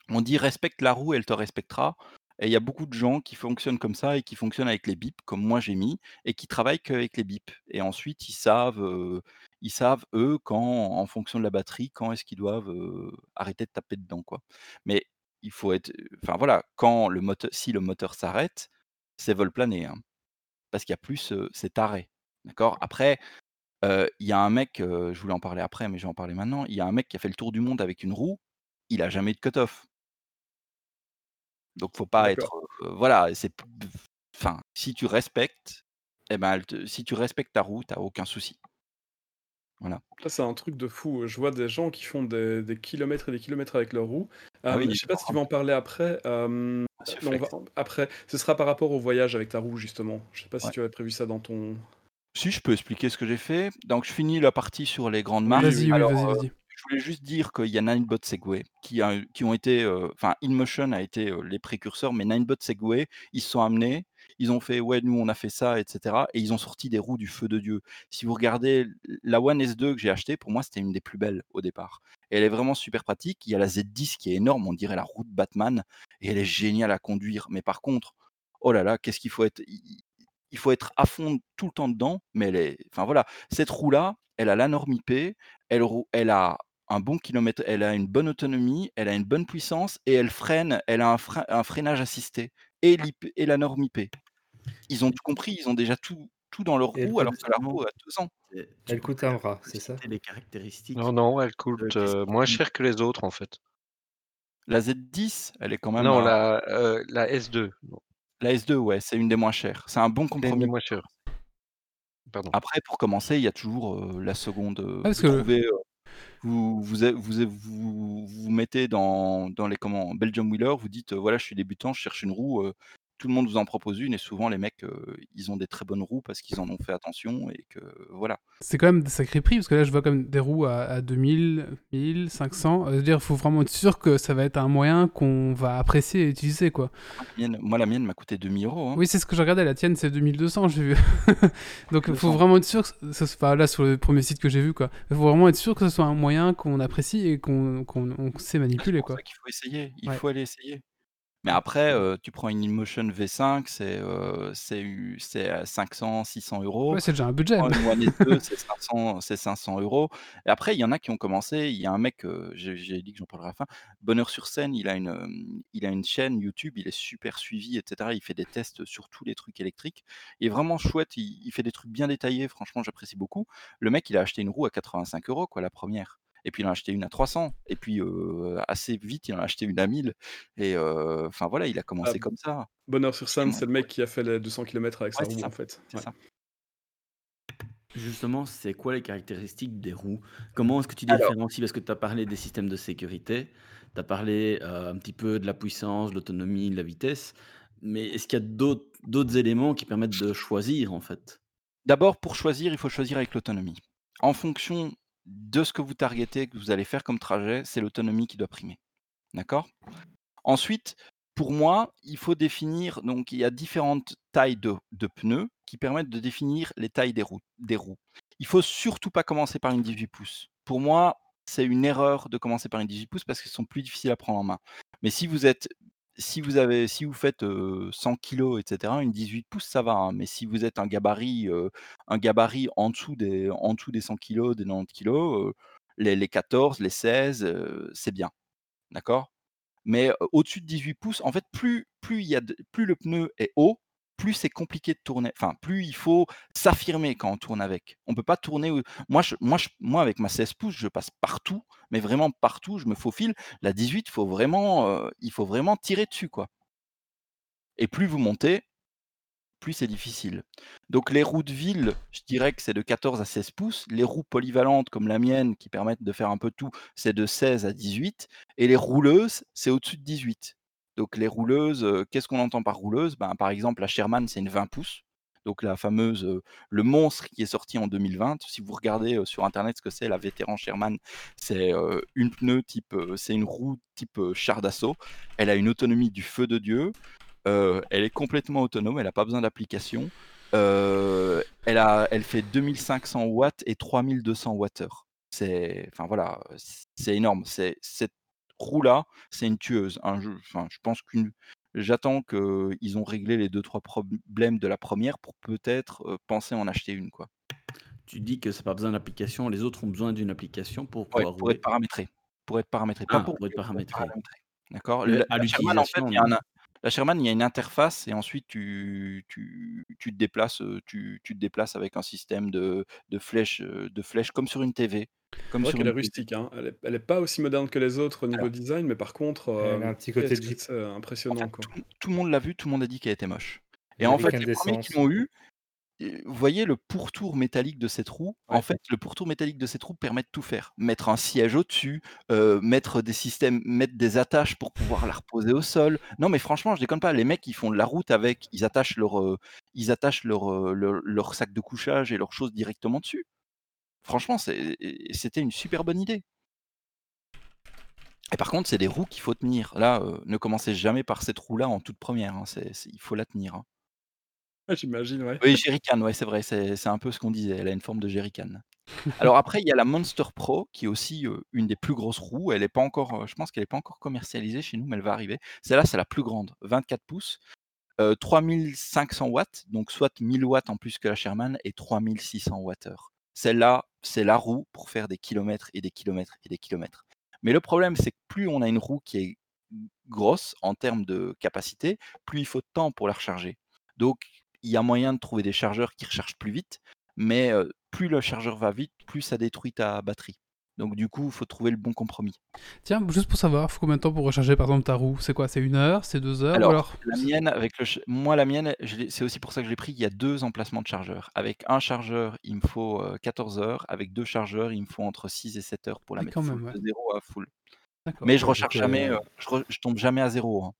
on dit respecte la roue, elle te respectera. Et il y a beaucoup de gens qui fonctionnent comme ça et qui fonctionnent avec les bips, comme moi j'ai mis, et qui travaillent qu'avec les bips. Et ensuite, ils savent, ils savent eux quand, en fonction de la batterie, quand est-ce qu'ils doivent arrêter de taper dedans, quoi. Mais il faut être, enfin voilà, quand le moteur, si le moteur s'arrête, c'est vol plané, hein, parce qu'il y a plus cet arrêt, d'accord? Après, il y a un mec, je voulais en parler après, mais je vais en parler maintenant. Il y a un mec qui a fait le tour du monde avec une roue, il a jamais eu de cut-off. Donc faut pas être, euh, voilà, c'est, enfin, si tu respectes, eh ben, te- si tu respectes ta roue, t'as aucun souci. Voilà. Ça, c'est un truc de fou. Je vois des gens qui font des, des kilomètres et des kilomètres avec leur roue. Ah oui, Euh, je sais pas si tu vas en parler après. euh, non, va- après, ce sera par rapport au voyage avec ta roue, justement. Je sais pas si tu avais prévu ça dans ton. Si, je peux expliquer ce que j'ai fait. Donc, je finis la partie sur les grandes marques. Vas-y, oui, vas-y, euh, vas-y. Je voulais juste dire qu'il y a Ninebot Segway qui, ont été, euh, enfin, InMotion a été euh, les précurseurs, mais Ninebot Segway, ils se sont amenés, ils ont fait, ouais, nous on a fait ça, etc. Et ils ont sorti des roues du feu de Dieu. Si vous regardez la One S2 que j'ai achetée, pour moi c'était une des plus belles au départ. Elle est vraiment super pratique. Il y a la Z10 qui est énorme, on dirait la roue de Batman, et elle est géniale à conduire. Mais par contre, oh là là, qu'est-ce qu'il faut être il faut être à fond tout le temps dedans, mais elle est, enfin voilà, cette roue-là, elle a la norme IP, elle, elle a un bon kilomètre, elle a une bonne autonomie, elle a une bonne puissance et elle freine, elle a un, frein- un freinage assisté et, l'IP et la norme IP. Ils ont tout compris, ils ont déjà tout, tout dans leur roue, alors que la roue a deux ans. Elle coûte un bras, c'est ça? les caractéristiques. Non, non, elle Euh, coûte euh, moins cher que les autres en fait. La Z10, elle est quand même. Non, à- la, euh, la S2. non, la S2, ouais, c'est une des moins chères. C'est un bon compromis. moins chères. Pardon. Après, pour commencer, il y a toujours euh, la seconde. euh, parce que- euh, vous, vous, vous, vous, mettez dans, dans les comment, Belgium Wheeler, vous dites euh, voilà, je suis débutant, je cherche une roue. Euh, tout le monde vous en propose une et souvent les mecs, euh, ils ont des très bonnes roues parce qu'ils en ont fait attention et que voilà. C'est quand même des sacrés prix, parce que là, je vois comme des roues à, à 2000, 1500. C'est-à-dire, il faut vraiment être sûr que ça va être un moyen qu'on va apprécier et utiliser, quoi. La mienne- moi, la mienne m'a coûté 2000 euros. hein. Oui, c'est ce que je regardais. La tienne, c'est 2200, j'ai vu. Donc, il faut 200. vraiment être sûr que ce soit là sur le premier site que j'ai vu, quoi. Il faut vraiment être sûr que ce soit un moyen qu'on apprécie et qu'on qu'on- on sait manipuler, C'est pour quoi. ça qu'il faut essayer. Il Ouais. faut aller essayer. Mais après, euh, tu prends une InMotion V5, c'est euh, c'est eu- c'est à 500, 600 euros. Ouais, c'est déjà un budget. prends une One S2, c'est 500, c'est 500 euros. Et après, il y en a qui ont commencé. Il y a un mec, euh, j'ai j'ai dit que j'en parlerai à la fin. Bonheur sur scène, il a une, il a une chaîne YouTube, il est super suivi, etc. Il fait des tests sur tous les trucs électriques. Il est vraiment chouette. Il, il fait des trucs bien détaillés. Franchement, j'apprécie beaucoup. Le mec, il a acheté une roue à 85 euros, quoi, la première. Et puis il en a acheté une à 300. Et puis euh, assez vite, il en a acheté une à 1000. Et euh, enfin voilà, il a commencé Ah, comme ça. Bonheur sur scène, Ouais. c'est le mec qui a fait les 200 km avec Ouais, sa roue, ça. en fait. C'est Ouais. ça. Justement, c'est quoi les caractéristiques des roues? Comment est-ce que tu différencies? Parce que tu as parlé des systèmes de sécurité, tu as parlé euh, un petit peu de la puissance, de l'autonomie, de la vitesse, mais est-ce qu'il y a d'autres éléments qui permettent de choisir en fait? D'abord, pour choisir, il faut choisir avec l'autonomie. En fonction de ce que vous targetez, que vous allez faire comme trajet, c'est l'autonomie qui doit primer. D'accord? Ensuite, pour moi, il faut définir, donc il y a différentes tailles de, pneus qui permettent de définir les tailles des roues. Il faut surtout pas commencer par une 18 pouces. Pour moi, c'est une erreur de commencer par une 18 pouces parce qu'elles sont plus difficiles à prendre en main. Mais si vous êtes si vous avez si vous faites euh, 100 kg, etc., une 18 pouces, ça va. hein. Mais si vous êtes un gabarit, euh, un gabarit en dessous des, en dessous des 100 kg, des 90 kg, euh, les, les 14, les 16, euh, c'est bien. D'accord? Mais euh, au-dessus de 18 pouces, en fait, plus, plus, il y a de- plus le pneu est haut, plus c'est compliqué de tourner. Enfin, plus il faut s'affirmer quand on tourne avec. On peut pas tourner. Moi, avec ma 16 pouces, je passe partout, mais vraiment partout, je me faufile. La 18, faut euh, il faut vraiment tirer dessus, quoi. Et plus vous montez, plus c'est difficile. Donc les roues de ville, je dirais que c'est de 14 à 16 pouces. Les roues polyvalentes comme la mienne, qui permettent de faire un peu tout, c'est de 16 à 18. Et les rouleuses, c'est au-dessus de 18. Donc les rouleuses, qu'est-ce qu'on entend par rouleuse? Ben, Par exemple, la Sherman, c'est une 20 pouces. Donc la fameuse, le monstre qui est sorti en 2020. Si vous regardez sur Internet ce que c'est, la vétéran Sherman, c'est une pneu type, c'est une roue type char d'assaut. Elle a une autonomie du feu de Dieu. Elle est complètement autonome, elle n'a pas besoin d'application. Elle, a, elle fait 2500 watts et 3200 watts C'est, enfin voilà, c'est énorme. C'est roue-là, c'est une tueuse. Jeu- enfin, je pense qu'une, j'attends qu'ils ont réglé les deux trois problèmes de la première pour peut-être euh, penser en acheter une quoi. Tu dis que ça pas besoin d'application, les autres ont besoin d'une application pour Ouais, pouvoir pour rouler. être paramétré, pour être paramétré, pas Ah, pour pour être paramétré. D'accord? À en fait, il y a un, la Sherman, il y a une interface et ensuite tu, tu, tu te déplaces, euh, tu, tu te déplaces avec un système de, de flèches, euh, de flèches comme sur une TV. Comme sur qu'elle est rustique, hein. Elle est, elle est pas aussi moderne que les autres au niveau Alors. design, mais par contre, Elle a euh, un petit côté de c'est impressionnant, En fait, quoi. tout, tout le monde l'a vu, tout le monde a dit qu'elle était moche. Et en fait, les premiers qui l'ont eu, vous voyez le pourtour métallique de cette roue? En fait, le pourtour métallique de cette roue permet de tout faire. Mettre un siège au-dessus, mettre des systèmes mettre des attaches pour pouvoir la reposer au sol. Non, mais franchement, je déconne pas, les mecs, ils font de la route avec, ils attachent leur, ils attachent leur, leur leur sac de couchage et leurs choses directement dessus. Franchement, c'était une super bonne idée. Et par contre, c'est des roues qu'il faut tenir. Là, ne commencez jamais par cette roue-là en toute première, hein, il faut la tenir, hein. J'imagine, ouais. Oui, jerrycan, ouais, c'est vrai, c'est un peu ce qu'on disait, elle a une forme de jerrycan. Alors après, il y a la Monster Pro qui est aussi, une des plus grosses roues. Elle est pas encore, je pense qu'elle est pas encore commercialisée chez nous, mais elle va arriver. Celle-là, c'est la plus grande, 24 pouces, heu, 3500 watts, donc soit 1000 watts en plus que la Sherman et 3600 Wh. Celle-là, c'est la roue pour faire des kilomètres et des kilomètres et des kilomètres. Mais le problème, c'est que plus on a une roue qui est grosse en termes de capacité, plus il faut de temps pour la recharger. Donc il y a moyen de trouver des chargeurs qui rechargent plus vite, mais plus le chargeur va vite, plus ça détruit ta batterie. Donc du coup, il faut trouver le bon compromis. Tiens, juste pour savoir, faut combien de temps pour recharger par exemple ta roue? C'est quoi? C'est une heure? C'est deux heures? Alors, la mienne avec le moi la mienne, c'est aussi pour ça que je l'ai pris, il y a 2 emplacements de chargeur. Avec un chargeur, il me faut, heu, 14 heures, avec 2 chargeurs, il me faut entre 6 et 7 heures pour la Oui, mettre quand full, même, ouais. de 0 à full. Mais je recharge jamais, je re je tombe jamais à 0, hein.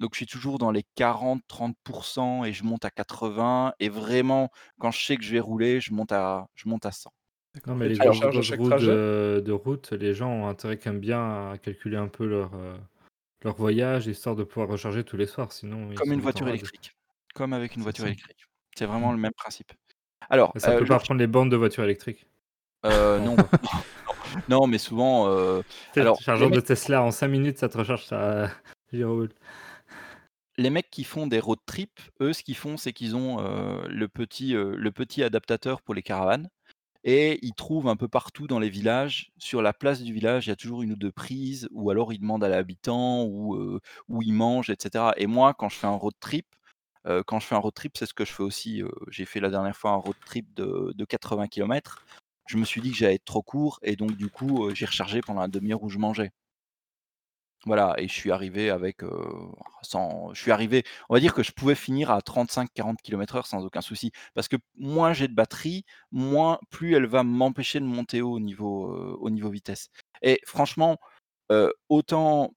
Donc je suis toujours dans les 40-30% et je monte à 80 et vraiment, quand je sais que je vais rouler, je monte à je monte à 100. Non, mais les Alors trajet? de de route, les gens ont intérêt quand même bien à calculer un peu leur, heu, leur voyage, histoire de pouvoir recharger tous les soirs, sinon Comme une voiture électrique, comme avec une C'est voiture ça. électrique. C'est vraiment le même principe. Alors, Et ça heu, peut pas ch prendre les bornes de voiture électrique? Pas non, non, non, mais souvent, le alors chargeur de Tesla en 5 minutes, ça te recharge ta. les mecs qui font des road trips, eux, ce qu'ils font, c'est qu'ils ont, petit, heu, le petit adaptateur pour les caravanes et ils trouvent un peu partout dans les villages, sur la place du village, il y a toujours 1 ou 2 prises ou alors ils demandent à l'habitant ou, heu, ou ils mangent et cetera et moi, quand je fais un road trip, quand je fais un road trip, c'est ce que je fais aussi, j'ai fait la dernière fois un road trip de de 80 kilomètres. Je me suis dit que j'allais être trop court et donc du coup, j'ai rechargé pendant la 1/2 heure où je mangeais. Voilà et je suis arrivé avec, sans je suis arrivé on va dire que je pouvais finir à 35-40 kilomètres/heure sans aucun souci. Parce que moins j'ai de batterie, moins plus elle va m'empêcher de monter haut au niveau, au niveau vitesse et franchement, autant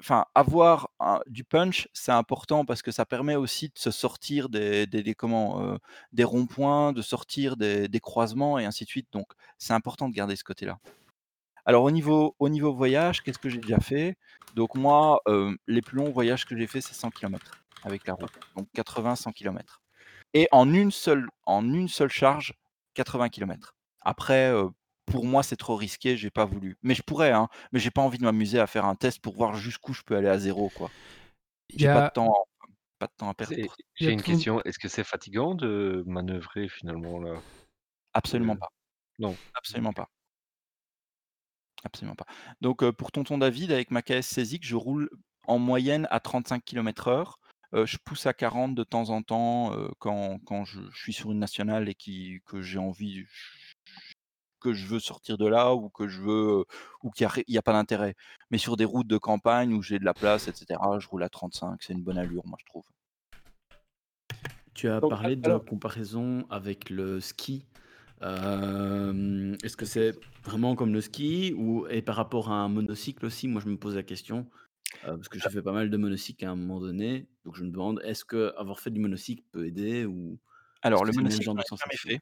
enfin avoir du punch, c'est important parce que ça permet aussi de se sortir des comment, des ronds-points, de sortir des des croisements et ainsi de suite donc c'est important de garder ce côté-là. Alors au niveau au niveau voyage, qu'est-ce que j'ai déjà fait? Donc moi, hem, les plus longs voyages que j'ai fait, c'est 100 kilomètres avec la roue, donc 80-100 kilomètres et en une seule en une seule charge, 80 kilomètres. Après, heu, pour moi, c'est trop risqué, j'ai pas voulu. Mais je pourrais, hein, mais j'ai pas envie de m'amuser à faire un test pour voir jusqu'où je peux aller à 0 quoi. J'ai pas de a temps pas de temps à perdre. j'ai une tout question, est-ce que c'est fatigant de manœuvrer finalement là? Absolument pas. non? Absolument pas. Absolument pas. Donc pour tonton David, avec ma KS Cezik, je roule en moyenne à 35 kilomètres/heure. Heu, je pousse à 40 de temps en temps, quand quand je je suis sur une nationale et qui que j'ai envie que je veux sortir de là ou que je veux, ou qu'il y a a pas d'intérêt. Mais sur des routes de campagne où j'ai de la place et cetera, je roule à 35, c'est une bonne allure, moi je trouve. Tu as Donc, parlé de alors comparaison avec le ski. Hem, est-ce que c'est vraiment comme le ski ou et par rapport à un monocycle aussi? Moi, je me pose la question, heu, parce que j'ai fait pas mal de monocycles à un moment donné, donc je me demande, est-ce qu'avoir fait du monocycle peut aider ou Alors que le monocycle, genre de fait,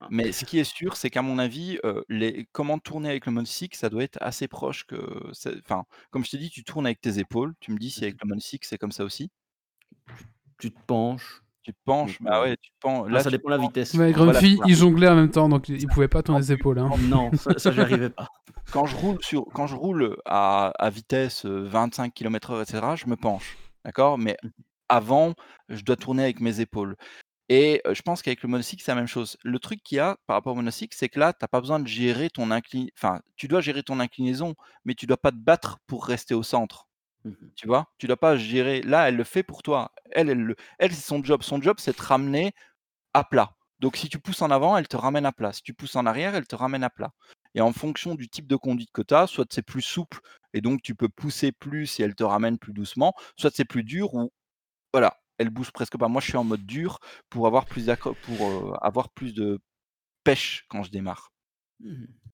Ah. mais ce qui est sûr, c'est qu'à mon avis, heu, les comment tourner avec le monocycle, ça doit être assez proche que enfin, comme je t'ai dit, tu tournes avec tes épaules. Tu me dis si Mmh avec le monocycle, c'est comme ça aussi? Tu te penches, Tu te penches, bah heu, ouais, tu te pen enfin là ça dépend de la penches vitesse, voilà, c'est Grumpy, ça. il jonglait en même temps, donc il pouvait pas tourner les épaules, hein. Non, ça ça j'y arrivais pas. quand je roule sur quand je roule à à vitesse, heu, 25 kilomètres/heure et cetera, je me penche, d'accord? Mais avant, je dois tourner avec mes épaules et heu, je pense qu'avec le monocycle, c'est la même chose. Le truc qu'il y a par rapport au monocycle, c'est que là, tu as pas besoin de gérer ton incli enfin, tu dois gérer ton inclinaison, mais tu dois pas te battre pour rester au centre. Mmh mh. Tu vois? Tu dois pas gérer là, elle le fait pour toi. Elle, elle le elle, c'est son job. Son job, c'est te ramener à plat. Donc si tu pousses en avant, elle te ramène à plat. Si tu pousses en arrière, elle te ramène à plat et en fonction du type de conduite que tu as, soit c'est plus souple et donc tu peux pousser plus et elle te ramène plus doucement, soit c'est plus dur ou voilà. elle bouge presque pas. Moi, je suis en mode dur pour avoir plus pour, heu, avoir plus de pêche quand je démarre. Mmh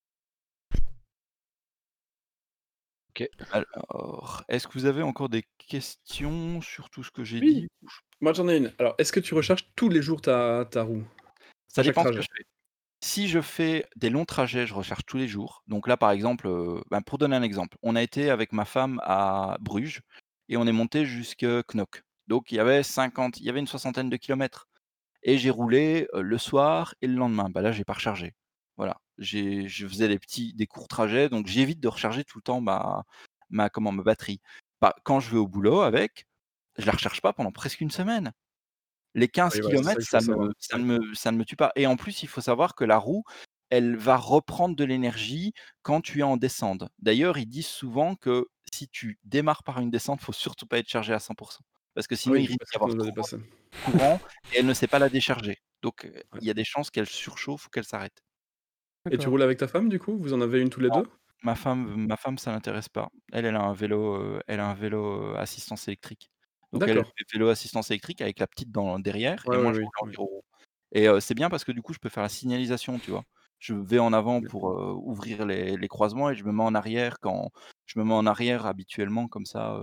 OK. Alors, est-ce que vous avez encore des questions sur tout ce que j'ai Oui. dit? Moi, j'en ai une. Alors, est-ce que tu recharges tous les jours ta ta roue? Ça À chaque dépend ce que trajet? je fais. Si je fais des longs trajets, je recharge tous les jours. Donc là, par exemple, heu, ben, pour donner un exemple, on a été avec ma femme à Bruges et on est monté jusque Knokke. Donc il y avait 50 il y avait une soixantaine de kilomètres et j'ai roulé, heu, le soir et le lendemain. Bah, là, j'ai pas rechargé. Je faisais des petits des courts trajets, donc j'évite de recharger tout le temps ma ma comment, ma batterie. Bah, quand je vais au boulot avec, je la recharge pas pendant presque une semaine. Les 15 Oui, c'est ça me ça ne me ça ne me tue pas et en plus, il faut savoir que la roue, elle va reprendre de l'énergie quand tu es en descente. D'ailleurs, ils disent souvent que si tu démarres par une descente, faut surtout pas être chargé à 100% parce que sinon il risque parce d'y que avoir tu nous as trop courant et elle ne sait pas la décharger. Donc, Ouais. il y a des chances qu'elle surchauffe ou qu'elle s'arrête. Et tu roules avec ta femme, du coup? Vous en avez une tous les Non, 2? ma femme ma femme, ça l'intéresse pas. Elle, elle a un vélo, heu, elle a un vélo, heu, assistance électrique. Donc elle, fait vélo assistance électrique avec la petite dans derrière Ouais, et moi je oui, roule en oui. et heu, c'est bien parce que du coup, je peux faire la signalisation, tu vois? Je vais en avant pour, ouvrir les les croisements et je me mets en arrière quand je me mets en arrière habituellement comme ça,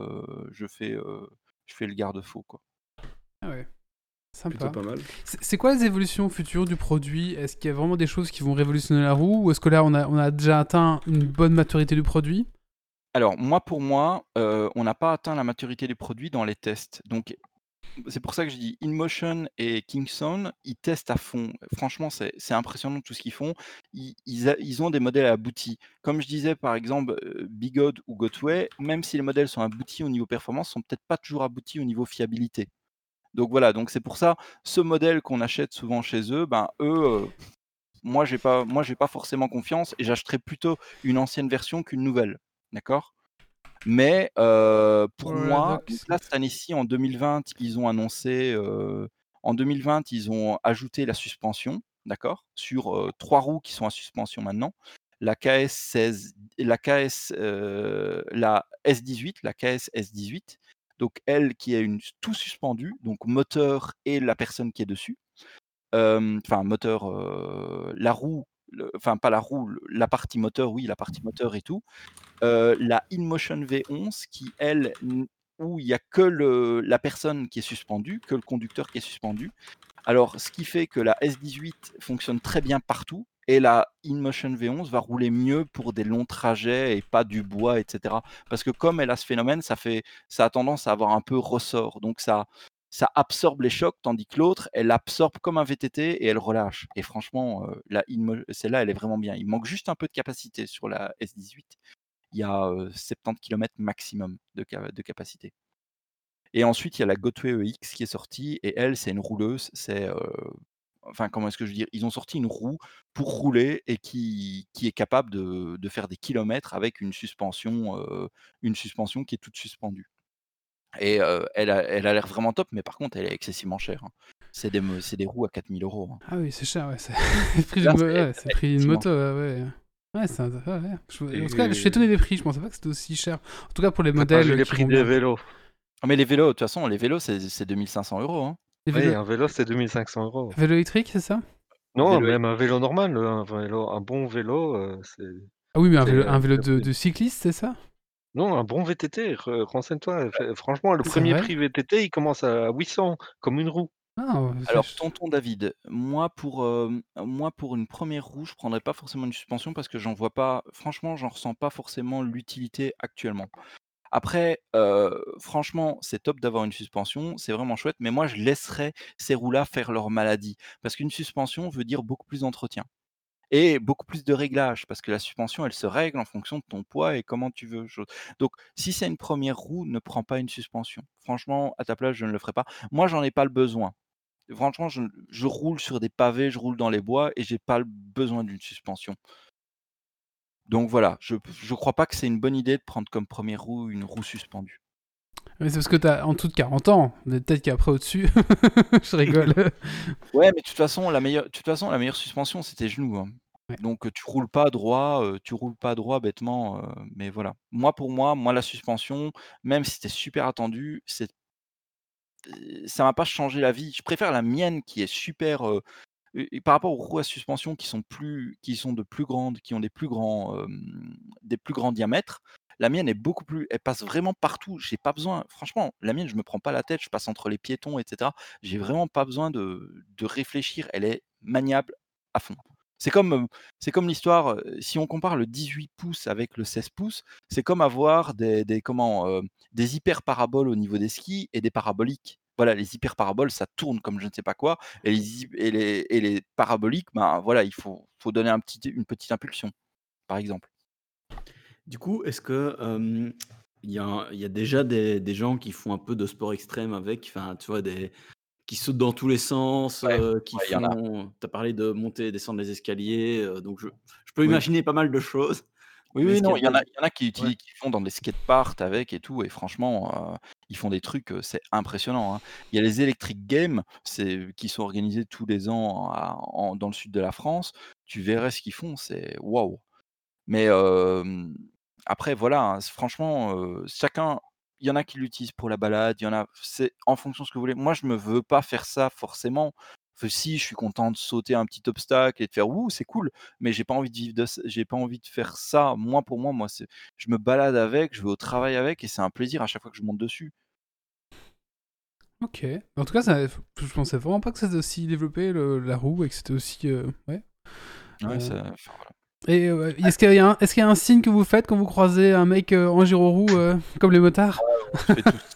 je fais, je fais le garde-fou, quoi. Ah ouais, plutôt sympa. pas mal. C'est quoi les évolutions futures du produit? Est-ce qu'il y a vraiment des choses qui vont révolutionner la roue? Ou est-ce que là on a, on a déjà atteint une bonne maturité du produit? Alors moi, pour moi, heu, on n'a pas atteint la maturité du produit dans les tests. Donc c'est pour ça que je dis InMotion et Kingston, ils testent à fond. Franchement, c'est impressionnant tout ce qu'ils font. Ils ils a ils ont des modèles aboutis. Comme je disais, par exemple, heu, Bigod ou Gotway, même si les modèles sont aboutis au niveau performance, sont peut-être pas toujours aboutis au niveau fiabilité. Donc voilà, donc c'est pour ça, ce modèle qu'on achète souvent chez eux, ben, eux, heu, moi j'ai pas moi j'ai pas forcément confiance et j'achèterais plutôt une ancienne version qu'une nouvelle. D'accord? Mais heu, pour Ouais, moi, là, cette année-ci, en 2020, ils ont annoncé, heu, en 2020, ils ont ajouté la suspension, d'accord? Sur, 3 roues qui sont à suspension maintenant. La KS 16 la KS, la S18, la KS S18, donc elle qui est tout suspendu, donc moteur et la personne qui est dessus. Enfin moteur, la roue, enfin pas la roue, la partie moteur, oui, la partie moteur et tout. La InMotion V11 qui elle, où il y a que le la personne qui est suspendue, que le conducteur qui est suspendu. Alors ce qui fait que la S18 fonctionne très bien partout et la InMotion V11 va rouler mieux pour des longs trajets et pas du bois et cetera. Parce que comme elle a ce phénomène, ça fait ça a tendance à avoir un peu ressort, donc ça ça absorbe les chocs, tandis que l'autre, elle absorbe comme un VTT et elle relâche et franchement, Inmo celle-là, elle est vraiment bien. Il manque juste un peu de capacité sur la S18 il y a, heu, 70 kilomètres maximum de de capacité. Et ensuite, il y a la Gotway EX qui est sortie et elle, c'est une rouleuse, c'est, heu, enfin, comment est-ce que je veux dire? Ils ont sorti une roue pour rouler et qui qui est capable de de faire des kilomètres avec une suspension, une suspension qui est toute suspendue. Et heu, elle a elle a l'air vraiment top, mais par contre, elle est excessivement chère, hein. C'est des des roues à 4 000 €, hein. Ah oui, c'est cher, ouais. C'est le prix Là, d'une ouais, moto, ouais. ouais. Ouais, c'est un- ouais, ouais. Je- En tout cas, je suis étonné des prix. Je pensais pas que c'était aussi cher. En tout cas, pour les modèles les prix des bien. vélos? Ah mais les vélos, de toute façon, les vélos, c'est c'est 2 500 €, hein. Les Oui, vélos, un vélo, c'est 2500 euros. vélos électriques, c'est ça? Non, Vélo même un vélo normal, heu, un vélo un bon vélo, heu, c'est Ah oui, mais un vélo, un vélo le de, cycliste, c'est ça? Non, un bon VTT, re renseigne-toi, franchement, le C'est premier prix VTT, il commence à 800, comme une roue. Ah, Alors, tonton David, moi pour, moi pour une première roue, je prendrais pas forcément une suspension parce que j'en vois pas franchement, j'en ressens pas forcément l'utilité actuellement. Après, franchement, c'est top d'avoir une suspension, c'est vraiment chouette, mais moi je laisserais ces roues-là faire leur maladie. Parce qu'une suspension veut dire beaucoup plus d'entretien et beaucoup plus de réglage parce que la suspension, elle se règle en fonction de ton poids et comment tu veux donc si c'est une première roue, ne prends pas une suspension. Franchement, à ta place, je ne le ferais pas. Moi, j'en ai pas le besoin. Franchement, je je roule sur des pavés, je roule dans les bois et j'ai pas le besoin d'une suspension. Donc voilà, je je crois pas que c'est une bonne idée de prendre comme première roue une roue suspendue. Mais c'est parce que t'as en tout de 40 ans. Peut-être qu'après au-dessus. je rigole. Ouais, mais de toute façon, la meilleure de toute façon, la meilleure suspension, c'est tes genoux, hein. Ouais. Donc heu, tu roules pas droit, heu, tu roules pas droit bêtement, heu, mais voilà. Moi, pour moi moi, la suspension, même si c'était super attendu, c'est ça m'a pas changé la vie. Je préfère la mienne qui est super, par rapport aux roues à suspension qui sont plus qui sont de plus grandes, qui ont des plus grands, des plus grands diamètres, la mienne est beaucoup plus elle passe vraiment partout. J'ai pas besoin franchement, la mienne, je me prends pas la tête, je passe entre les piétons et cetera. J'ai vraiment pas besoin de réfléchir, elle est maniable à fond. C'est comme, c'est comme l'histoire, si on compare le 18 pouces avec le 16 pouces, c'est comme avoir des des comment, des hyper paraboles au niveau des skis et des paraboliques. Voilà, les hyper paraboles, ça tourne comme je ne sais pas quoi et les et les et les paraboliques, ben, voilà, il faut faut donner un petit une petite impulsion, par exemple. Du coup, est-ce que, il y a il y a déjà des des gens qui font un peu de sport extrême avec? Enfin, tu vois, des qui sautent dans tous les sens, Ouais, qui ouais, font tu as parlé de monter et descendre les escaliers, donc je je peux Oui. imaginer pas mal de choses. Oui, oui, non, il y en a des il y en a qui ouais. utilisent qui font dans des skateparks avec et tout et franchement, heu, ils font des trucs, c'est impressionnant, hein. Il y a les Electric Games, qui sont organisés tous les ans à en dans le sud de la France. Tu verrais ce qu'ils font, c'est waouh! Mais, après voilà, hein, franchement, chacun il y en a qui l'utilisent pour la balade, il y en a c'est en fonction de ce que vous voulez. Moi, je me veux pas faire ça forcément. Enfin si, je suis content de sauter un petit obstacle et de faire: «Ouh, c'est cool!» mais j'ai pas envie de vivre de j'ai pas envie de faire ça, moi, pour moi. Moi, c'est je me balade avec, je vais au travail avec et c'est un plaisir à chaque fois que je monte dessus. OK. En tout cas, ça je pensais vraiment pas que c'était aussi développé le la roue et que c'était aussi, heu, ouais. Ouais, Heu ça enfin voilà. et est-ce qu'il y a un est-ce qu'il y a un signe que vous faites quand vous croisez un mec, heu, en gyroroue, heu, comme les motards?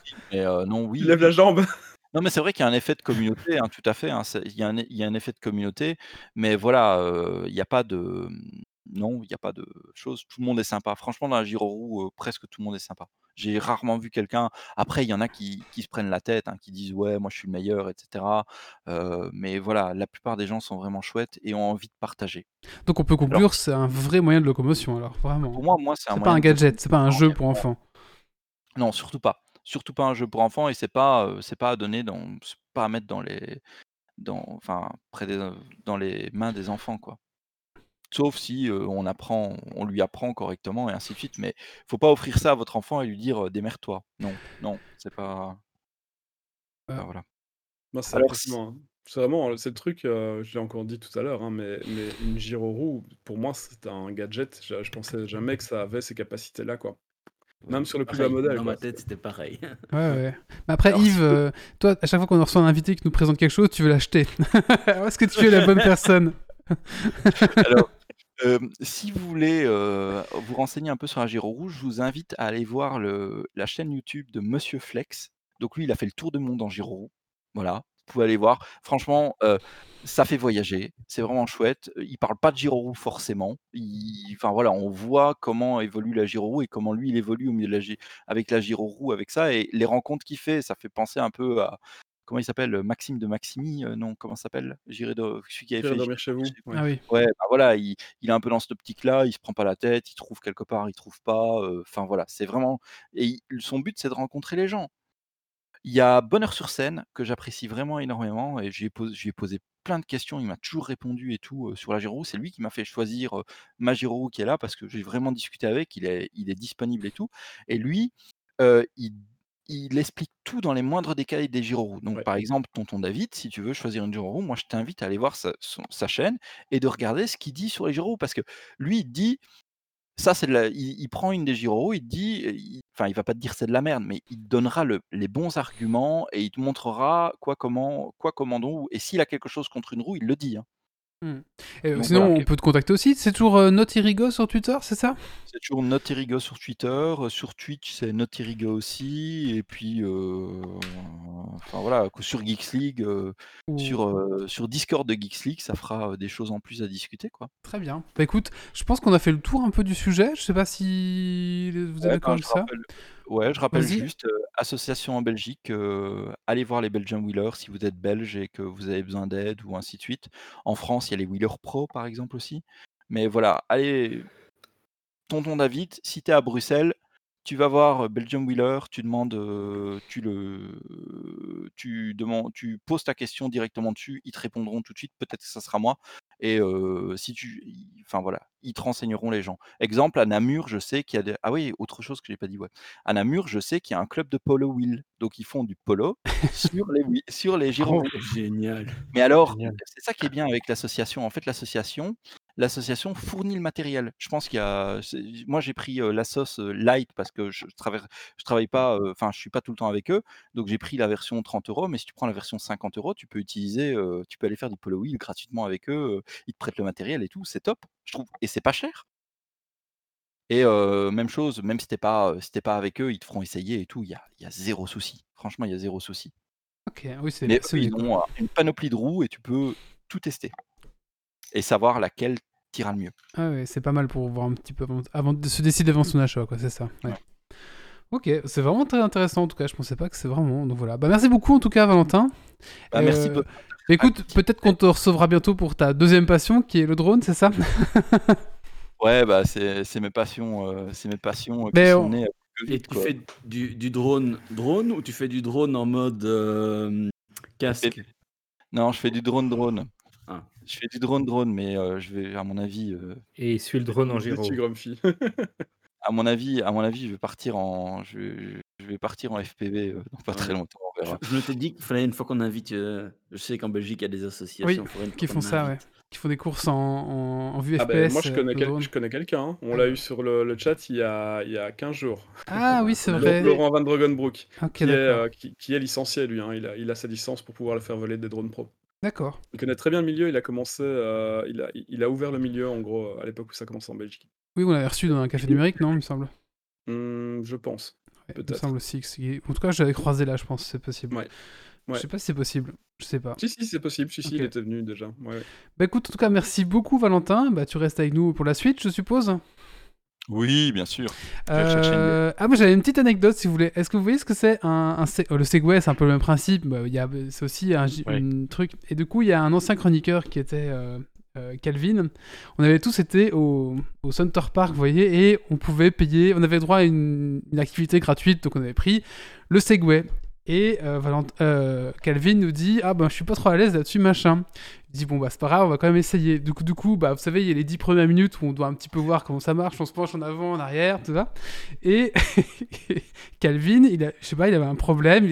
Signe, mais heu, non, Il oui, lève oui. la jambe. Non, mais c'est vrai qu'il y a un effet de communauté, hein, tout à fait, hein. C'est il y a un il y a un effet de communauté, mais voilà, il y a pas de, mmh, non, il y a pas de chose. Tout le monde est sympa. Franchement, dans la gyroroue, heu, presque tout le monde est sympa. J'ai rarement vu quelqu'un après, il y en a qui qui se prennent la tête, hein, qui disent: «Ouais, moi, je suis le meilleur» et cetera. Heu, mais voilà, la plupart des gens sont vraiment chouettes et ont envie de partager. Donc on peut Alors conclure, c'est un vrai moyen de locomotion alors, vraiment. Pour moi moi, c'est un C'est pas moyen un de gadget, c'est pas un jeu pour enfants. Non, surtout pas. Surtout pas un jeu pour enfants et c'est pas, c'est pas à donner dans c'est pas à mettre dans les dans enfin, près des in dans les mains des enfants, quoi. Sauf si, on apprend on lui apprend correctement et ainsi de suite, mais faut pas offrir ça à votre enfant et lui dire, «Démerde-toi». Non, non, c'est pas enfin, voilà. Moi, c'est Alors si impressionnant, hein. C'est vraiment, c'est le truc, je l'ai encore dit tout à l'heure, hein, mais mais une gyroroue, pour moi, c'est un gadget. Je je pensais jamais que ça avait ces capacités-là, quoi. Même sur le plus bas modèle, dans quoi, ma tête, c'était pareil. Ouais, ouais. Mais après Alors Yves, heu, toi, à chaque fois qu'on reçoit un invité qui nous présente quelque chose, tu veux l'acheter. Alors est-ce que tu es la bonne personne? Alors, hem, si vous voulez, heu, vous renseigner un peu sur la gyroroue, je vous invite à aller voir le la chaîne YouTube de Monsieur Flex. Donc lui, il a fait le tour du monde en gyroroue. Voilà, vous pouvez aller voir. Franchement, heu, ça fait voyager, c'est vraiment chouette. Il parle pas de gyroroue forcément. Il enfin voilà, on voit comment évolue la gyroroue et comment lui, il évolue au milieu de la avec la gyroroue, avec ça et les rencontres qu'il fait, ça fait penser un peu à comment il s'appelle? Maxime de Maximi? Heu, non, comment ça s'appelle? J'irai do celui qui avait J'irai fait dormir chez vous, ouais. Ah oui. Ouais, bah, voilà, il il est un peu dans cette optique-là, il se prend pas la tête, il trouve quelque part, il trouve pas, enfin voilà, c'est vraiment et il son but, c'est de rencontrer les gens. Il y a Bonheur-sur-Seine que j'apprécie vraiment énormément et je lui ai ai posé plein de questions, il m'a toujours répondu et tout, sur la gyroroue. C'est lui qui m'a fait choisir, ma gyroroue qui est là parce que j'ai vraiment discuté avec, il est il est disponible et tout et lui, il il explique tout dans les moindres détails des gyroroues. Donc Ouais. par exemple, tonton David, si tu veux choisir une gyroroue, moi je t'invite à aller voir sa son sa chaîne et de regarder ce qu'il dit sur les gyroroues parce que lui, il dit ça, c'est il prend une des gyroroues, il dit, il enfin, il va pas te dire: «C'est de la merde», mais il te donnera le les bons arguments et il te montrera quoi, comment quoi, comment, donc et s'il a quelque chose contre une roue, il le dit, hein. Et Donc sinon voilà. on peut te contacter aussi, c'est toujours, heu, Nautirigo sur Twitter, c'est ça? C'est toujours Nautirigo sur Twitter, heu, sur Twitch, c'est Nautirigo aussi et puis, heu, enfin voilà, sur Geeks League, sur, sur Discord de Geeks League, ça fera, des choses en plus à discuter, quoi. Très bien. Bah, écoute, je pense qu'on a fait le tour un peu du sujet. Je sais pas si vous êtes Ouais, d'accord avec ça? rappelle ouais, je rappelle Vas-y. juste, association en Belgique, allez voir les Belgian Wheelers si vous êtes belge et que vous avez besoin d'aide ou ainsi de suite. En France, il y a les Wheelers Pro, par exemple, aussi. Mais voilà, allez tonton David, si tu es à Bruxelles, tu vas voir Belgium Wheeler, tu demandes, euh, tu le, tu demandes, tu poses ta question directement dessus, ils te répondront tout de suite. Peut-être que ça sera moi. Et euh, si tu, enfin voilà, ils te renseigneront les gens. Exemple à Namur, je sais qu'il y a des, ah oui, autre chose que j'ai pas dit, ouais. À Namur, je sais qu'il y a un club de polo wheel, donc ils font du polo sur les, sur les gyros. Génial. Mais alors, c'est ça qui est bien avec l'association. En fait, l'association, l'association fournit le matériel. Je pense qu'il y a, moi j'ai pris la sauce light parce que je, travaille, je travaille pas, euh, enfin je suis pas tout le temps avec eux, donc j'ai pris la version 30 euros. Mais si tu prends la version 50 euros, tu peux utiliser, euh, tu peux aller faire du polo wheel gratuitement avec eux. ils te prêtent le matériel et tout, c'est top, je trouve, et c'est pas cher. Et euh, même chose, même si t'es pas, si pas avec eux, ils te feront essayer et tout. Il y a, y a zéro souci. Franchement, il y a zéro souci. Ok, oui, c'est Mais eux, ils ont une panoplie de roues et tu peux tout tester et savoir laquelle t'ira le mieux. Ah ouais, c'est pas mal pour voir un petit peu avant, avant de se décider avant son achat, quoi, c'est ça. ouais. Ouais. Ok, c'est vraiment très intéressant en tout cas. Je pensais pas que c'est vraiment. Donc voilà. Bah merci beaucoup en tout cas, Valentin. Bah, merci. Euh, peu- Écoute, peut-être qu'on te recevra bientôt pour ta deuxième passion qui est le drone, c'est ça? Ouais, bah c'est mes passions, euh, c'est mes passions euh, qui sont on- nées Covid, tu quoi. fais du, du drone drone ou tu fais du drone en mode euh, casque? Non, je fais du drone drone. Ah. Je fais du drone drone, mais euh, je vais, à mon avis, euh, Et il suit le drone en Je gyro. suis Grumpy. à mon avis, à mon avis, je vais partir en, je vais, je vais partir en FPV euh, dans pas Ouais. très longtemps, on Je, verra. je me t'ai dit qu'il fallait une fois qu'on invite. euh, je sais qu'en Belgique, il y a des associations. Oui, faudrait une fois Qui qu'on font ça, ouais. invite. Qui font des courses en, en, en vue Ah FPS. ben, moi, je euh, connais, de quel- drone. je connais quelqu'un. hein. On l'a eu sur le, le chat il y, a, il y a 15 jours. Ah oui, c'est vrai. Laurent Van Dragonbroek, Ok, qui, est, d'accord. euh, qui, qui est licencié, lui. hein. Il, a, il a sa licence pour pouvoir le faire voler des drones pro. D'accord. Il connaît très bien le milieu. Il a commencé, euh, il, a, il a ouvert le milieu, en gros, à l'époque où ça commençait en Belgique. Oui, on l'avait reçu dans un café numérique, non, il me semble? Hum, je pense. Ouais, il me semble aussi. que En tout cas, je l'avais croisé là, je pense, c'est possible. Ouais. Je Ouais. sais pas si c'est possible. Je sais pas. Si, si, c'est possible. Si, si, il était venu déjà. Ouais. Bah écoute, en tout cas, merci beaucoup, Valentin. Bah tu restes avec nous pour la suite, je suppose. Oui, bien sûr. Euh, Ah, moi j'avais une petite anecdote si vous voulez. Est-ce que vous voyez ce que c'est un, un se- oh, Le Segway, c'est un peu le même principe. Bah. C'est aussi un, Oui. truc. Et du coup, il y a un ancien chroniqueur qui était euh, euh, Calvin. On avait tous été au, au Center Park, vous voyez, et on pouvait payer. On avait droit à une, une activité gratuite, donc on avait pris le Segway. Et euh, Valent- euh, Calvin nous dit Ah ben je suis pas trop à l'aise là-dessus, machin. Il dit Bon bah c'est pas grave, on va quand même essayer. Du coup, du coup bah, vous savez, il y a les 10 premières minutes où on doit un petit peu voir comment ça marche, on se penche en avant, en arrière, tout ça. Et Calvin, il a, je sais pas, il avait un problème, il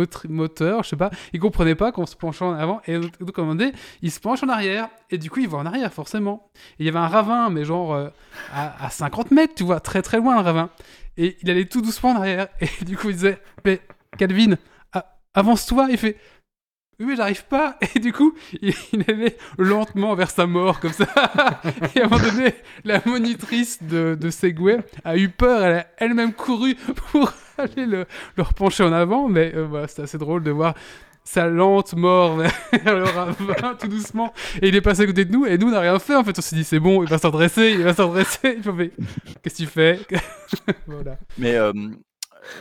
est moteur, je sais pas, il comprenait pas qu'en se penchant en avant. Et donc, on dit, il se penche en arrière, et du coup il va en arrière forcément. Et il y avait un ravin, mais genre euh, à, à 50 mètres, tu vois, très très loin le ravin. Et il allait tout doucement en arrière, et du coup il disait Mais Calvin, avance-toi, il fait. Oui, mais j'arrive pas. Et du coup, il, allait lentement vers sa mort, comme ça. Et à un moment donné, la monitrice de, de Segway a eu peur. Elle a elle-même couru pour aller le, le repencher en avant. Mais euh, c'est assez drôle de voir sa lente mort vers le ravin, tout doucement. Et il est passé à côté de nous. Et nous, on n'a rien fait. En fait, on s'est dit, c'est bon, il va s'en dresser, il va s'en dresser. Fait, Qu'est-ce que tu fais? Voilà. Mais euh,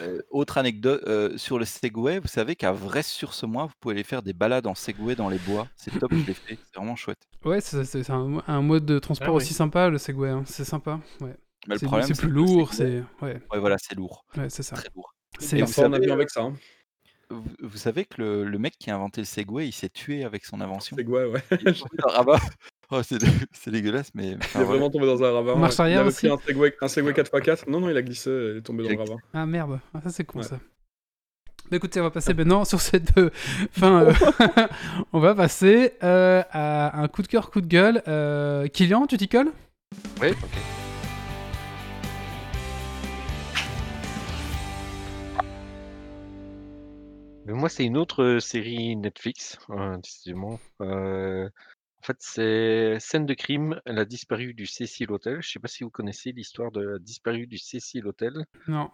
euh, autre anecdote euh, sur le Segway, vous savez qu'à Vresse-sur-Semois, vous pouvez aller faire des balades en Segway dans les bois. C'est top, je l'ai fait. C'est vraiment chouette. Ouais, c'est un, un mode de transport Ah oui. aussi sympa, le Segway. hein. C'est sympa. Ouais. Mais le C'est problème, c'est plus lourd, Segway- c'est. Ouais, Ouais, voilà, c'est lourd, ouais c'est ça. très lourd. C'est savez, vu euh, avec ça. Hein. Vous, vous savez que le, le mec qui a inventé le Segway, il s'est tué avec son invention. C'est quoi, ouais. Il est tombé dans le ravin. Oh, c'est c'est dégueulasse, mais Il est vraiment tombé dans un ravin. Marche ouais. arrière il avait aussi pris un Segway, un Segway 4x4. Non, non, il a glissé il est tombé dans Il le ravin. Ah merde, ah, ça c'est con Ouais. ça. Bah, écoutez, on va passer maintenant sur cette euh, fin. euh, on va passer euh, à un coup de cœur, coup de gueule. Euh, Kylian, tu t'y colles? Oui, ok. Mais moi, c'est une autre euh, série Netflix, euh, décidément. Euh, en fait, c'est Scène de crime, elle a disparu du Cecil Hotel. Je sais pas si vous connaissez l'histoire de la disparue du Cecil Hotel. Non.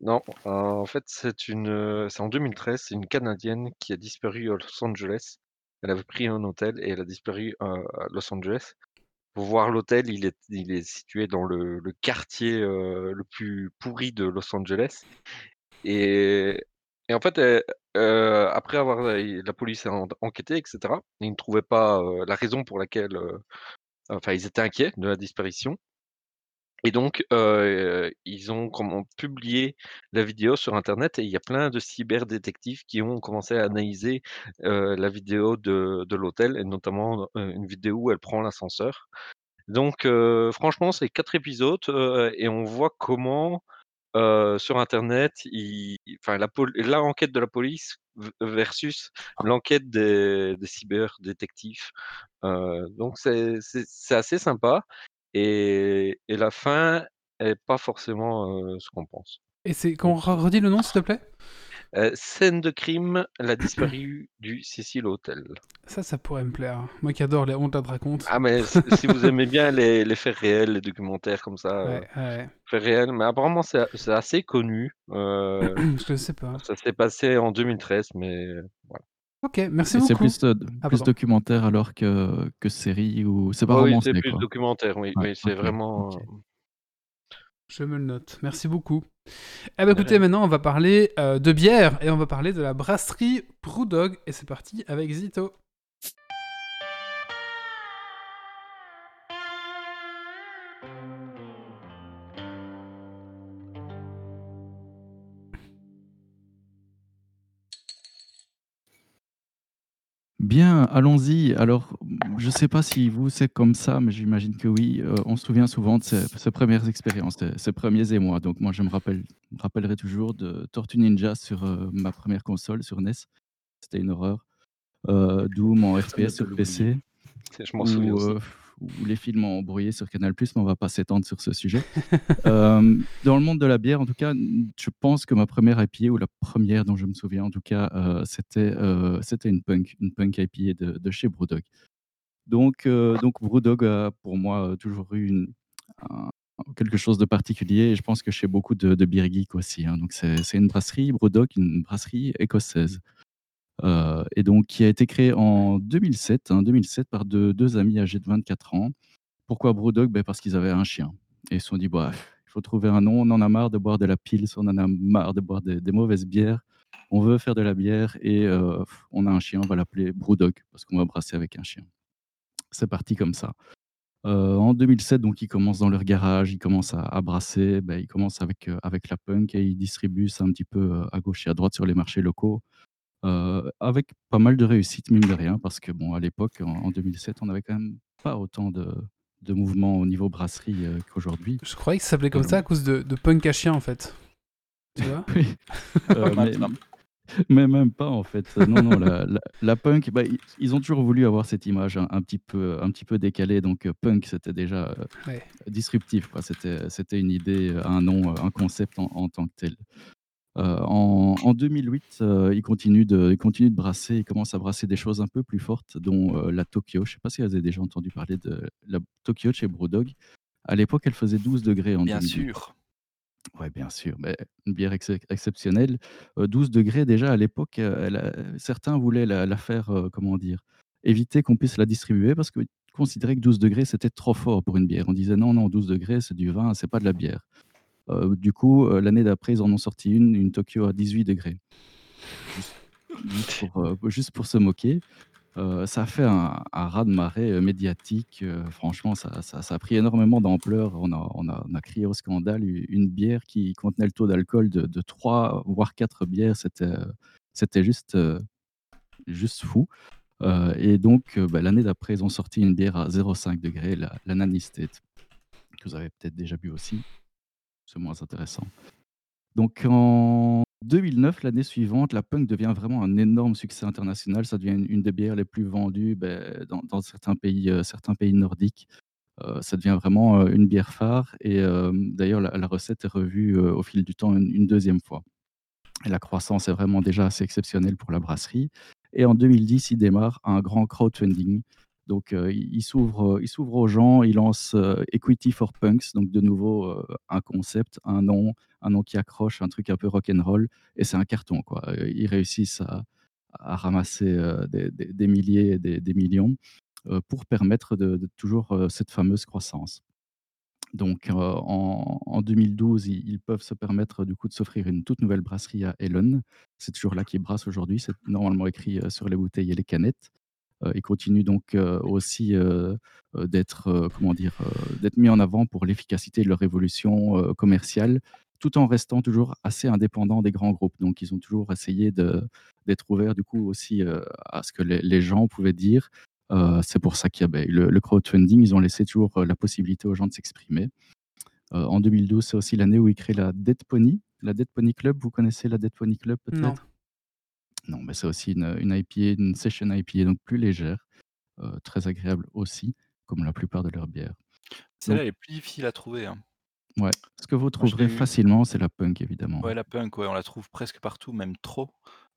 Non, euh, en fait, c'est une, euh, c'est en 2013, c'est une Canadienne qui a disparu à Los Angeles. Elle avait pris un hôtel et elle a disparu euh, à Los Angeles. Pour voir l'hôtel, il est, il est situé dans le, le quartier euh, le plus pourri de Los Angeles. Et, et en fait, elle- euh, après avoir la police a en- enquêté, etc., ils ne trouvaient pas euh, la raison pour laquelle, euh, enfin, ils étaient inquiets de la disparition. Et donc, ils ont comment publié la vidéo sur internet et il y a plein de cyberdétectives qui ont commencé à analyser, la vidéo de de l'hôtel et notamment, une vidéo où elle prend l'ascenseur. Donc, franchement, c'est 4 épisodes, et on voit comment, sur internet, ils enfin la pol l'enquête de la police versus l'enquête des des cyberdétectives. Donc c'est assez sympa et et la fin est pas forcément, ce qu'on pense. Et c'est qu'on Donc re redis le nom, s'il te plaît? Heu, scène de crime, la disparue du Cecil Hotel. Ça, ça pourrait me plaire. Moi qui adore les on te la raconte. Ah mais si vous aimez bien les les faits réels, les documentaires comme ça, Ouais, ouais. faits réels, mais apparemment c'est assez connu, heu, Je le sais pas. ça s'est passé en 2013 mais voilà. OK, merci Et c'est beaucoup. plus, Ah plus documentaire alors que que série ou c'est pas Oui, romancé, c'est plus quoi? documentaire, oui, Ouais, oui, c'est vraiment. Je me le note. Merci beaucoup. Eh De écoutez, maintenant, on va parler, heu, de bière et on va parler de la brasserie Brewdog et c'est parti avec Zito. Bien, allons-y. Alors, je sais pas si vous, c'est comme ça, mais j'imagine que oui, heu, on se souvient souvent de ses ses 1res expériences, ses ses 1ers émois. Donc moi, je me rappelle me rappellerai toujours de Tortue Ninja sur, heu, ma 1re console, sur NES. C'était une horreur. Doom en Personne ne FPS peut sur l'oublier. PC je m'en souviens ou, aussi. Ou les films en brouillé sur Canal+ mais on va pas s'étendre sur ce sujet. Hem, dans le monde de la bière, en tout cas, je pense que ma 1re IPA ou la 1re dont je me souviens en tout cas, heu, c'était, heu, c'était une Punk, une Punk IPA de de chez Brewdog. Donc, donc Brewdog a pour moi, toujours eu une un quelque chose de particulier et je pense que chez beaucoup de de beer geeks aussi, hein. Donc c'est c'est une brasserie Brewdog, une brasserie écossaise, heu et donc qui a été créée en 2007, hein, 2007 par de 2 amis âgés de 24 ans. Pourquoi Brewdog? Beh, parce qu'ils avaient un chien et ils se sont dit: «Bah, il faut trouver un nom, on en a marre de boire de la Pils, on en a marre de boire des mauvaises bières. On veut faire de la bière et heu, on a un chien, on va l'appeler Brewdog parce qu'on va brasser avec un chien». C'est parti comme ça. Heu, en 2007, donc ils commencent dans leur garage, ils commencent à brasser, bah, ils commencent avec, avec la Punk et ils distribuent ça un petit peu, à gauche et à droite sur les marchés locaux, avec pas mal de réussite, mine de rien, parce que bon, à l'époque, en en 2007, on avait quand même pas autant de de mouvements au niveau brasserie, qu'aujourd'hui. Je croyais que ça s'appelait comme ça à cause de de Punk à chien, en fait. Tu vois? Oui, mais mais même pas en fait. Non, non, la la la Punk, bah, ils ont toujours voulu avoir cette image un un petit peu un petit peu décalée donc Punk, c'était déjà, Ouais. disruptif. C'était une idée, un nom, un concept en en tant que tel. Heu, en en 2008, heu, ils continuent de ils continuent de brasser, ils commencent à brasser des choses un peu plus fortes dont, heu, la Tokyo. Je sais pas si vous avez déjà entendu parler de la Tokyo chez Brewdog. À l'époque, elle faisait 12° en Bien 2008. sûr. Ouais, bien sûr, beh, une bière excep exceptionnelle. Heu, 12° déjà à l'époque, certains voulaient la la faire, comment dire? Éviter qu'on puisse la distribuer parce qu'ils considéraient que 12° c'était trop fort pour une bière. On disait: «Non, non, 12°, c'est du vin, c'est pas de la bière». Heu, du coup, heu, l'année d'après, ils en ont sorti une, une Tokyo à 18°. Juste juste pour, heu, juste pour se moquer. Ça a fait un un raz-de-marée, médiatique, franchement ça a pris énormément d'ampleur. On a on a on a crié au scandale. Une bière qui contenait le taux d'alcool de de 3 voire 4 bières, c'était, juste, juste fou. Et donc bah, l'année d'après, ils ont sorti une bière à 0,5°, la la State, que vous avez peut-être déjà bu aussi. C'est moins intéressant. Donc en 2009, l'année suivante, la Punk devient vraiment un énorme succès international. Ça devient une des bières les plus vendues, beh, dans certains pays, heu, certains pays nordiques. Heu, ça devient vraiment, heu, une bière phare et d'ailleurs la recette est revue, au fil du temps une une 2e fois. Et la croissance est vraiment déjà assez exceptionnelle pour la brasserie et en 2010, ils démarrent un grand crowdfunding. Donc heu, ils ils s'ouvrent, heu, ils s'ouvrent aux gens, ils lancent, heu, Equity for Punks, donc de nouveau, un concept, un nom un nom qui accroche, un truc un peu rock and roll et c'est un carton, ils réussissent à ramasser, des milliers et des millions, pour permettre de toujours, cette fameuse croissance. Donc en en 2012, ils peuvent se permettre, du coup, de s'offrir une toute nouvelle brasserie à Ellon. C'est toujours là qu'ils brassent aujourd'hui, c'est normalement écrit, sur les bouteilles et les canettes. Il continue donc, heu, aussi, heu, d'être, comment dire? D'être mis en avant pour l'efficacité de leur évolution, commerciale, tout en restant toujours assez indépendants des grands groupes. Donc ils ont toujours essayé d'être ouverts du coup aussi, à ce que les les gens pouvaient dire. C'est pour ça qu'il y a, beh, le le crowdfunding, ils ont laissé toujours, la possibilité aux gens de s'exprimer. En 2012, c'est aussi l'année où ils créent la Dead Pony, la Dead Pony Club. Vous connaissez la Dead Pony Club peut-être? Non, mais c'est aussi une, une IPA, une session IPA, donc plus légère, très agréable aussi, comme la plupart de leurs bières. Celle-là, elle est plus difficile à trouver, hein. ouais, ce que vous trouverez facilement, c'est la punk évidemment. ouais, la punk, ouais, on la trouve presque partout, même trop,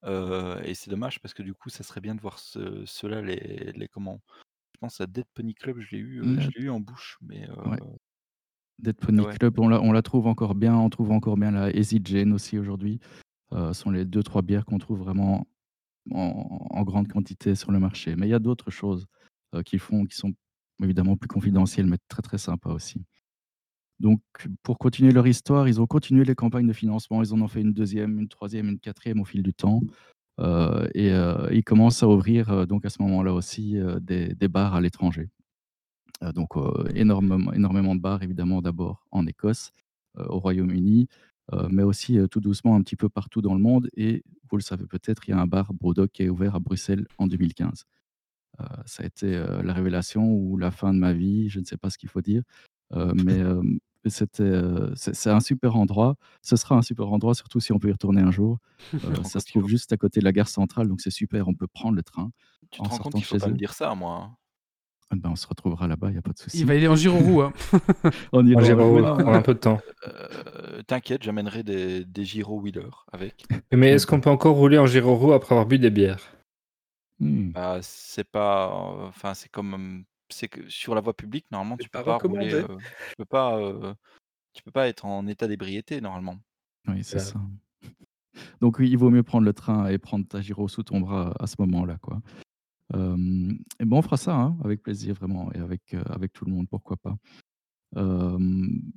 et c'est dommage parce que du coup, ça serait bien de voir ce ceux-là, les les comment? Je pense à Dead Pony Club, je l'ai eu, je eu en bouche, mais ouais, Dead Pony ouais. Club, on la on la trouve encore bien, on trouve encore bien la Easy Jane aussi aujourd'hui. Heu, sont les deux trois bières qu'on trouve vraiment en grande quantité sur le marché. Mais il y a d'autres choses, heu, qu'ils font qui sont évidemment plus confidentielles, mais très, très sympas aussi. Donc pour continuer leur histoire, ils ont continué les campagnes de financement. Ils en ont fait une deuxième, une troisième, une quatrième au fil du temps. Heu et heu, ils commencent à ouvrir, donc à ce moment-là aussi, des des bars à l'étranger. Donc énormément énormément de bars évidemment d'abord en Écosse, au Royaume-Uni, mais aussi, heu, tout doucement un petit peu partout dans le monde et vous le savez peut-être, il y a un bar Brewdog qui est ouvert à Bruxelles en 2015. Heu, ça a été, la révélation ou la fin de ma vie, je ne sais pas ce qu'il faut dire, mais c'était, c'est un super endroit. Ce sera un super endroit, surtout si on peut y retourner un jour. Ça se qu'il trouve juste à côté de la gare centrale, donc c'est super, on peut prendre le train tu te rends compte qu'il faut pas me dire ça, moi, hein? Ben, on se retrouvera là-bas, il y a pas de Il souci. va y aller en Giroroux, hein. On En Giro, prends un peu de temps. Heu, t'inquiète, j'amènerai des des gyro wheelers avec. Mais est-ce qu'on peut encore rouler en Giro après avoir bu des bières? mmh, Bah, c'est pas, enfin, c'est comme, c'est que sur la voie publique, normalement, tu peux pas pas rouler, heu, tu peux pas, heu, tu peux pas être en état d'ébriété, normalement. oui, c'est ça. Donc oui, il vaut mieux prendre le train et prendre ta gyro sous ton bras à ce moment-là, quoi. Et ben, on fera ça, hein, avec plaisir vraiment et avec, heu, avec tout le monde, pourquoi pas.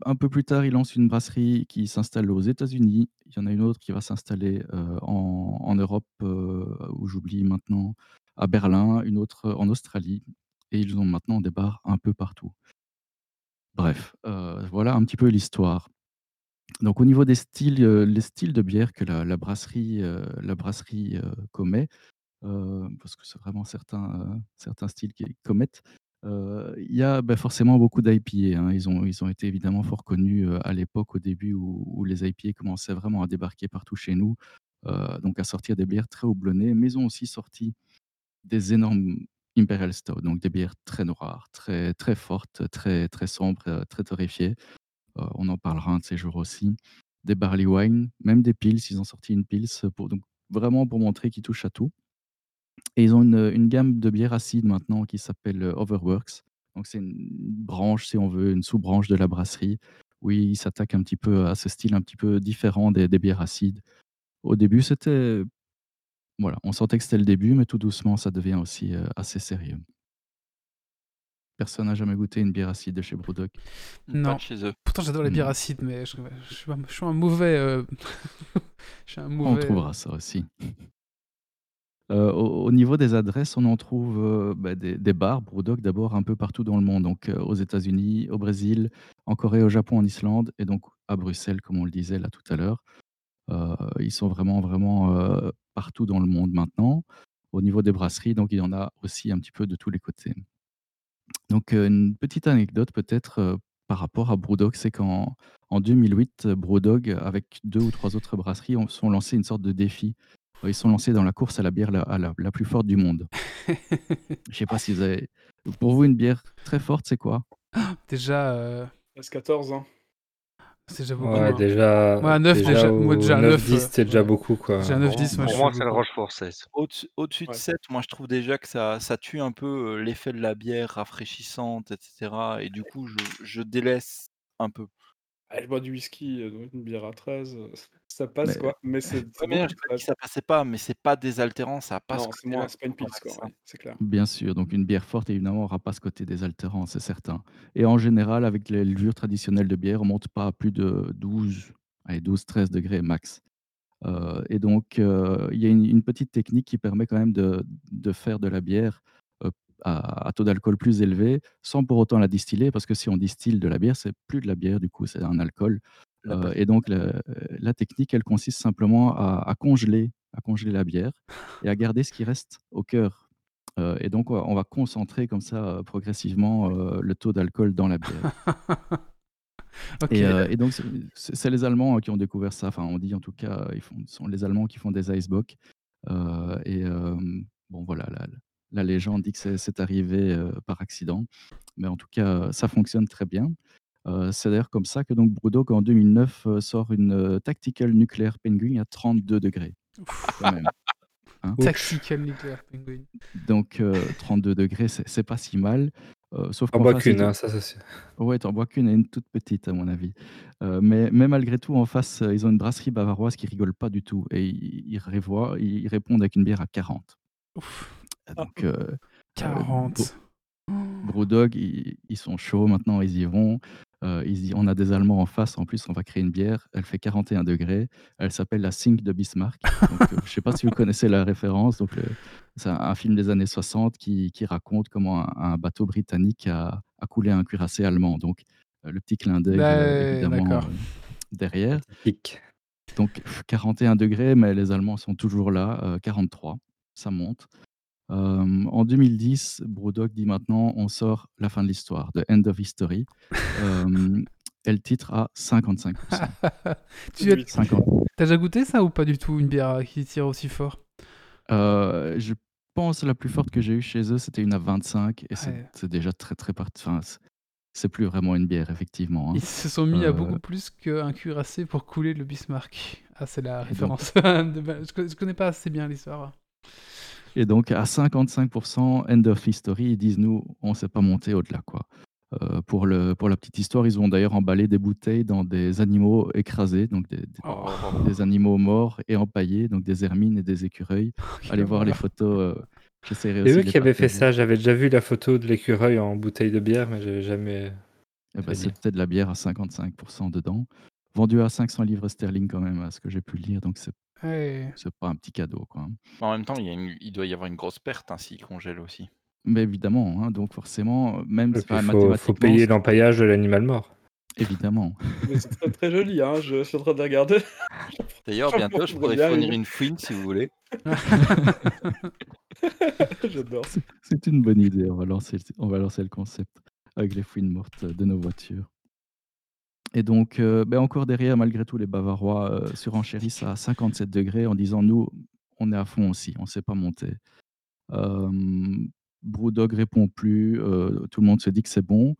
Un peu plus tard, il lance une brasserie qui s'installe aux États-Unis. Il y en a une autre qui va s'installer, heu, en en Europe, heu, où j'oublie maintenant, à Berlin, une autre, en Australie et ils ont maintenant des bars un peu partout. Bref, voilà un petit peu l'histoire. Donc au niveau des styles, les styles de bière que la brasserie, la brasserie, commet, parce que c'est vraiment certains, heu, certains styles qu'ils commettent. Heu, il y a, bah, forcément beaucoup d'IPA, hein. Ils ont ils ont été évidemment fort connus, à l'époque, au début où les IPA commençaient vraiment à débarquer partout chez nous, donc à sortir des bières très houblonnées, mais ils ont aussi sorti des énormes Imperial Stout, donc des bières très noires, très très fortes, très très sombres, très torréfiées. On en parlera un de ces jours aussi. Des barley wine, même des pils, ils ont sorti une pils, pour donc vraiment pour montrer qu'ils touchent à tout. Et ils ont une, une gamme de bières acides maintenant qui s'appelle, Overworks. Donc c'est une branche, si on veut, une sous-branche de la brasserie, où ils s'attaquent un petit peu à ce style un petit peu différent des des bières acides. Au début, c'était voilà, on sentait que c'était le début, mais tout doucement, ça devient aussi, assez sérieux. Personne n'a jamais goûté une bière acide de chez BrewDog? Pas Non. de chez eux. Pourtant, j'adore les bières Mmh. acides, mais je, je suis, un, je suis un mauvais. euh, je suis un On mauvais. trouvera ça aussi. Heu, au au niveau des adresses, on en trouve, heu, bah, des bars BrewDog d'abord un peu partout dans le monde, donc heu, aux États-Unis, au Brésil, en Corée, au Japon, en Islande et donc à Bruxelles, comme on le disait là tout à l'heure. Heu, ils sont vraiment, vraiment, partout dans le monde maintenant. Au niveau des brasseries, donc il y en a aussi un petit peu de tous les côtés. Donc une petite anecdote peut-être, par rapport à BrewDog, c'est qu'en en 2008, heu, BrewDog avec 2 ou 3 autres brasseries ont sont lancés une sorte de défi. Ils sont lancés dans la course à la bière la à la la plus forte du monde. Je sais pas si vous avez pour vous une bière très forte, c'est quoi? déjà, euh, Reste 14 ans. c'est déjà beaucoup. Ouais, hein. déjà, Moi, à 9, déjà, déjà, moi, déjà à 9, 9, 10, euh, c'était déjà ouais. beaucoup, quoi. Déjà à Pour, 9-10, moi, je pour moi, c'est le. Rochefort 16. Au-dessus de Ouais. 7, moi, je trouve déjà que ça ça tue un peu, heu, l'effet de la bière rafraîchissante et cetera et du coup, je je délaisse un peu. Ah, je bois du whisky, heu, donc une bière à 13, heu, ça passe Mais quoi, mais c'est Ouais, c'est mais non, beaucoup j'ai de pas dit que 13. ça passait pas, mais c'est pas désaltérant, ça a pas ce Non, c'est moins côté-là. c'est pas une pils c'est quoi, ouais, c'est clair. bien sûr, donc une bière forte évidemment aura pas ce côté désaltérant, c'est certain. Et en général, avec les levures traditionnelles de bière, on monte pas à plus de 12, allez 12-13 degrés max. Heu et donc heu, il y a une une petite technique qui permet quand même de de faire de la bière, à, à taux d'alcool plus élevé, sans pour autant la distiller, parce que si on distille de la bière, c'est plus de la bière, du coup, c'est un alcool. Euh, et donc, la, la technique, elle consiste simplement à, à congeler, à congeler la bière et à garder ce qui reste au cœur. Euh, et donc, on va, on va concentrer comme ça euh, progressivement euh, le taux d'alcool dans la bière. Et, et donc, c'est- les Allemands hein, qui ont découvert ça. Enfin, on dit en tout cas, ils font, sont les Allemands qui font des Icebox. Et bon, voilà, la, la légende dit que c'est- arrivé par accident. Mais en tout cas, ça fonctionne très bien. Euh, c'est d'ailleurs comme ça que donc Brewdog en 2009 euh, sort une euh, Tactical Nuclear Penguin à 32 degrés. Quand même. hein. Tactical Nuclear Penguin. Donc euh, 32 degrés, c'est pas si mal. Euh, sauf En qu'en bois face, qu'une, hein, ça, ça, c'est- Ouais, t'en bois qu'une et une toute petite, à mon avis. Euh, mais, mais malgré tout, en face, ils ont une brasserie bavaroise qui rigole pas du tout. Et ils, ils, révoient- ils répondent avec une bière à 40. Ouf, Donc, euh, 40. Brewdog, ils, ils sont chauds maintenant, ils y vont. Euh, ils disent, on a des Allemands en face, en plus, on va créer une bière. Elle fait 41 degrés. Elle s'appelle la Sink de Bismarck. Donc, euh, je ne sais pas si vous connaissez la référence. Donc, le- c'est un, un film des années 60 qui, qui raconte comment un, un bateau britannique a, a coulé un cuirassé allemand. Donc, euh, le petit clin d'œil, Ouais, évidemment, euh, derrière. Pique. Donc, pff, 41 degrés, mais les Allemands sont toujours là. euh, 43, ça monte. Euh, en 2010, Brewdog dit maintenant on sort la fin de l'histoire, The End of History. Euh, et le titre à 55%. tu as, 50. t'as déjà goûté ça ou pas du tout, une bière qui tire aussi fort? Euh, je pense la plus forte que j'ai eue chez eux, c'était une à 25. Et c'est Ouais. c'est déjà très, très part... enfin, c'est- plus vraiment une bière, effectivement. hein. Ils se sont mis à Euh, beaucoup plus qu'un cuirassé pour couler le Bismarck. Ah, c'est la donc- référence. connais, je connais pas assez bien l'histoire. Et donc, à 55%, End of History, ils disent nous, on ne s'est pas monté au-delà. quoi. Euh, pour, le, pour la petite histoire, ils ont d'ailleurs emballé des bouteilles dans des animaux écrasés, donc des, des- Oh. des animaux morts et empaillés, donc des hermines et des écureuils. Allez voir les photos. euh, J'essaierai aussi C'est eux de les qui avaient fait ça. J'avais déjà vu la photo de l'écureuil en bouteille de bière, mais j'avais jamais. Bien. C'était de la bière à 55% dedans. Vendu à 500 livres sterling quand même, à ce que j'ai pu lire. Donc, c'est Ouais. c'est pas un petit cadeau. Quoi. En même temps, il, y a une- il doit y avoir une grosse perte hein, s'il congèle aussi. Mais évidemment, hein, donc forcément, même Il si- enfin, faut, faut mathématiquement, payer l'empaillage de l'animal mort. évidemment. Mais c'est très, très joli, hein. je suis en train de regarder. D'ailleurs, bientôt, je pourrais fournir une fouine si vous voulez. J'adore. C'est- C'est une bonne idée. On va, lancer, on va lancer le concept avec les fouines mortes de nos voitures. Et donc, euh, ben encore derrière, malgré tout, les Bavarois euh, surenchérissent à 57 degrés en disant Nous, on est à fond aussi, on ne s'est pas monter. Euh, Brewdog répond plus, euh, tout le monde se dit que c'est bon.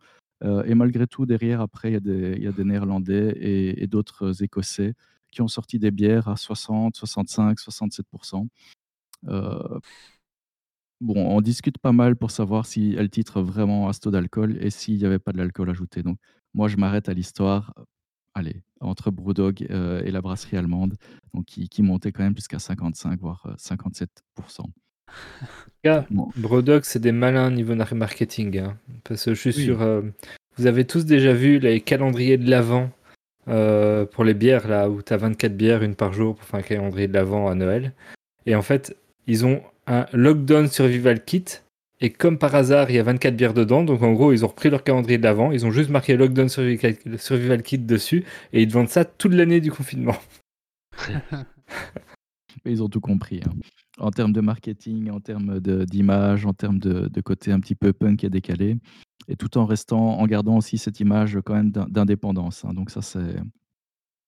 Et malgré tout, derrière, après, il y, a des- il y a des Néerlandais et d'autres Écossais qui ont sorti des bières à 60, 65, 67%. Bon, on discute pas mal pour savoir si elle titre vraiment à ce taux d'alcool et s'il n'y avait pas de l'alcool ajouté. Donc, moi, je m'arrête à l'histoire. Allez, entre Brewdog euh, et la brasserie allemande, donc qui, qui montait quand même jusqu'à 55, voire euh, 57%. Gars, Bon. Brodog, c'est des malins niveau marketing. hein. Parce que je suis Oui. sûr. euh, vous avez tous déjà vu les calendriers de l'Avent euh, pour les bières, là, où tu as 24 bières, une par jour, pour faire un calendrier de l'Avent à Noël. Et en fait, ils ont un Lockdown Survival Kit. Et comme par hasard, il y a 24 bières dedans. Donc en gros, ils ont repris leur calendrier de l'Avent. Ils ont juste marqué Lockdown Survival, Kit dessus. Et ils te vendent ça toute l'année du confinement. Ils ont tout compris. hein. En termes de marketing, en termes d'image, en termes de, de côté un petit peu punk et décalé. Et tout en restant, en gardant aussi cette image quand même d'in- d'indépendance. hein. Donc ça, c'est...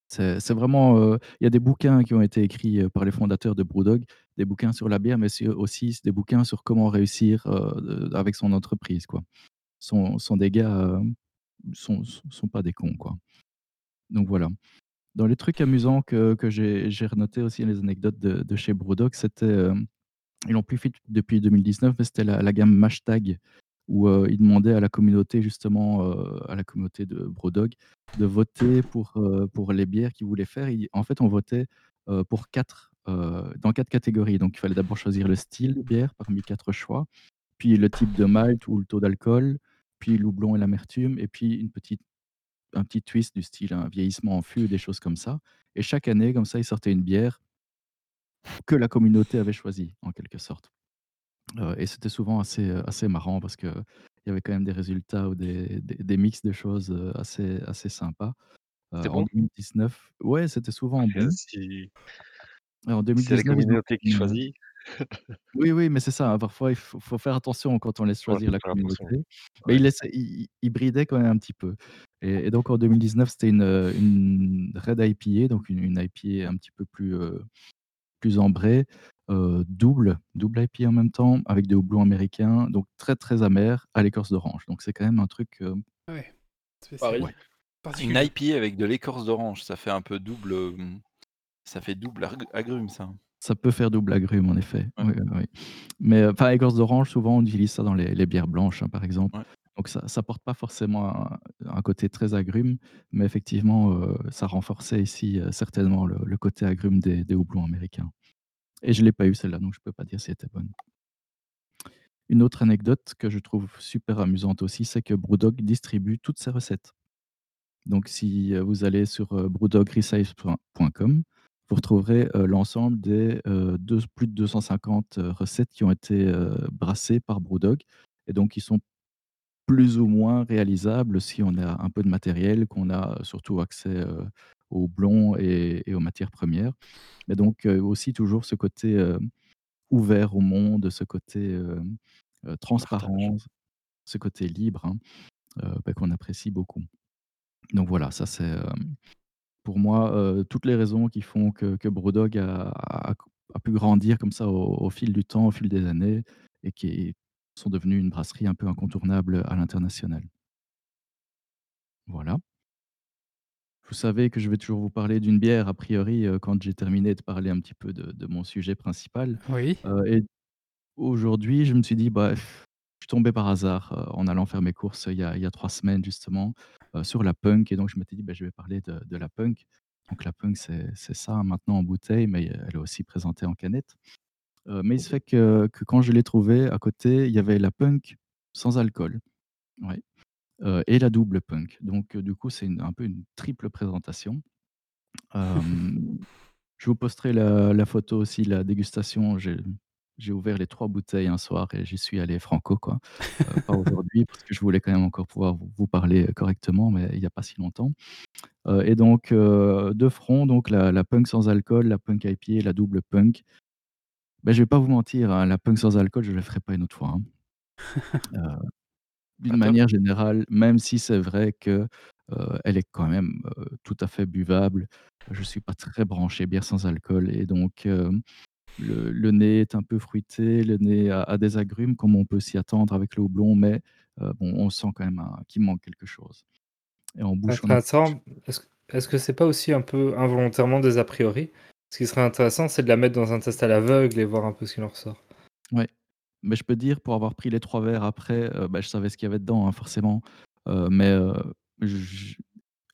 C'est vraiment. euh, Il y a des bouquins qui ont été écrits euh, par les fondateurs de Brewdog, des bouquins sur la bière, mais aussi des bouquins sur comment réussir euh, avec son entreprise. Quoi. Sont, sont des gars, sont, sont pas des cons. Quoi. Donc voilà. Dans les trucs amusants que, que j'ai j'ai renoté aussi les anecdotes de, chez Brewdog, c'était. ils l'ont plus fait depuis 2019, mais c'était la, la gamme Hashtag, où euh, ils demandaient à la communauté, justement, euh, à la communauté de Brewdog, de voter pour, euh, pour les bières qu'ils voulaient faire. En fait, on votait euh, pour quatre, dans quatre catégories. Donc, il fallait d'abord choisir le style de bière parmi quatre choix, puis le type de malt ou le taux d'alcool, puis l'oublon et l'amertume, et puis une petite, un petit twist du style un vieillissement en fût, des choses comme ça. Et chaque année, comme ça, ils sortaient une bière que la communauté avait choisie, en quelque sorte. Heu et c'était souvent assez, heu, assez marrant parce qu'il y avait quand même des résultats ou des des des mix de choses, heu, assez assez sympas. Heu, C'est en bon? 2019 ouais, c'était souvent bon. Si Et en c'est la 2019, ils ont communauté qui une, heu choisit. oui, oui, mais c'est ça, hein, parfois il faut faut faire attention quand on laisse Ouais, choisir faut la faire attention. communauté. Mais Ouais. ils laissaient ils ils ils bridaient quand même un petit peu et et donc en 2019, c'était une, heu, une red IPA, donc une une IPA un petit peu plus, heu, plus ambrée, heu, double double IPA en même temps avec des houblons américains, donc très, très amer à l'écorce d'orange. Donc c'est quand même un truc, heu Ah ouais. Une. IPA avec de l'écorce d'orange, ça fait un peu double, hem, ça fait double agrume ça. Ça peut faire double agrume en effet. Ouais. Oui, oui, oui. Mais, enfin écorce d'orange, souvent on utilise ça dans les les bières blanches, hein, par exemple. Donc ça ça porte pas forcément un côté très agrume, mais effectivement, heu, ça renforçait ici, heu, certainement le côté agrume des houblons américains et je l'ai pas eu celle-là, donc je peux pas dire si elle était bonne. Une autre anecdote que je trouve super amusante aussi, c'est que BrewDog distribue toutes ses recettes. Donc si, heu, vous allez sur, heu, vous retrouverez, l'ensemble des, plus de 250, heu, recettes qui ont été, brassées par BrewDog et donc qui sont plus ou moins réalisables si on a un peu de matériel, qu'on a surtout accès, heu, aux houblons et et aux matières premières. Mais donc, heu, aussi toujours ce côté, heu, ouvert au monde, ce côté, transparent, ce côté libre, hein, bah, qu'on apprécie beaucoup. Donc voilà, ça c'est, pour moi, toutes les raisons qui font que que a a a pu grandir comme ça au au fil du temps, au fil des années et qui sont devenus une brasserie un peu incontournable à l'international. Voilà. Vous savez que je vais toujours vous parler d'une bière a priori, heu, quand j'ai terminé de parler un petit peu de de mon sujet principal, Oui. heu et aujourd'hui, je me suis dit: «Bah, je suis tombé par hasard, heu, en allant faire mes courses, il y a il y a 3 semaines justement, sur la Punk» et donc je m'étais dit: «Bah, je vais parler de de la Punk». Donc la Punk, c'est c'est ça hein, maintenant en bouteille, mais elle est aussi présentée en canette. Heu, mais il se fait que que quand je l'ai trouvée, à côté, il y avait la Punk sans alcool. Ouais, heu et la double Punk. Donc heu, du coup, c'est un peu une triple présentation. Je vous posterai la la photo aussi la dégustation. J'ai ouvert les 3 bouteilles un soir et j'y suis allé franco quoi. Pas aujourd'hui parce que je voulais quand même encore pouvoir vous vous parler, correctement, mais il y a pas si longtemps. Et donc de front, donc la la Punk sans alcool, la Punk IPA et la double Punk. Bah, je vais pas vous mentir, hein, la Punk sans alcool, je le ferai pas une autre fois, hein. Heu, d'une Ah top. manière générale, même si c'est vrai que, heu, elle est quand même, heu, tout à fait buvable. Je suis pas très branché bière sans alcool et donc hem, le le nez est un peu fruité, le nez a a des agrumes comme on peut s'y attendre avec le houblon, mais heu, bon, on sent quand même un qu'il manque quelque chose et en bouche, on a Intéressant. Est-ce est-ce que c'est pas aussi un peu involontairement des a priori? Ce qui serait intéressant, c'est de la mettre dans un test à l'aveugle et voir un peu ce qu'il en ressort. Ouais, mais je peux dire pour avoir pris les 3 verres après, heu, bah, je savais ce qu'il y avait dedans, hein, forcément, heu, mais heu, j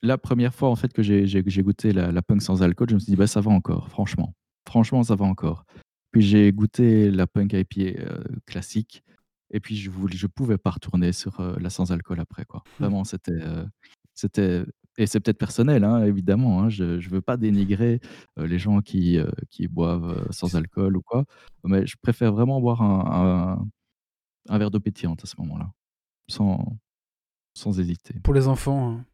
la 1re fois en fait que j'ai goûté la la Punk sans alcool, je me suis dit: «Bah, ça va encore, franchement. Franchement, ça va encore». Puis j'ai goûté la Punk IPA, heu, classique et puis je voulais je pouvais pas retourner sur, la sans alcool après quoi. Mmh. Vraiment, c'était, c'était et c'est peut-être personnel, hein, évidemment, hein, je je veux pas dénigrer, heu, les gens qui, qui boivent, heu, sans alcool ou quoi, mais je préfère vraiment boire un un un verre d'eau pétillante à ce moment-là, sans sans hésiter. Pour les enfants, hein.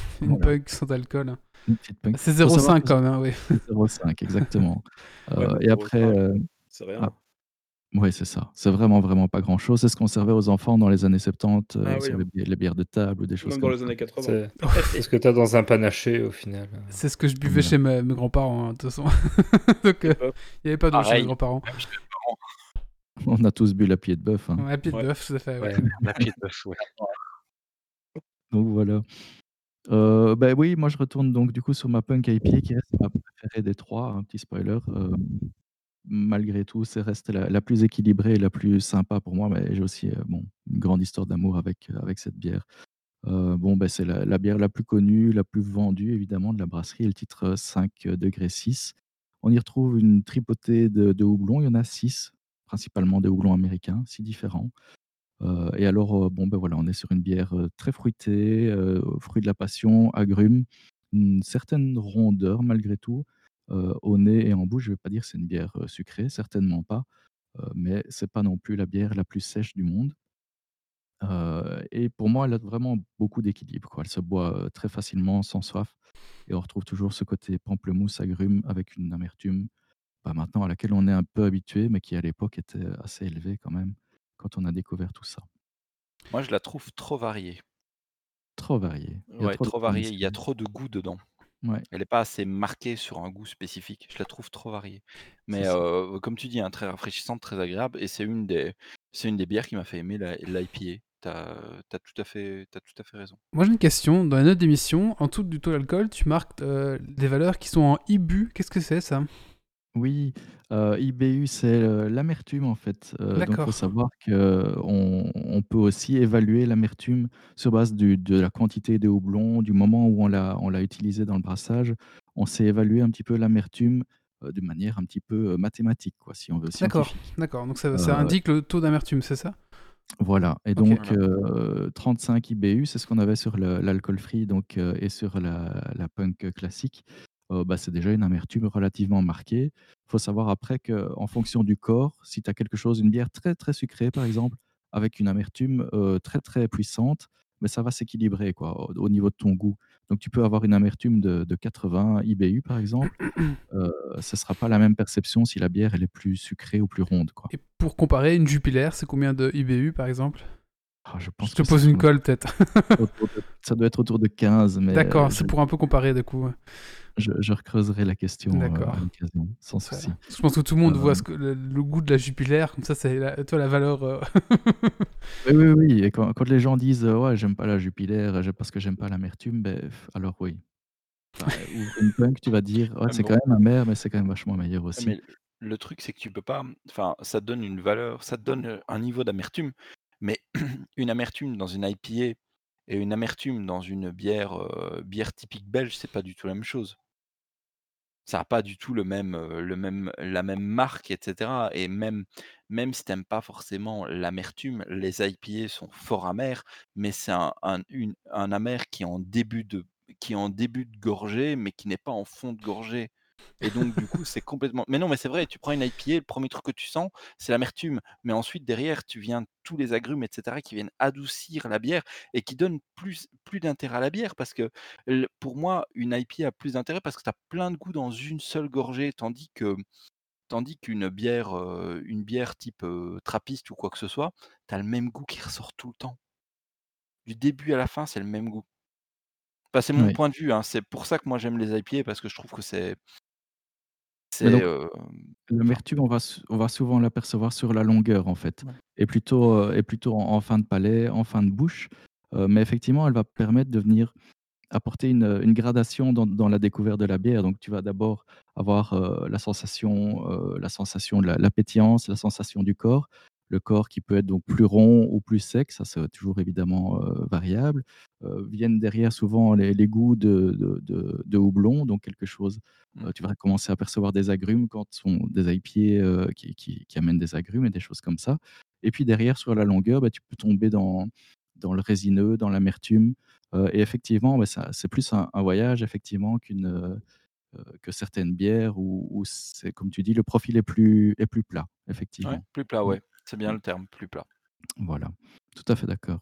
Une Voilà. Punk sans alcool, hein. Une petite Punk. C'est Faut savoir 0,5 que quand même, hein, oui. c'est 0,5 exactement, Ouais, heu mais et après, 0,5, heu c'est rien. Ah, ouais, c'est ça. C'est vraiment, vraiment pas grand-chose. C'est ce qu'on servait aux enfants dans les années 70, Ah heu, oui, sur hein. les bières les bières de table ou des choses Même dans comme les ça. années 80. C'est c'est ce que tu as dans un panaché au final, heu. C'est ce que je buvais Voilà. chez mes mes grands-parents, hein, de toute façon. Donc heu, Hop. il y avait pas d'eau chez mes Pareil, grands-parents. même chez mes parents. On a tous bu la pied de bœuf, hein. Ouais, pied de Ouais. bœuf, tout à fait, ouais. Ouais. La pied de bœuf, ouais. Donc voilà. Heu, bah, oui, moi je retourne donc du coup sur ma Punk IPA qui reste ma préférée des 3, un petit spoiler, hem, malgré tout, c'est reste la plus équilibrée et la plus sympa pour moi, mais j'ai aussi, heu, bon, une grande histoire d'amour avec, heu, avec cette bière. Heu, bon, bah, c'est la bière la plus connue, la plus vendue évidemment de la brasserie et le titre, heu, 5°6. On y retrouve une tripotée de de houblons, il y en a 6, principalement des houblons américains, 6 différents. Et alors, bon, bah, voilà, on est sur une bière, très fruitée, heu, fruit de la passion, agrumes, une certaine rondeur malgré tout, au nez et en bouche. Je vais pas dire que c'est une bière, sucrée, certainement pas, heu, mais c'est pas non plus la bière la plus sèche du monde. Et pour moi, elle a vraiment beaucoup d'équilibre, quoi. Elle se boit, très facilement, sans soif et on retrouve toujours ce côté pamplemousse, agrumes avec une amertume, bah, maintenant à laquelle on est un peu habitué, mais qui à l'époque était assez élevée quand même, quand on a découvert tout ça. Moi, je la trouve trop variée. Trop variée. Il y a Ouais, trop de trop variée, il y a trop de goût dedans. Ouais. Elle est pas assez marquée sur un goût spécifique. Je la trouve trop variée. C'est Mais ça. comme tu dis, hein, très rafraîchissante, très agréable et c'est une des c'est une des bières qui m'a fait aimer la l'IPA. Tu as tu as tout à fait tu as tout à fait raison. Moi j'ai une question. Dans les notes d'émission, en dessous du taux d'alcool, tu marques euh, des valeurs qui sont en IBU. Qu'est-ce que c'est ça? Oui, heu, IBU, c'est, heu, l'amertume en fait, heu, donc il faut D'accord. savoir qu'on on peut aussi évaluer l'amertume sur base du de la quantité de houblon, du moment où on l'a on l'a utilisé dans le brassage. On sait évaluer un petit peu l'amertume, heu, de manière un petit peu, heu, mathématique quoi, si on veut, D'accord, scientifique. d'accord. Donc ça, ça Heu indique le taux d'amertume, c'est ça? Voilà et Ok. donc Voilà. heu, 35 IBU, c'est ce qu'on avait sur le l'alcool free donc heu et sur la la punk classique. Heu, bah, c'est déjà une amertume relativement marquée. Faut savoir après qu'en fonction du corps, si tu as quelque chose, une bière très, très sucrée par exemple, avec une amertume, heu, très, très puissante, mais ça va s'équilibrer quoi, au au niveau de ton goût. Donc tu peux avoir une amertume de de 80 IBU par exemple, ce sera pas la même perception si la bière elle est plus sucrée ou plus ronde quoi. Et pour comparer, une Jupiler, c'est combien de IBU par exemple? Ah je te que pose une colle peut-être. ça doit être autour de 15 mais D'accord, je c'est pour un peu comparer du coup. je je recreuserai la question, heu, D'accord. à l'occasion, sans souci. Je pense que tout le monde voit Euh, ce que, le, le goût de la Jupiler, comme ça c'est la, toi la valeur. euh, Oui, oui, oui et quand quand les gens disent: «Heu, ouais, j'aime pas la j'ai parce que j'aime pas l'amertume», beh, f alors oui. Enfin, ouvre une punk, tu vas dire: «Ouais, c'est bon, quand même amer, mais c'est quand même vachement meilleur aussi». mais le truc, c'est que tu peux pas enfin, ça te donne une valeur, ça te donne, un niveau d'amertume, mais une amertume dans une IPA et une amertume dans une bière, bière typique belge, c'est pas du tout la même chose. Ça a pas du tout le même, la même marque et cetera et même même si tu aimes pas forcément l'amertume, les IPA sont fort amers, mais c'est un un amer qui en début de qui est en début de gorgée, mais qui n'est pas en fond de gorgée et donc du coup, c'est complètement mais non, mais c'est vrai, tu prends une IPA, le premier truc que tu sens, c'est l'amertume, mais ensuite derrière, tu viens tous les agrumes et cetera qui viennent adoucir la bière et qui donnent plus plus d'intérêt à la bière parce que pour moi, une IPA a plus d'intérêt parce que tu as plein de goûts dans une seule gorgée, tandis que tandis qu'une bière, une bière type, heu, trappiste ou quoi que ce soit, tu as le même goût qui ressort tout le temps. Du début à la fin, c'est le même goût. Enfin, c'est mon Oui. point de vue, hein, c'est pour ça que moi j'aime les IPA parce que je trouve que c'est c'est, enfin l'amertume, on va s on va souvent l'apercevoir sur la longueur, en fait ouais. et plutôt, et plutôt en en fin de palais, en fin de bouche, heu, mais effectivement, elle va permettre de venir apporter une, une gradation dans dans la découverte de la bière. Donc tu vas d'abord avoir, heu, la sensation, la sensation de la la pétillance, la sensation du corps. Le corps qui peut être donc plus rond ou plus sec, ça c'est toujours évidemment, variable. Viennent derrière souvent les les goûts de de de de houblon, donc quelque chose, Mmh. tu vas commencer à percevoir des agrumes quand ce sont des IPA, qui qui qui amènent des agrumes et des choses comme ça. Et puis derrière sur la longueur, bah, tu peux tomber dans dans le résineux, dans l'amertume, et effectivement, ça c'est plus un un voyage effectivement qu'une, que certaines bières où où c'est comme tu dis, le profil est plus est plus plat, Ouais, effectivement. plus plat, Mmh, ouais, c'est bien mmh, le terme, plus plat. voilà, tout à fait d'accord.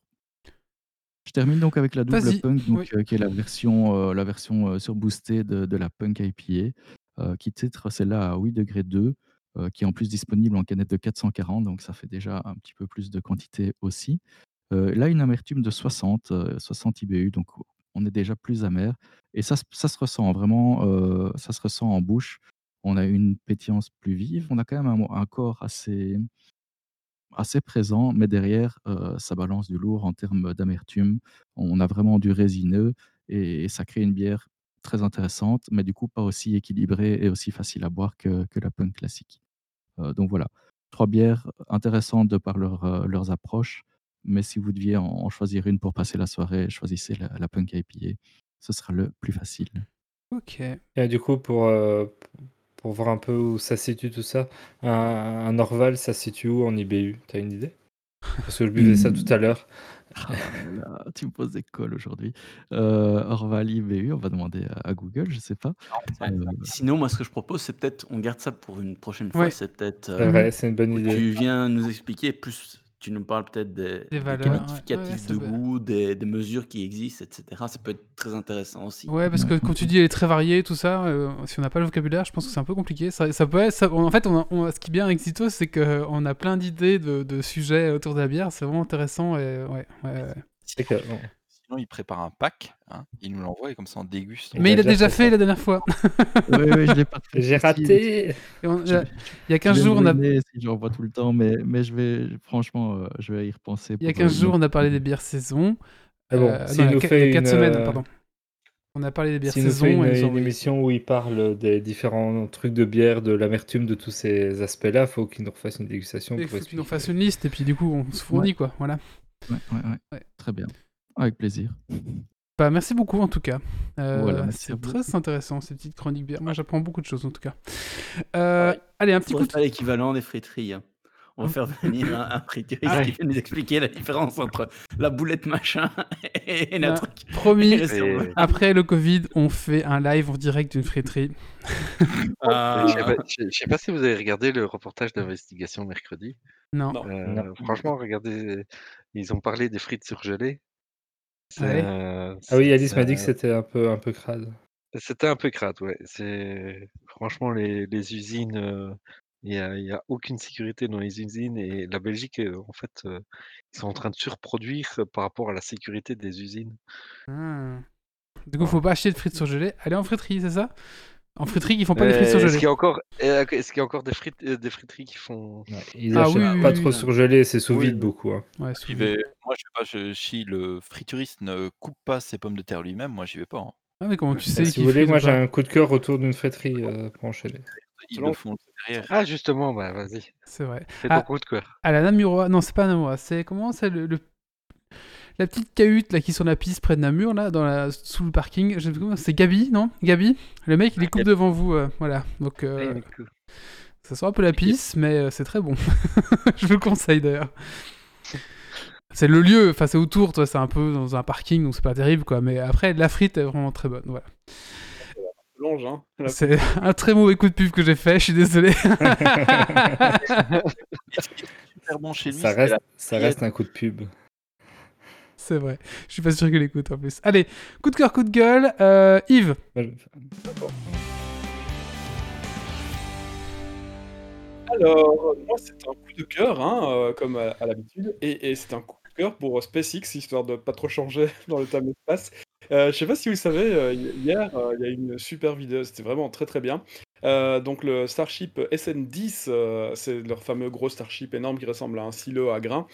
Je termine donc avec la double punk donc oui. heu, qui est la version, la version, heu, surboostée de de la punk IPA, qui titre celle-là à 8°2, heu, qui est en plus disponible en canette de 440 donc ça fait déjà un petit peu plus de quantité aussi. Là, une amertume de 60, heu, 60 IBU, donc on est déjà plus amer et ça se ça se ressent vraiment, ça se ressent en bouche. On a une pétillance plus vive, on a quand même un un corps assez assez présent, mais derrière, heu, ça balance du lourd en termes d'amertume. On a vraiment du résineux et et ça crée une bière très intéressante, mais du coup pas aussi équilibrée et aussi facile à boire que que la punk classique. Heu, donc voilà, 3 bières intéressantes de par leur, heu, leurs approches, mais si vous deviez en en choisir une pour passer la soirée, choisissez la la Punk IPA. Ce sera le plus facile. Ok. Et du coup, pour, euh, pour voir un peu où ça se situe tout ça, un, un Orval, ça se situe où en IBU T'as une idée? Parce que je buvais ça tout Mmh, à l'heure. Ah là tu me poses des cols aujourd'hui. Heu, Orval IBU, on va demander à à Google, je sais pas. Heu, Sinon, moi, ce que je propose, c'est peut-être, on garde ça pour une prochaine fois. Ouais. C'est peut-être. C'est euh, c'est une bonne idée. tu viens nous expliquer plus. Tu nous parles peut-être des, Des des valeurs, ouais. qualificatifs Ouais, ça de peut- goût, des, des mesures qui existent, etc. Ça peut être très intéressant aussi. Ouais, parce que quand tu dis elle est très variée, tout ça, euh, si on n'a pas le vocabulaire, je pense que c'est un peu compliqué. Ça, ça peut être, ça- en fait, on a- on a- ce qui est bien avec Zito, c'est qu'on a plein d'idées de, de sujets autour de la bière. C'est vraiment intéressant. Et, ouais, ouais, ouais. C'est que, bon, Sinon, il prépare un pack, hein, il nous l'envoie et comme ça on déguste. Il Mais il a déjà fait la dernière fois. oui, oui, je l'ai pas fait. J'ai Si, raté on- il y Je- a- il y a 15 je vais jours, on a, ruiner si j'en vois tout le temps, mais, mais je vais, franchement, euh, je vais y repenser. il y a pour, euh, 15 jours, une on a parlé des bières saison. Ah bon, Euh, non, il y a nous qu- fait il y a 4 une, semaines, euh, pardon. On a parlé des bières S'il nous saison. fait une, et ils ont une émission où il parle des différents trucs de bière, de l'amertume, de tous ces aspects-là, faut qu'il nous refasse une dégustation Il faut qu'ils nous fassent une liste et puis du coup, on se fournit, quoi. Voilà. Ouais, ouais, ouais. Ouais. Très bien. Avec plaisir. Bah, merci beaucoup en tout cas. Euh, Voilà, c'est très intéressant ces petites chroniques bières. Moi j'apprends beaucoup de choses en tout cas. Euh, Ouais. Allez, un petit On coup de... pas l'équivalent des friteries. hein. On va faire venir un, un frituriste Ah. qui va nous expliquer la différence entre la boulette machin et la Bah, truc. Promis, Et après le Covid, on fait un live en direct d'une friterie. Ah. Je sais pas- je je sais pas si vous avez regardé le reportage d'investigation mercredi. Non. Non. Euh, Non. franchement, regardez, ils ont parlé des frites surgelées. Ouais. euh, Ah oui, Alice m'a dit que c'était un peu, un peu crade. C'était un peu crade, ouais. C'est franchement les, les usines, euh, il n'y a, y a aucune sécurité dans les usines et la Belgique, euh, en fait, euh, ils sont en train de surproduire par rapport à la sécurité des usines. Ah. Du coup, faut pas acheter de frites surgelées. Allez en friterie, c'est ça? En friterie, ils font pas les frites Est-ce surgelées. qu'il y a encore, euh, est-ce qu'il y a encore des frites, euh, des friteries qui font? Ouais, ils Ah achètent oui, pas oui, trop oui. surgelé, c'est sous Oui, vide beaucoup. hein. Ouais, Moi, je sais pas, je- si le frituriste ne coupe pas ses pommes de terre lui-même, moi, j'y vais pas. hein. Ah, mais comment tu sais Bah, si vous voulez, moi j'ai un coup de cœur autour d'une friterie euh, pour enchaîner. Ils le font derrière. Ah, justement, bah vas-y, C'est vrai. c'est Ah. ton coup de cœur. À la Namurois, non, c'est pas Namurois, c'est comment c'est le, le- la petite cahute là qui est sur la piste près de Namur là, dans la sous le parking. Je sais plus comment, c'est Gabi, non? Gabi? Le mec, il est coupe devant vous, euh, voilà. Donc euh, ça sent un peu la pisse, mais euh, c'est très bon. Je vous le conseille d'ailleurs. C'est le lieu, enfin c'est autour, toi, c'est un peu dans un parking, donc c'est pas terrible quoi. Mais après, la frite est vraiment très bonne, voilà. Longe, hein. C'est un très mauvais coup de pub que j'ai fait, je suis désolé. Super bon chez lui. ça c'était reste, la- ça reste un coup de pub. C'est vrai. Je suis pas sûr qu'il écoute en plus. Allez, coup de cœur, coup de gueule. Euh, Yves, Alors, moi, c'est un coup de cœur, hein, euh, comme à, à l'habitude, et, et c'est un coup de cœur pour SpaceX, histoire de pas trop changer dans le thème espace. Euh, je sais pas si vous le savez, euh, hi- hier, euh, il y a eu une super vidéo, c'était vraiment très très bien. Euh, donc le Starship SN10, euh, c'est leur fameux gros Starship énorme qui ressemble à un silo à grains,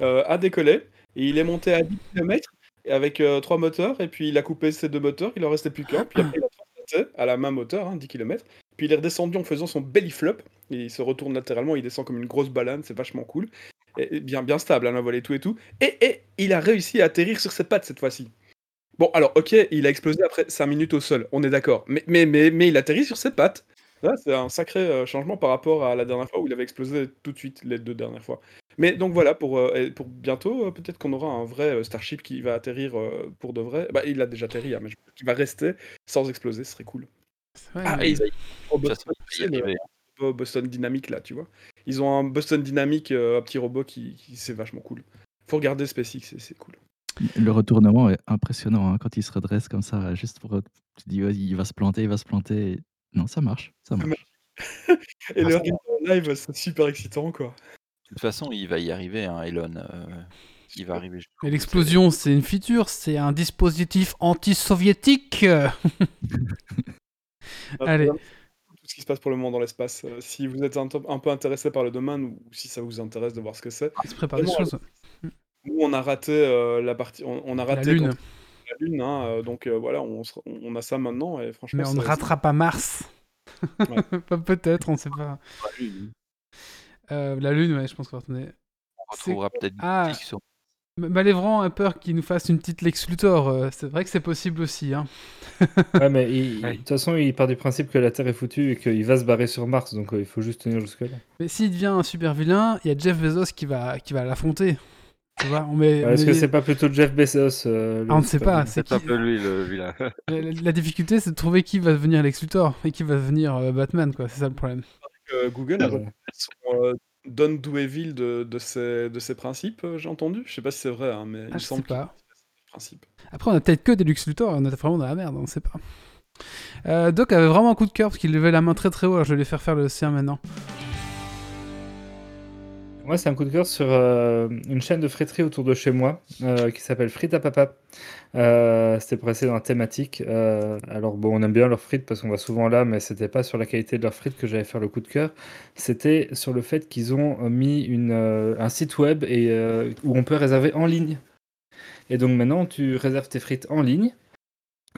euh, a décollé, il est monté à 10 km avec euh, trois moteurs, et puis il a coupé ses deux moteurs, il en restait plus qu'un, puis après il a transporté à la main moteur, hein, 10 km, puis il est redescendu en faisant son belly flop, il se retourne latéralement, il descend comme une grosse banane, c'est vachement cool. Bien, stable, hein, la volée, tout et tout. Et, il a réussi à atterrir sur ses pattes cette fois-ci. Bon, alors, ok, il a explosé après 5 minutes au sol, on est d'accord. Mais, mais, mais, mais il atterrit sur ses pattes. Là, c'est un sacré euh, changement par rapport à la dernière fois où il avait explosé tout de suite, les deux dernières fois. Mais donc voilà, pour, euh, pour bientôt, euh, peut-être qu'on aura un vrai euh, Starship qui va atterrir euh, pour de vrai. Bah, il a déjà atterri, hein, mais je- qui va rester sans exploser, ce serait cool. vrai, Ah, mais- et ils façon, Boston, Boston Dynamics là, tu vois. Ils ont un Boston Dynamics, euh, un petit robot qui, qui- c'est vachement cool. Faut regarder SpaceX, c'est- c'est cool. Le retournement est impressionnant hein, quand il se redresse comme ça, juste pour. Tu dis, ouais, il va se planter, il va se planter. et- Non, ça marche, ça marche. Et Ah, le live, c'est super excitant quoi. De toute façon, il va y arriver, hein, Elon. euh, il va arriver. Mais l'explosion, c'est une feature, c'est un dispositif anti-soviétique. Allez. Tout ce qui se passe pour le moment dans l'espace. Euh, si vous êtes un, peu intéressé par le domaine ou si ça vous intéresse de voir ce que c'est. Il se prépare des choses. Nous, on a raté euh, la partie, on, on a La raté Lune. quand- la Lune, hein, euh, donc euh, voilà, on, a ça maintenant et franchement. Mais on ne ratera pas Mars. Peut-être, on ne sait pas. Euh, la Lune, ouais, je pense qu'on va retourner. On retrouvera peut-être Ah. sur- Malévran a peur qu'il nous fasse une petite Lex Luthor. euh, c'est vrai que c'est possible aussi. Hein. Ouais, mais il- Ouais. de toute façon, il part du principe que la Terre est foutue et qu'il va se barrer sur Mars, donc euh, il faut juste tenir jusque-là. Mais s'il devient un super vilain, il y a Jeff Bezos qui va, qui va l'affronter. Tu vois, on met, Est-ce met- que c'est pas plutôt Jeff Bezos euh, Ah, on ne sait pas, c'est un peu lui, le vilain. la, la- la difficulté, c'est de trouver qui va devenir Lex Luthor et qui va devenir euh, Batman, quoi. C'est ça le problème. Euh, Google a Ouais. repris son euh, de, de, ses, de ses principes, euh, j'ai entendu. Je sais pas si c'est vrai, hein, mais il Ah, me sais semble pas. principes. Après, on a peut-être que des Lex Luthor on est vraiment dans la merde, on ne sait pas. Euh, Doc avait vraiment un coup de cœur parce qu'il levait la main très très haut, alors je vais lui faire faire le sien maintenant. Moi, c'est un coup de cœur sur euh, une chaîne de friterie autour de chez moi euh, qui s'appelle Frites à Papa. Euh, c'était pour rester dans la thématique. Alors, bon, on aime bien leurs frites parce qu'on va souvent là, mais c'était pas sur la qualité de leurs frites que j'allais faire le coup de cœur. C'était sur le fait qu'ils ont mis une, un site web et, où on peut réserver en ligne. Et donc maintenant, tu réserves tes frites en ligne.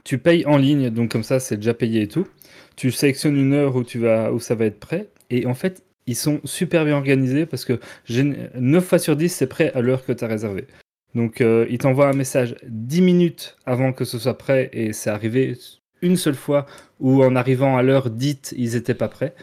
Tu payes en ligne, donc comme ça, c'est déjà payé et tout. Tu sélectionnes une heure où, tu vas, où ça va être prêt. Et en fait, ils sont super bien organisés parce que gén- 9 fois sur 10, c'est prêt à l'heure que tu as réservé. Donc, euh, ils t'envoient un message 10 minutes avant que ce soit prêt et c'est arrivé une seule fois où, en arrivant à l'heure dite, ils n'étaient pas prêts.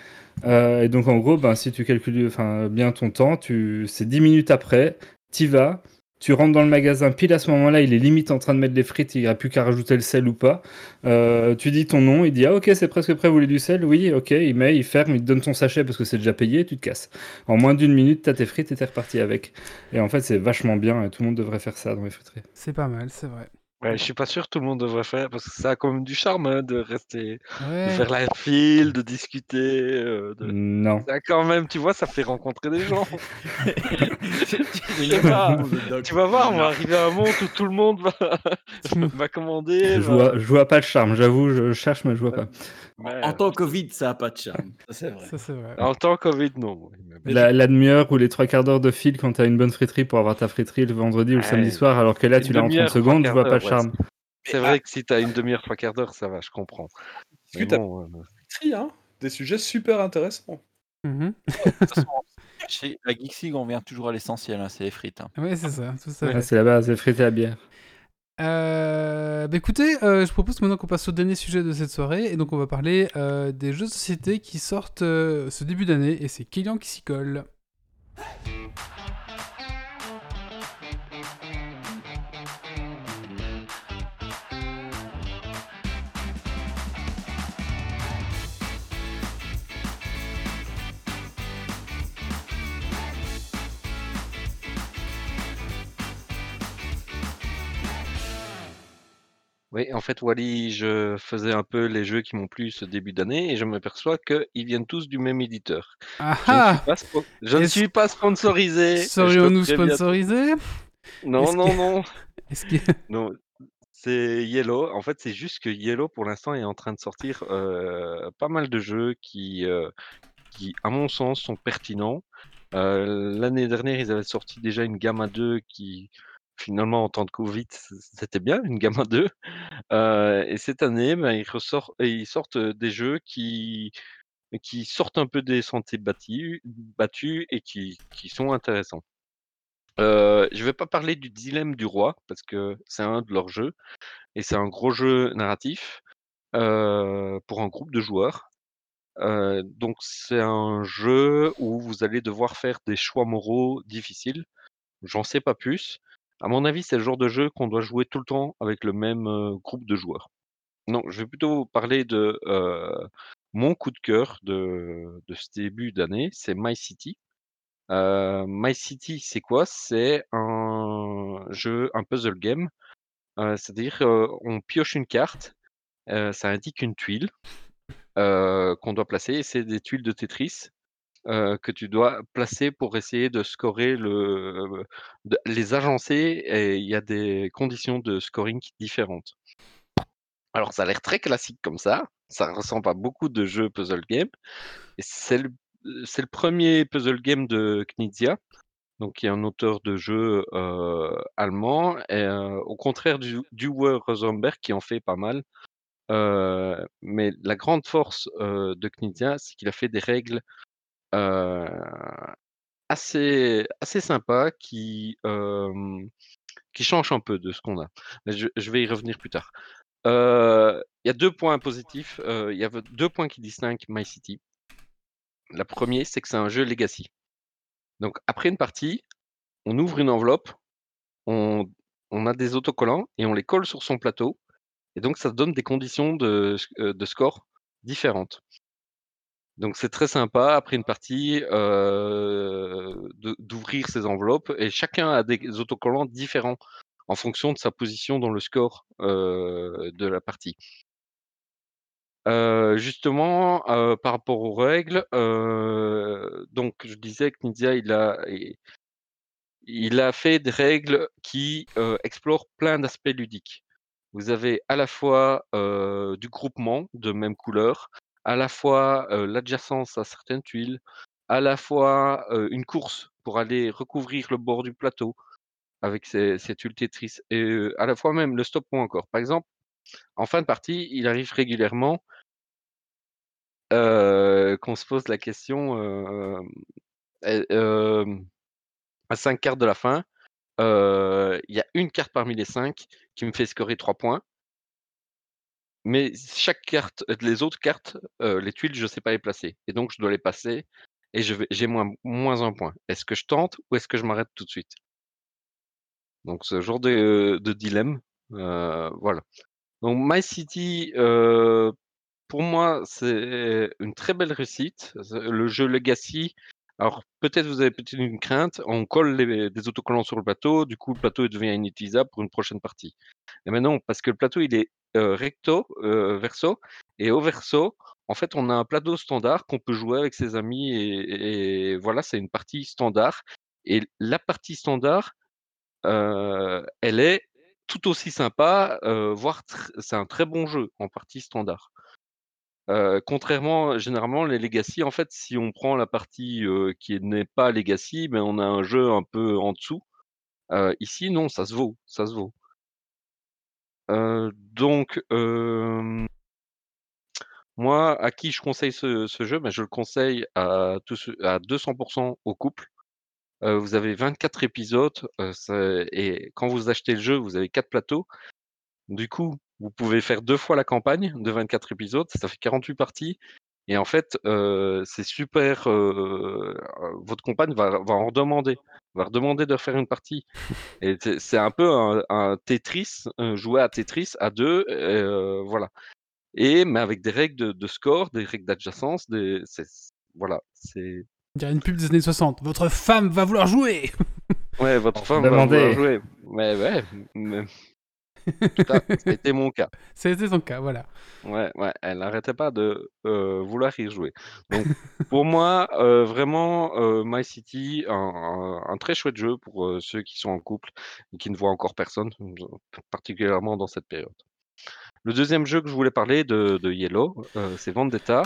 Euh, et donc, en gros, ben, si tu calcules bien ton temps, tu... c'est 10 minutes après, tu vas, tu rentres dans le magasin, pile à ce moment-là, il est limite en train de mettre les frites, il n'y a plus qu'à rajouter le sel ou pas. Euh, tu dis ton nom, il dit Ah, ok, c'est presque prêt, vous voulez du sel? Oui, ok, il met, il ferme, il te donne ton sachet parce que c'est déjà payé, tu te casses. En moins d'une minute, t'as tes frites et t'es reparti avec. Et en fait, c'est vachement bien et tout le monde devrait faire ça dans les friteries. C'est pas mal, c'est vrai. Ouais, je suis pas sûr que tout le monde devrait faire parce que ça a quand même du charme hein, de rester, de Ouais. faire la file, de discuter. euh, de... Non. Ça, quand même, tu vois, ça fait rencontrer des gens. Il sais pas. Doc. tu vas voir, on va arriver à un monde où tout le monde va, va commander. Je va- vois, je vois pas le charme, j'avoue, je cherche, mais je vois pas. En temps Covid, ça a pas de charme. Ça, c'est vrai. Ça, c'est vrai. En temps Covid, non. La, la demi-heure ou les trois quarts d'heure de fil quand t'as une bonne friterie pour avoir ta friterie le vendredi ou le samedi soir, alors que là tu l'as en 30 demi-heure, secondes, je vois pas le charme. C'est vrai que si t'as une demi-heure, trois quarts d'heure, ça va, je comprends. Discute bon, euh, hein Des sujets super intéressants. Mhm. Chez la Geeksig, on vient toujours à l'essentiel, hein, c'est les frites. hein. Ouais, c'est ça, tout ça. Ah, c'est la base, les frites et la bière. Euh, bah écoutez, euh, je propose maintenant qu'on passe au dernier sujet de cette soirée, et donc on va parler euh, des jeux de société qui sortent euh, ce début d'année, et c'est Kylian qui s'y colle. Oui, en fait, Wally, je faisais un peu les jeux qui m'ont plu ce début d'année et je m'aperçois qu'ils viennent tous du même éditeur. Ah Je ne ah suis pas, spo- je ne suis pas sponsorisé. Serions-nous sponsorisés? Non, non, que- non. Que... non. C'est Yellow. En fait, c'est juste que Yellow, pour l'instant, est en train de sortir euh, pas mal de jeux qui, euh, qui, à mon sens, sont pertinents. Euh, L'année dernière, ils avaient sorti déjà une gamme à 2 qui, finalement, en temps de Covid, c'était bien, une gamme à 2. Euh, et cette année, ben, ils, sortent des jeux qui, sortent un peu des sentiers battus, et qui, sont intéressants. Je vais pas parler du dilemme du roi parce que c'est un de leurs jeux et c'est un gros jeu narratif pour un groupe de joueurs. Donc c'est un jeu où vous allez devoir faire des choix moraux difficiles. J'en sais pas plus. À mon avis, c'est le genre de jeu qu'on doit jouer tout le temps avec le même groupe de joueurs. Non, je vais plutôt vous parler de mon coup de cœur de, ce début d'année, c'est My City. My City, c'est quoi? C'est un jeu, un puzzle game. C'est-à-dire, on pioche une carte, ça indique une tuile qu'on doit placer, et c'est des tuiles de Tetris euh, que tu dois placer pour essayer de scorer le, les agencer, et il y a des conditions de scoring différentes. Alors, ça a l'air très classique comme ça. Ça ressemble à beaucoup de jeux puzzle game. C'est le, c'est le premier puzzle game de Knizia, donc qui est un auteur de jeux euh, allemand. Euh, au contraire du, du Rosenberg qui en fait pas mal. Mais la grande force de Knizia, c'est qu'il a fait des règles assez, assez sympas qui, qui changent un peu de ce qu'on a. Je, vais y revenir plus tard. Il y a deux points positifs. Il y a deux points qui distinguent My City. La première, c'est que c'est un jeu legacy. Donc après une partie, on ouvre une enveloppe, on, a des autocollants et on les colle sur son plateau. Et donc, ça donne des conditions de score différentes. Donc, c'est très sympa après une partie euh, d'ouvrir ces enveloppes et chacun a des autocollants différents en fonction de sa position dans le score euh, de la partie. Euh, justement, par rapport aux règles, donc je disais que Nizia, il a, il- a fait des règles qui explorent plein d'aspects ludiques. Vous avez à la fois du groupement de même couleur, à la fois l'adjacence à certaines tuiles, à la fois une course pour aller recouvrir le bord du plateau avec ces, ces tuiles et à la fois même le stop ou encore. Par exemple, en fin de partie, il arrive régulièrement qu'on se pose la question à 5 cartes de la fin, il y a une carte parmi les 5 qui me fait scorer 3 points. Mais chaque carte, euh, les autres cartes, euh, les tuiles, je ne sais pas les placer. Et donc, je dois les passer et j'ai moins, un point. Est-ce que je tente ou est-ce que je m'arrête tout de suite? Donc, ce genre de, de dilemme. euh, voilà. Donc, My City, euh, pour moi, c'est une très belle réussite. Le jeu Legacy, alors peut-être vous avez peut-être une crainte, on colle des autocollants sur le plateau, du coup le plateau devient inutilisable pour une prochaine partie. Et maintenant, parce que le plateau il est euh, recto, euh, verso, et au verso, en fait, on a un plateau standard qu'on peut jouer avec ses amis, et, voilà, c'est une partie standard. Et la partie standard, euh, elle est tout aussi sympa, voire c'est un très bon jeu en partie standard. Contrairement, généralement, les Legacy, en fait, si on prend la partie qui n'est pas Legacy, ben, on a un jeu un peu en dessous. Ici, non, ça se vaut, ça se vaut. Donc, moi, à qui je conseille ce, jeu? Ben, Je le conseille à, tous à 200% au couple. Vous avez 24 épisodes et quand vous achetez le jeu, vous avez 4 plateaux. Du coup, vous pouvez faire deux fois la campagne de 24 épisodes, ça fait 48 parties. Et en fait, euh, c'est super. euh, euh, votre compagne va, va en redemander, va redemander de refaire une partie. Et c'est un peu un, un Tetris, un jouer à Tetris à deux, euh, voilà. Et mais avec des règles de, de score, des règles d'adjacence, des, c'est- voilà, c'est. Une pub des années 60. Votre femme va vouloir jouer Ouais, votre On femme va vouloir jouer. Ouais, ouais. mais- Putain, C'était mon cas. C'était son cas, voilà. Ouais, ouais, elle n'arrêtait pas de euh, vouloir y jouer. Donc, pour moi, euh, vraiment, euh, My City, un, un- un très chouette jeu pour ceux qui sont en couple et qui ne voient encore personne, particulièrement dans cette période. Le deuxième jeu que je voulais parler de, de Yellow, c'est Vendetta.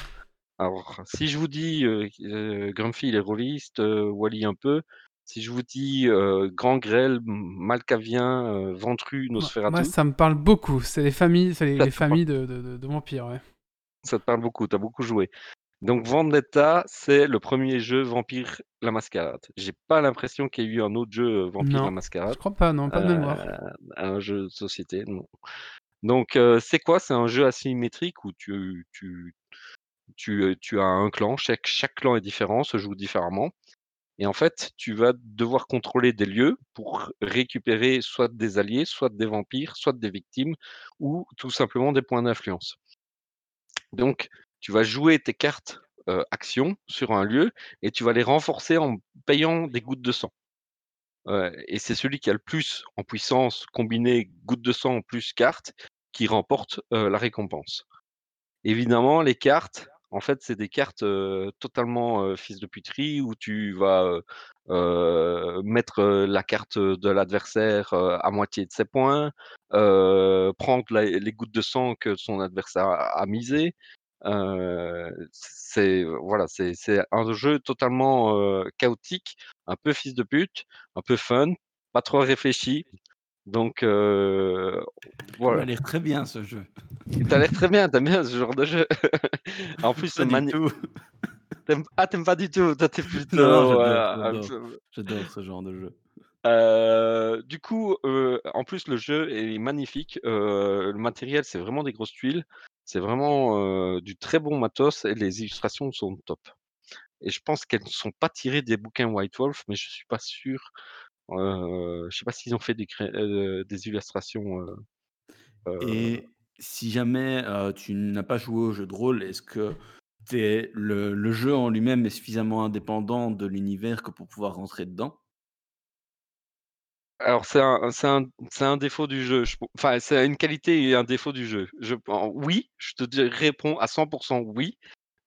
Alors, si je vous dis Grumpy, il est rôliste, Wally un peu, si je vous dis euh, Grand Grêle, Malcavien, Ventru, Nosferatu, moi, ça me parle beaucoup. C'est les familles, c'est les, familles de, de, de- de vampires, ouais. ça te parle beaucoup, tu as beaucoup joué. Donc Vendetta, c'est le premier jeu Vampire la Mascarade. J'ai pas l'impression qu'il y ait eu un autre jeu Vampire la Non, je Mascarade, crois pas, non, pas de mémoire. euh, un jeu de société, non. Donc euh, c'est quoi? C'est un jeu asymétrique où tu, tu, tu, tu as un clan, chaque, chaque clan est différent, se joue différemment. Et en fait, tu vas devoir contrôler des lieux pour récupérer soit des alliés, soit des vampires, soit des victimes, ou tout simplement des points d'influence. Donc, tu vas jouer tes cartes euh, actions sur un lieu et tu vas les renforcer en payant des gouttes de sang. Et c'est celui qui a le plus en puissance combiné gouttes de sang plus cartes qui remporte la récompense. Évidemment, les cartes, en fait, c'est des cartes totalement fils de puterie où tu vas mettre la carte de l'adversaire à moitié de ses points, prendre les gouttes de sang que son adversaire a, a misé. Euh, c'est voilà, c'est un jeu totalement chaotique, un peu fils de pute, un peu fun, pas trop réfléchi. Donc euh, voilà. a l'air très bien ce jeu. T'as l'air très bien, t'aimes bien ce genre de jeu. en plus, c'est t'aimes- Ah, t'aimes pas du tout. Toi, t'es plutôt. J'adore, ce genre de jeu. Euh, du coup, euh, en plus, le jeu est magnifique. Euh, le matériel, c'est vraiment des grosses tuiles. C'est vraiment du très bon matos et les illustrations sont top. Et je pense qu'elles ne sont pas tirées des bouquins White Wolf, mais je suis pas sûr. Heu, je sais pas s'ils ont fait des cré heu, des illustrations, heu heu Et si jamais, heu, tu n'as pas joué au jeu de rôle, est-ce que tu es le le jeu en lui-même est suffisamment indépendant de l'univers que pour pouvoir rentrer dedans? Alors c'est un c'est un c'est un défaut du jeu, je pen enfin, c'est une qualité et un défaut du jeu. Je pen oui, je te réponds à 100% oui,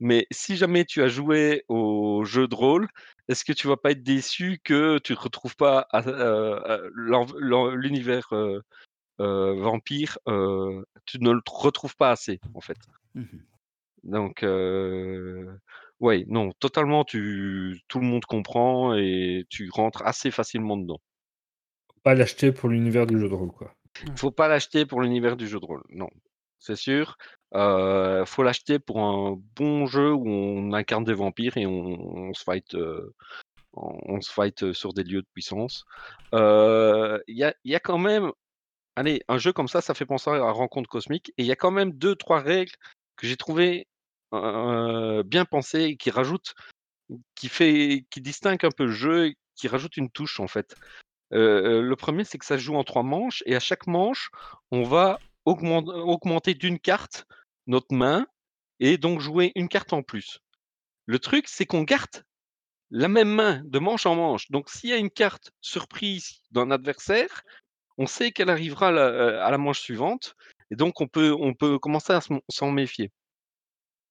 mais si jamais tu as joué au jeu de rôle, est-ce que tu vas pas être déçu que tu retrouves pas l'en l'univers, heu heu, vampire, tu ne le retrouves pas assez, en fait. Mmh mh. Donc ouais, non, totalement, tu tout le monde comprend et tu rentres assez facilement dedans. Pas l'acheter pour l'univers du jeu de rôle, quoi. Ouais. Faut pas l'acheter pour l'univers du jeu de rôle, non, c'est sûr. Heu, faut l'acheter pour un bon jeu où on incarne des vampires et on se fight, on se fight, sur des lieux de puissance. Il y a y a quand même allez, un jeu comme ça, ça fait penser à Rencontre Cosmique et il y a quand même 2-3 règles que j'ai trouvé, heu, bien pensées et qui rajoutent qui fait qui distingue un peu le jeu et qui rajoute une touche, en fait. Le 1er, c'est que ça se joue en 3 manches et à chaque manche, on va augment augmenter d'1 carte notre main et donc jouer 1 carte en plus. Le truc, c'est qu'on garde la même main de manche en manche, donc s'il y a une carte surprise d'un adversaire, on sait qu'elle arrivera à la, la manche suivante et donc on peut commencer à s'en méfier.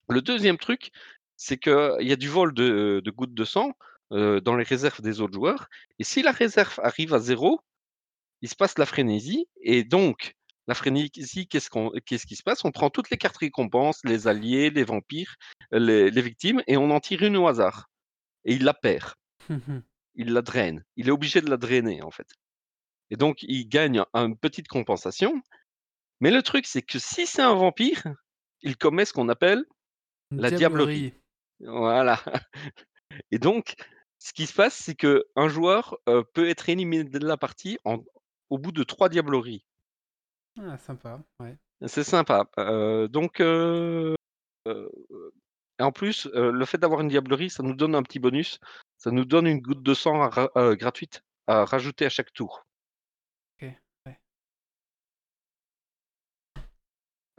Le 2e truc, c'est qu'il y a du vol de gouttes de sang, heu, dans les réserves des autres joueurs et si la réserve arrive à 0, il se passe la frénésie et donc la frénésie, qu'est-ce qu'on qu'est-ce qui se passe? On prend toutes les cartes récompenses, les alliés, les vampires, les les victimes et on en tire 1 au hasard et il la perd. Mmh mh. Il la draine. Il est obligé de la drainer, en fait et donc il gagne un petite compensation, mais le truc, c'est que si c'est un vampire, il commet ce qu'on appelle Une la diablerie. diablerie. Voilà et donc ce qui se passe, c'est qu'un joueur, heu, peut être éliminé de la partie en au bout de 3 diableries. Ah sympa, ouais. C'est sympa, heu, donc heu heu et en plus, heu, le fait d'avoir une diablerie, ça nous donne un petit bonus. Ça nous donne une goutte de sang à ra heu, gratuite à rajouter à chaque tour. OK, ouais.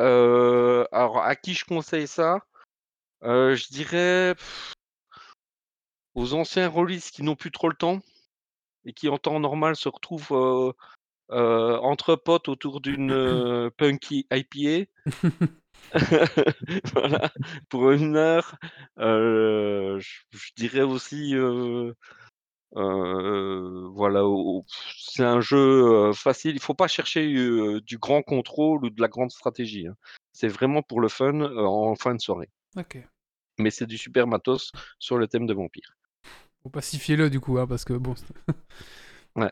Heu, alors à qui je conseille ça? Heu, je dirais aux anciens rôlistes qui n'ont plus trop le temps et qui en temps normal se retrouvent, heu heu, entre potes autour d'une, heu, Punky IPA. Voilà, pour 1 heure, heu, je dirais aussi, heu, voilà, c'est un jeu, facile. Il faut pas chercher, du grand contrôle ou de la grande stratégie, hein. C'est vraiment pour le fun, en fin de soirée. OK. Mais c'est du super matos sur le thème de vampires. Bon pacifiez-le du coup, hein, parce que bon, Ouais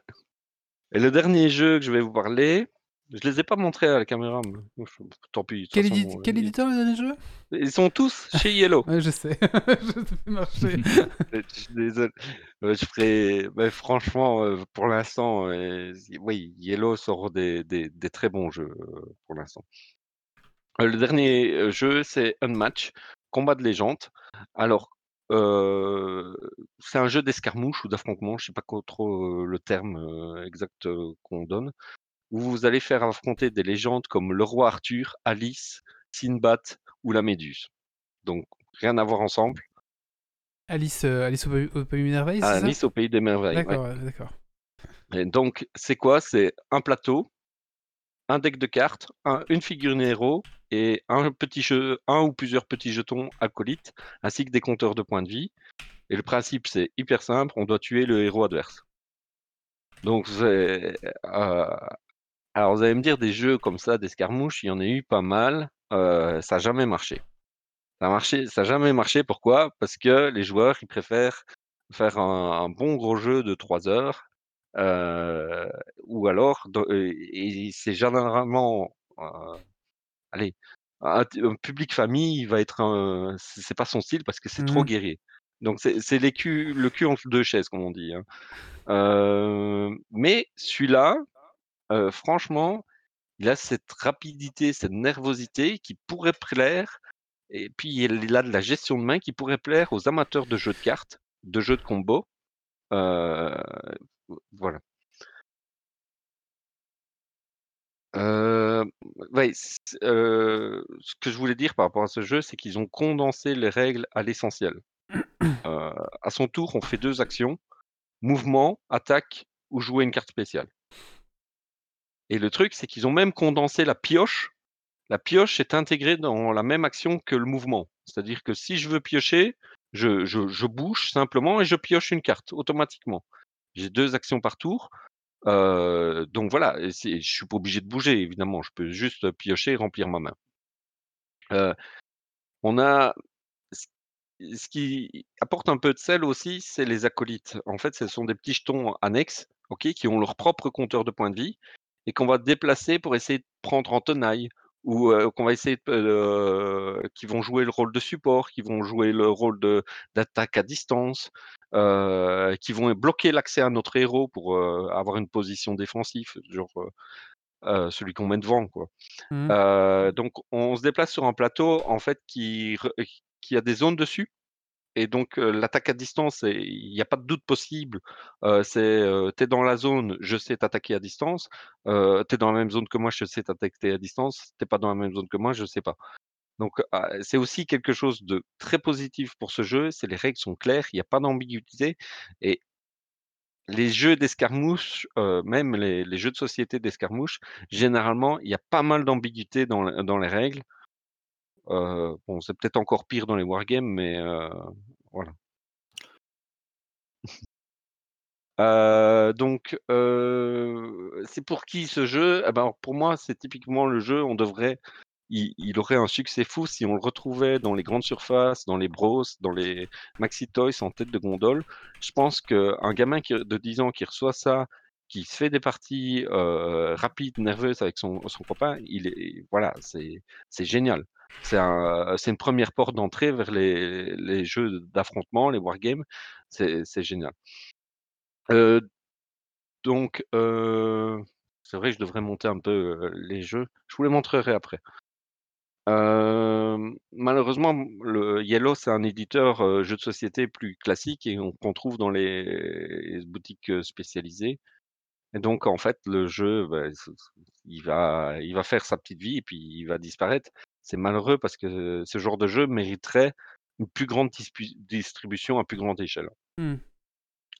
et le dernier jeu que je vais vous parler, je les ai pas montrés à la caméra, mais tant pis, Quel façon, édi heu, quel ils éditeur le dernier jeu? ils sont tous chez. Ouais, je sais, je te fais marcher. Je suis désol heu, je ferai franchement, heu, pour l'instant, heu, z oui, Iello sort des des des très bons jeux, heu, pour l'instant. Le dernier, jeu, c'est Unmatched: Combat de légende. Alors, c'est un jeu d'escarmouche ou d'affrontement, je sais pas trop, le terme, exact, qu'on donne, où vous allez faire affronter des légendes comme le roi Arthur, Alice, Sinbad ou la Méduse. Donc rien à voir ensemble. Alice, Alice au pays au pays des merveilles, ça? Alice au pays des merveilles. D'accord, ouais, d'accord. Et donc c'est quoi? C'est un plateau, un deck de cartes, un une figurine héros et un petit jeu 1 ou plusieurs petits jetons acolytes, ainsi que des compteurs de points de vie et le principe, c'est hyper simple, on doit tuer le héros adverse. Donc heu, alors vous allez me dire des jeux comme ça d'escarmouches, il y en a eu pas mal, heu, ça a jamais marché. Ça a marché jamais marché, pourquoi? Parce que les joueurs, ils préfèrent faire un un bon gros jeu de 3 heures, heu, ou alors c'est généralement, allez, un public famille, il va être, c'est pas son style parce que c'est trop Mmh. guerrier. Donc c'est c'est les culs le cul entre 2 chaises comme on dit, hein. Mais celui-là, franchement, il a cette rapidité, cette nervosité qui pourrait plaire et puis il a de la gestion de main qui pourrait plaire aux amateurs de jeux de cartes, de jeux de combo, voilà. Heu, ouais, c heu, ce que je voulais dire par rapport à ce jeu, c'est qu'ils ont condensé les règles à l'essentiel. Heu, à son tour, on fait 2 actions: mouvement, attaque ou jouer une carte spéciale. Et le truc, c'est qu'ils ont même condensé la pioche. La pioche est intégrée dans la même action que le mouvement. C'est-à-dire que si je veux piocher, je je je bouge simplement et je pioche une carte automatiquement. J'ai 2 actions par tour. Donc voilà et c'est je suis pas obligé de bouger évidemment, je peux juste piocher et remplir ma main. On a ce qui apporte un peu de sel aussi, c'est les acolytes. En fait, ce sont des petits jetons annexes, qui ont leur propre compteur de points de vie et qu'on va déplacer pour essayer de prendre en tenaille ou, qu'on va essayer de qui vont jouer le rôle de support, qui vont jouer le rôle d'attaque à distance, heu, qui vont bloquer l'accès à notre héros pour, heu, avoir une position défensive, genre, heu, celui qu'on met devant, quoi. Mmh. Donc on se déplace sur un plateau en fait qui qui a des zones dessus et donc l'attaque à distance il y a pas de doute possible. C'est, heu, tu es dans la zone, je sais t'attaquer à distance. Heu, tu es dans la même zone que moi, je sais t'attaquer à distance. Tu es pas dans la même zone que moi, je sais pas. Donc ah, c'est aussi quelque chose de très positif pour ce jeu, c'est les règles sont claires, il y a pas d'ambiguïté et les jeux d'escarmouche, même les jeux de société d'escarmouche, généralement, il y a pas mal d'ambiguïté dans les règles. Bon, c'est peut-être encore pire dans les wargames, mais voilà. Donc c'est pour qui ce jeu? Eh ben, pour moi, c'est typiquement le jeu, on devrait il aurait un succès fou si on le retrouvait dans les grandes surfaces, dans les Bros, dans les Maxi Toys en tête de gondole. Je pense qu'un gamin de 10 ans qui reçoit ça, qui se fait des parties, heu, rapides, nerveuses avec son copain, il est voilà, c'est génial. C'est un c'est une première porte d'entrée vers les les jeux d'affrontement, les wargames, c'est c'est génial. Heu, donc heu, c'est vrai je devrais monter un peu, les jeux. Je vous les montrerai après. Malheureusement, le Yellow, c'est un éditeur, heu, jeux de société plus classique et on qu'on trouve dans les boutiques, heu, spécialisées et donc en fait, le jeu, bah, ce ce il va il va faire sa petite vie et puis il va disparaître. C'est malheureux parce que ce genre de jeu mériterait une plus grande distribution à plus grande échelle. Mmh.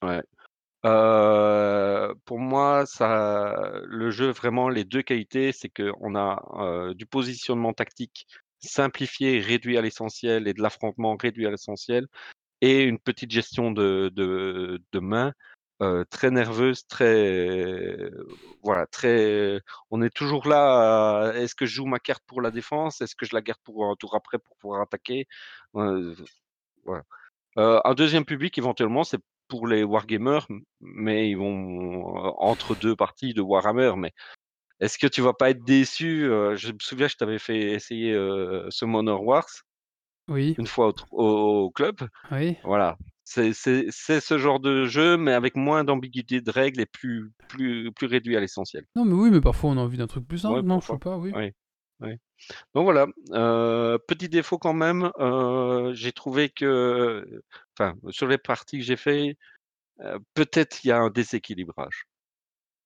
Ouais. Pour moi, ça le jeu vraiment les 2 qualités, c'est qu'on a, heu, du positionnement tactique simplifié, réduit à l'essentiel et de l'affrontement réduit à l'essentiel et une petite gestion de de de main, heu, très nerveuse, très voilà, très on est toujours là «Est-ce que je joue ma carte pour la défense? Est-ce que je la garde pour un tour après pour pouvoir attaquer?» heu, voilà. Heu, un 2e public éventuellement, c'est pour les wargamers, mais ils vont, heu, entre 2 parties de Warhammer, mais est-ce que tu vas pas être déçu? Heu, je me souviens, je t'avais fait essayer, heu, Summoner Wars Oui, une fois au tr au au club. oui. Voilà, c'est ce genre de jeu, mais avec moins d'ambiguïté de règles et plus plus plus réduit à l'essentiel. Non, mais oui, mais parfois on a envie d'un truc plus Ouais, simple, non? Je sais pas, oui. Oui, oui. Donc voilà, petit défaut quand même, j'ai trouvé que enfin, sur les parties que j'ai fait, peut-être il y a un déséquilibrage.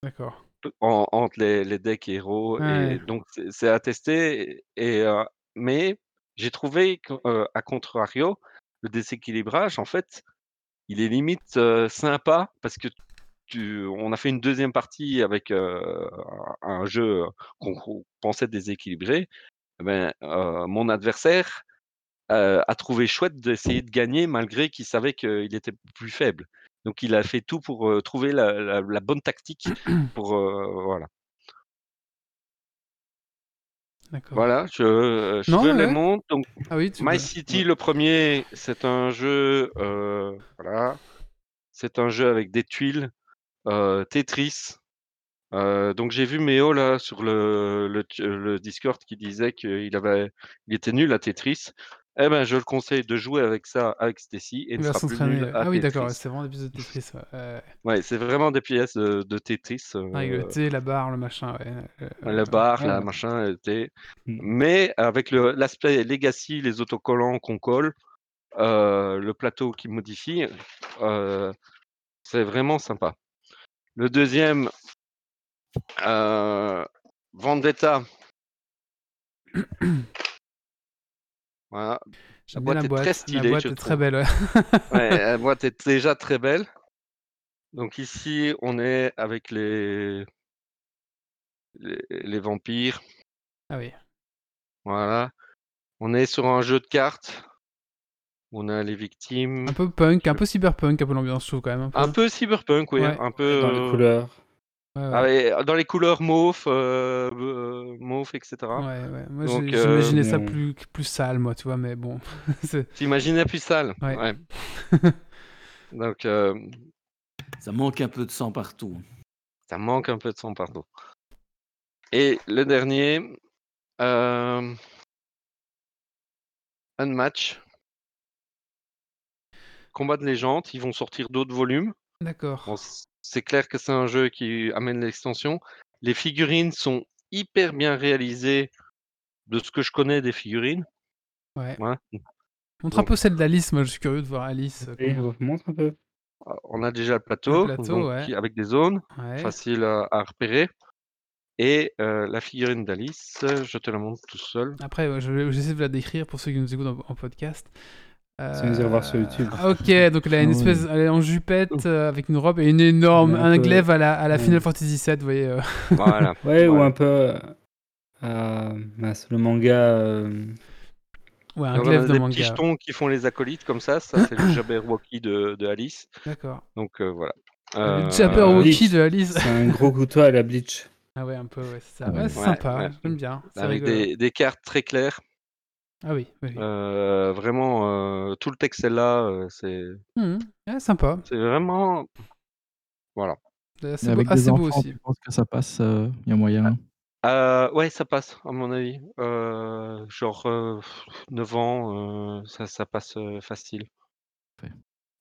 D'accord. Pe en entre les les decks héros Ouais. et donc c'est à tester et mais j'ai trouvé que, heu, à contrario, le déséquilibrage, en fait, il est limite, sympa parce que tu on a fait une 2e partie avec, un jeu qu'on pensait déséquilibré. Et ben, mon adversaire, heu, a trouvé chouette d'essayer de gagner malgré qu'il savait qu'il était plus faible. Donc il a fait tout pour, heu, trouver la la la bonne tactique pour, heu, voilà. Voilà, je, je Non, ouais, les ouais. montre donc Ah oui, My. City Ouais. le 1er, c'est un jeu, voilà, c'est un jeu avec des tuiles, Tetris. Donc j'ai vu Méo là sur le le ch le Discord qui disait qu'il avait il était nul à Tetris. Et ben, je le conseille de jouer avec ça avec Stacy et s'entraîner, ouais. à Ah oui, d'accord, ouais, c'est vraiment des pièces de Tetris, ouais. Ouais, ouais. Ouais, c'est vraiment des pièces, de Tetris, Avec le heu T, la barre, le machin, ouais, le bar, la Ah. machin, heu, tu Mmh. mais avec le l'aspect legacy, les autocollants qu'on colle, le plateau qui modifie, c'est vraiment sympa. Le 2e, heu, Vendetta. voilà. J'aime boîte bien la est la stylée, boîte je est très belle. ouais. Ouais, la boîte est déjà très belle. Donc ici, on est avec les, les, les vampires. ah oui. Voilà. On est sur un jeu de cartes. On a les victimes. Un peu punk, un peu cyberpunk, un peu l'ambiance, je trouve quand même. Un peu. Un peu cyberpunk, oui. Ouais. Un peu. Dans les euh, couleurs. Ouais, ouais. ah dans les couleurs mauve, euh, euh, mauve, etc. Ouais, ouais. Moi, Donc, euh, j'imaginais ça bon. plus, plus sale, moi, tu vois, mais bon. T'imaginais plus sale. Ouais. Donc, euh, Ça manque un peu de sang partout. ça manque un peu de sang partout. Et le dernier, euh, Unmatch. Combat de légende, ils vont sortir d'autres volumes. D'accord. Bon, c'est clair que c'est un jeu qui amène l'extension. Les figurines sont hyper bien réalisées de ce que je connais des figurines. Ouais. Ouais. Montre un peu celle d'Alice, moi, je suis curieux de voir Alice. euh, Et comment- montre un peu. On a déjà le plateau, plateau, donc, ouais. qui- avec des zones Ouais. faciles à, à repérer. Et euh, la figurine d'Alice, je te la montre tout seul. Après, je j'essaie de la décrire pour ceux qui nous écoutent en, en podcast. Irez voir sur YouTube. ah, Ok, donc elle a une espèce, elle est en jupette euh, avec une robe et une énorme, un un peu- glaive à la, à la. Final Fantasy VII, vous voyez. euh. Voilà. Ouais, ou un peu. euh, le manga. euh, Ouais, un glaive de des manga. petits jetons qui font les acolytes comme ça. Ça, c'est le Jabberwocky de, de Alice. D'accord. Donc euh, voilà. Le Euh, Jabberwocky de Alice. C'est un gros couteau à la Bleach. Ah ouais, un peu, ouais, c'est ça. Ouais. Ouais, sympa, ouais. j'aime bien. Avec des, des cartes très claires. Ah oui, oui. oui. Euh, vraiment, euh, tout le texte est là. euh, c'est Mhm. Ouais, sympa. c'est vraiment. Voilà. C'est Mais assez beau, avec des assez beau enfants, aussi. tu penses que ça passe Il y a moyen? Euh, ouais, ça passe, à mon avis. Euh, genre euh, 9 ans, euh, ça, ça passe euh, facile. Ouais.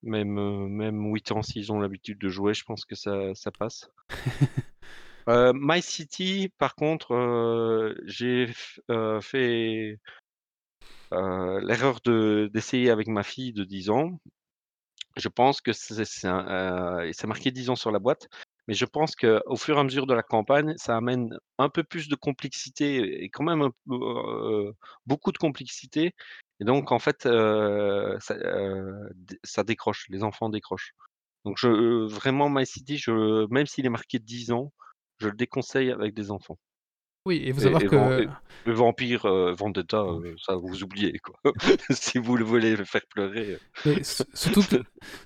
Même, euh, même 8 ans, s'ils ont l'habitude de jouer, je pense que ça, ça passe. Euh, My City, par contre, euh, j'ai f- euh, fait euh, l'erreur de d'essayer avec ma fille de 10 ans. Je pense que c'est euh, marqué 10 ans sur la boîte, mais je pense qu'au fur et à mesure de la campagne, ça amène un peu plus de complexité et quand même euh, beaucoup de complexité. Et donc, en fait, euh, ça, décroche, les enfants décrochent. Donc, je, vraiment, My je, même s'il est marqué 10 ans, je le déconseille avec des enfants. Oui, et vous savoir et que. Le vampire euh, Vendetta, euh, ça vous oubliez quoi. si vous le voulez le faire pleurer. euh. Mais surtout, que,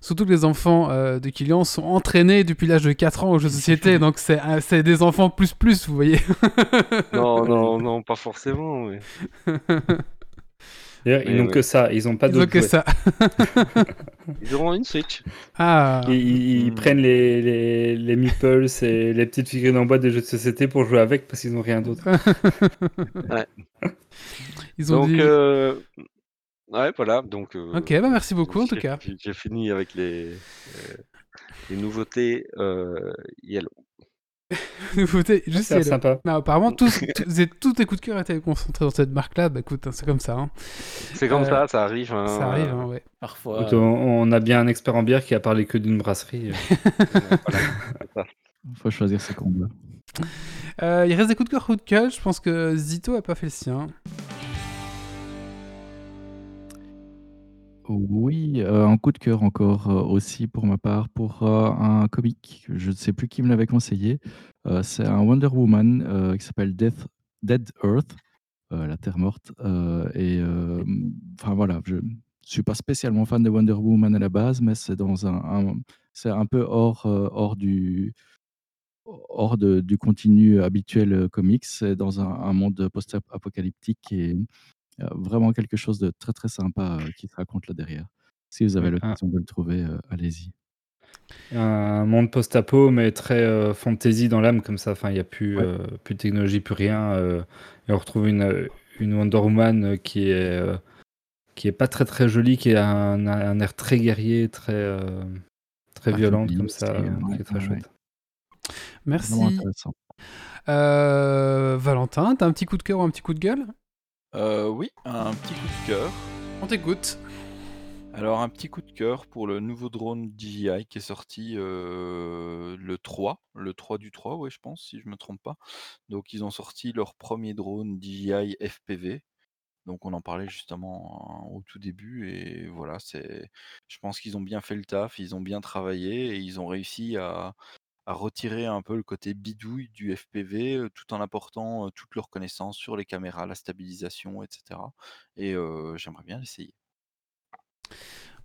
surtout que les enfants euh, de Kylian sont entraînés depuis l'âge de 4 ans aux jeux de société, donc c'est des enfants plus plus, vous voyez. Non, non, non, pas forcément. mais- D'ailleurs, ils n'ont ouais. que ça, ils n'ont pas Ils ont d'autre que ça. Ils auront une Switch. Ah, Ils, ils- ils Hmm. prennent les, les, les meeples et les petites figurines en boîte des jeux de société pour jouer avec parce qu'ils n'ont rien d'autre. ils ont Donc, dit. euh, ouais, voilà. Donc, euh, Ok, bah merci beaucoup en tout cas. j'ai- J'ai fini avec les, euh, les nouveautés euh, Yellow. Juste C'est sympa. Non, apparemment, tous, tous, tes coups de cœur étaient concentrés dans cette marque-là. Bah écoute, hein, c'est comme ça. hein. C'est comme Euh, ça, ça arrive. hein, Ça arrive, euh, hein, ouais. Parfois. Écoute, on, on a bien un expert en bière qui a parlé que d'une brasserie. Il faut choisir ses combats. Euh, il reste des coups de cœur, coups de gueule. Je pense que Zito a pas fait le sien. Oui, euh, un coup de cœur encore euh, aussi pour ma part pour euh, un comic. Je ne sais plus qui me l'avait conseillé. C'est un Wonder Woman qui s'appelle Death, Dead Earth, la Terre morte. Euh, et enfin voilà, je suis pas spécialement fan de Wonder Woman à la base, mais c'est dans un, un- c'est un peu hors, hors du hors de- du continu habituel euh, comics. C'est dans un, un monde post-apocalyptique et vraiment quelque chose de très très sympa euh, qui se raconte là derrière. Si vous avez Ouais, l'occasion de le trouver, euh, allez-y. un monde post-apo, mais très euh, fantasy dans l'âme, comme ça. Enfin, il n'y a plus, Ouais. euh, plus de technologie, plus rien. euh, et on retrouve une, une Wonder Woman qui est, euh, qui est pas très très jolie, qui a un, un air très guerrier, très, euh, très Ah, violente, comme ça, euh, qui ouais, est très ouais, chouette. Merci. Euh, Valentin, t'as un petit coup de cœur ou un petit coup de gueule? Euh, oui, un petit coup de cœur. On t'écoute. Alors, un petit coup de cœur pour le nouveau drone DJI qui est sorti euh, le 3, le 3 du 3, ouais, je pense, si je me trompe pas. Donc, ils ont sorti leur premier drone DJI FPV. Donc, on en parlait justement au tout début. Et voilà, c'est, je pense qu'ils ont bien fait le taf, ils ont bien travaillé et ils ont réussi à, à retirer un peu le côté bidouille du FPV euh, tout en apportant euh, toutes leurs connaissances sur les caméras, la stabilisation, etc. Et j'aimerais bien l'essayer.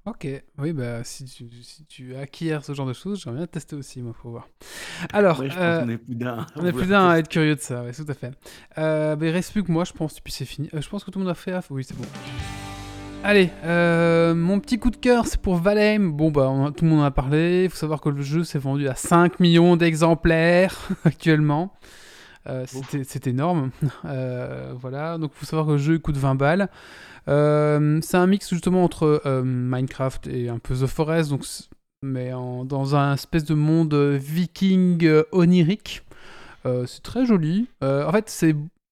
Ok, oui, bah si tu, si tu acquiers ce genre de choses, j'aimerais bien tester aussi, moi, pour voir. Alors, Ouais, je pense qu'on est plus d'un. on est plus d'un à être curieux de ça, ouais, tout à fait. Bah, il reste plus que moi, je pense, puis c'est fini. Je pense que tout le monde a fait. ah, Oui, c'est bon. Allez, euh, mon petit coup de cœur, c'est pour Valheim. Bon, bah, on tout le monde en a parlé. Il faut savoir que le jeu s'est vendu à 5 millions d'exemplaires actuellement. Euh, c'est énorme. Euh, voilà, donc il faut savoir que le jeu coûte 20 balles. Euh, c'est un mix justement entre Minecraft et un peu The Forest, donc, mais en- dans un espèce de monde viking onirique. C'est très joli. En fait,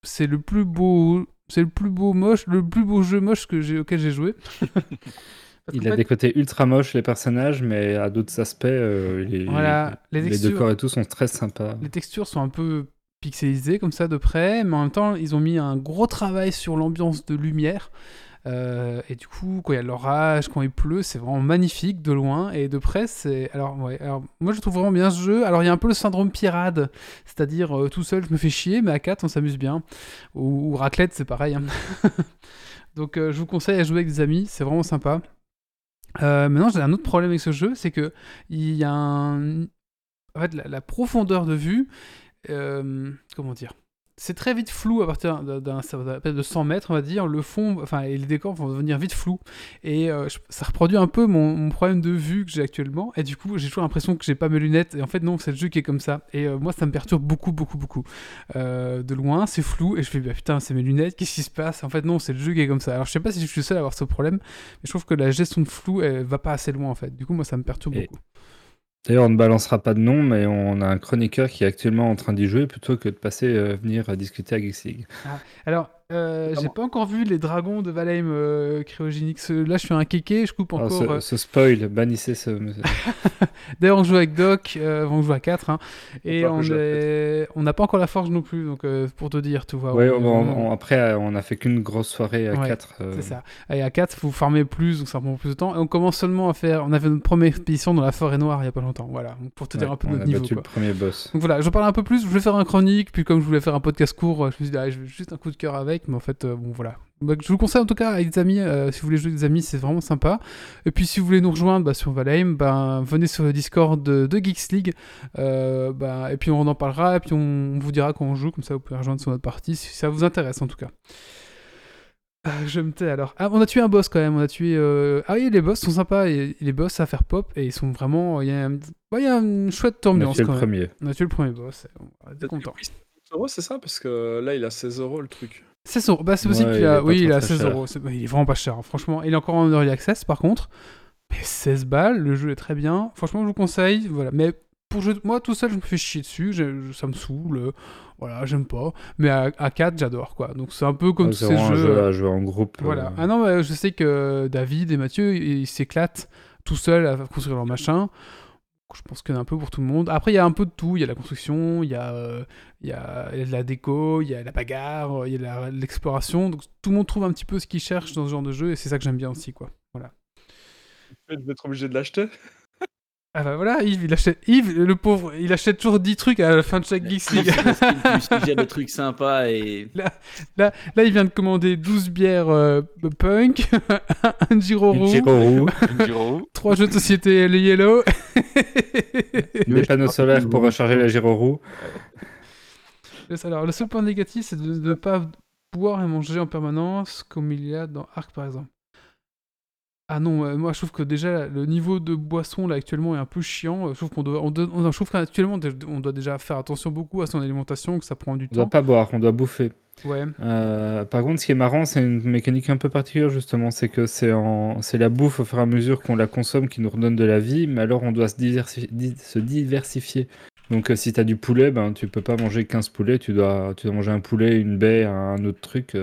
c'est le plus beau, c'est le plus beau moche, le plus beau jeu moche que j'ai auquel j'ai joué. Il a fait, des côtés ultra moches, les personnages, mais à d'autres aspects, euh, les, Voilà, les les textures. décors et tout sont très sympas. Les textures sont un peu pixelisées comme ça de près, mais en même temps, ils ont mis un gros travail sur l'ambiance de lumière. Euh, et du coup, quand il y a l'orage, quand il pleut, c'est vraiment magnifique de loin et de près. C'est alors ouais. Alors moi, je trouve vraiment bien ce jeu. Alors il y a un peu le syndrome pirade, c'est-à-dire euh, tout seul, je me fais chier, mais à quatre, on s'amuse bien. Ou, ou raclette, c'est pareil. hein. Donc euh, je vous conseille à jouer avec des amis, c'est vraiment sympa. Maintenant, j'ai un autre problème avec ce jeu, c'est que il y a un... en fait, la, profondeur de vue, comment dire, c'est très vite flou à partir d'un de 100 mètres, on va dire. Le fond, enfin, et les décors vont devenir vite flous. Et euh, je- ça reproduit un peu mon, mon problème de vue que j'ai actuellement. Et du coup, j'ai toujours l'impression que j'ai pas mes lunettes. Et en fait, non, c'est le jeu qui est comme ça. Et euh, moi, ça me perturbe beaucoup, beaucoup, beaucoup. Euh, de loin, c'est flou. Et je fais, bah, putain, c'est mes lunettes, qu'est-ce qui se passe? En fait, non, c'est le jeu qui est comme ça. Alors, je sais pas si je suis le seul à avoir ce problème. Mais je trouve que la gestion de flou, elle va pas assez loin, en fait. Du coup, moi, ça me perturbe Et- beaucoup. D'ailleurs, on ne balancera pas de nom, mais on a un chroniqueur qui est actuellement en train d'y jouer plutôt que de passer euh, venir à discuter à Geeks League. Alors, euh, j'ai pas encore vu les dragons de Valheim euh, cryogéniques. Là, je suis un kéké, je coupe Alors, encore. ce, euh, ce spoil, bannissez ce. D'ailleurs, on joue avec Doc, euh, on joue à 4. Et falloir que on est... n'a pas encore la forge non plus, donc pour te dire, tu vois. ouais, on- on- on- on- après, on a fait qu'une grosse soirée à Ouais, 4. C'est ça. Et à 4, vous farmez plus, donc ça prend plus de temps. Et on commence seulement à faire. On avait notre première expédition dans la forêt noire il y a pas longtemps. Voilà, donc pour te dire un peu on notre a niveau. battu Quoi. le premier boss. Donc voilà, je parle un peu plus. Je voulais faire un chronique, puis comme je voulais faire un podcast court, je me suis dit, ah, je vais juste un coup de cœur avec, mais en fait, euh, bon voilà. Donc, je vous le conseille en tout cas avec des amis, euh, si vous voulez jouer avec des amis, c'est vraiment sympa. Et puis si vous voulez nous rejoindre bah, sur Valheim, ben, venez sur le Discord de, de Geeks League, euh, ben, et puis on en parlera, et puis on, on vous dira quand on joue, comme ça vous pouvez rejoindre sur notre partie, si ça vous intéresse en tout cas. Ah, je me tais alors. Ah, on a tué un boss quand même. On a tué. euh, Ah oui, les boss sont sympas. Et, les boss à faire pop. Et ils sont vraiment. Il y a, un- ouais, il y a une chouette On a ambiance fait le quand même. premier. On a tué le premier boss. On est content. 16 euros, c'est ça? Parce que là, il a 16 euros le truc. 16 euros. Bah, c'est possible Ouais, qu'il il a. Oui, il a très 16 cher. euros. Il est vraiment pas cher, hein, franchement. Il est encore en early access par contre. Mais 16 balles, le jeu est très bien. Franchement, je vous conseille. Voilà. Mais pour jouer, moi tout seul, je me fais chier dessus. je- ça me saoule. euh, Voilà, j'aime pas. Mais à, à 4, j'adore quoi. Donc c'est un peu comme Ouais, tous ces jeux. jeu à jouer en groupe. Voilà. euh, Ah non, je sais que David et Mathieu, ils ils s'éclatent tout seuls à construire leur machin. Je pense qu'il y en a un peu pour tout le monde. Après, il y a un peu de tout. Il y a la construction, il y a, euh, il y a, la déco, il y a la bagarre, il y a l'exploration. Donc tout le monde trouve un petit peu ce qu'il cherche dans ce genre de jeu et c'est ça que j'aime bien aussi. quoi. Voilà. Je vais être obligé de l'acheter. Ah bah voilà, Yves, il achète, Yves, le pauvre, il achète toujours 10 trucs à la fin de chaque Geeks League. Parce qu'il y a des trucs sympas et. Là, il vient de commander 12 bières euh, punk, un Giro Giro Une Giro. trois jeux de société le Yellow. des panneaux solaires pour recharger la Giro Alors, le seul point négatif, c'est de ne pas boire et manger en permanence comme il y a dans Arc par exemple. Ah non, euh, moi je trouve que déjà le niveau de boisson là actuellement est un peu chiant. Je trouve qu'on doit, on doit- on- je trouve qu'actuellement on doit déjà faire attention beaucoup à son alimentation, que ça prend du On doit temps. pas boire, on doit bouffer. Ouais. Euh, par contre, ce qui est marrant, c'est une mécanique un peu particulière justement, c'est que c'est en... c'est la bouffe au fur et à mesure qu'on la consomme qui nous redonne de la vie, mais alors on doit se, diversifier. di- se diversifier. Donc euh, si tu as du poulet, ben, tu peux pas manger 15 poulets, tu dois, tu dois manger un poulet, une baie, un autre truc.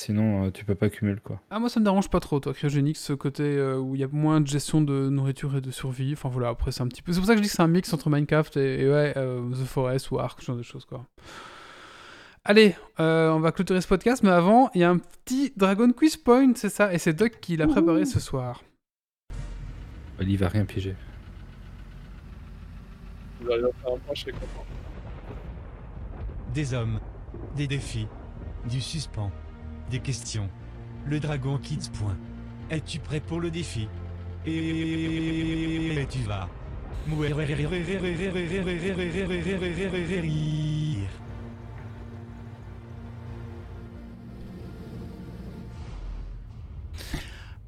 Sinon, euh, tu peux pas cumuler quoi. Ah, moi, ça me dérange pas trop, toi, cryogénique, ce côté euh, où il y a moins de gestion de nourriture et de survie. Enfin, voilà, après, c'est un petit peu. C'est pour ça que je dis que c'est un mix entre Minecraft et, et ouais, euh, The Forest ou Ark, ce genre de choses, quoi. Allez, euh, on va clôturer ce podcast, mais avant, il y a un petit Dragon Quiz Point, c'est ça, et c'est Doc qui l'a préparé ce soir. Il va rien piger. Vous allez en faire un point, je serais content. Des hommes, des défis, du suspens, des questions. Le dragon Kids. Point. Es-tu prêt pour le défi? Et tu vas.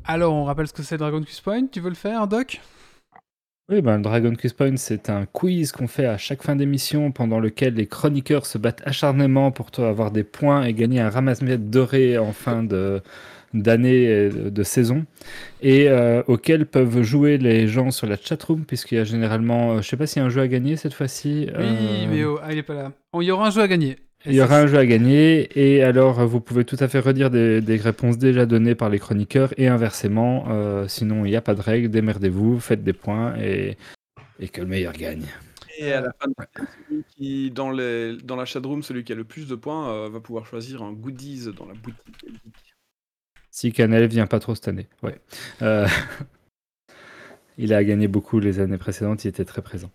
Alors, on rappelle ce que c'est Dragon Quiz Point, tu veux le faire, Doc? Oui, ben, le Dragon Quiz Point, c'est un quiz qu'on fait à chaque fin d'émission pendant lequel les chroniqueurs se battent acharnement pour toi avoir des points et gagner un ramasse-miettes doré en fin de d'année et de saison et euh, auquel peuvent jouer les gens sur la chatroom puisqu'il y a généralement euh, je sais pas s'il y a un jeu à gagner cette fois-ci Oui, euh, mais oh, ah, il est pas là. Il y aura un jeu à gagner. Il y aura un jeu à gagner et alors vous pouvez tout à fait redire des, des réponses déjà données par les chroniqueurs et inversement. euh, sinon, il n'y a pas de règle, démerdez-vous, faites des points et, et que le meilleur gagne. Et à la fin de la celui qui, dans, les, dans la chatroom, celui qui a le plus de points euh, va pouvoir choisir un goodies dans la boutique. Si Canel vient pas trop cette année, ouais. Euh, il a gagné beaucoup les années précédentes, il était très présent.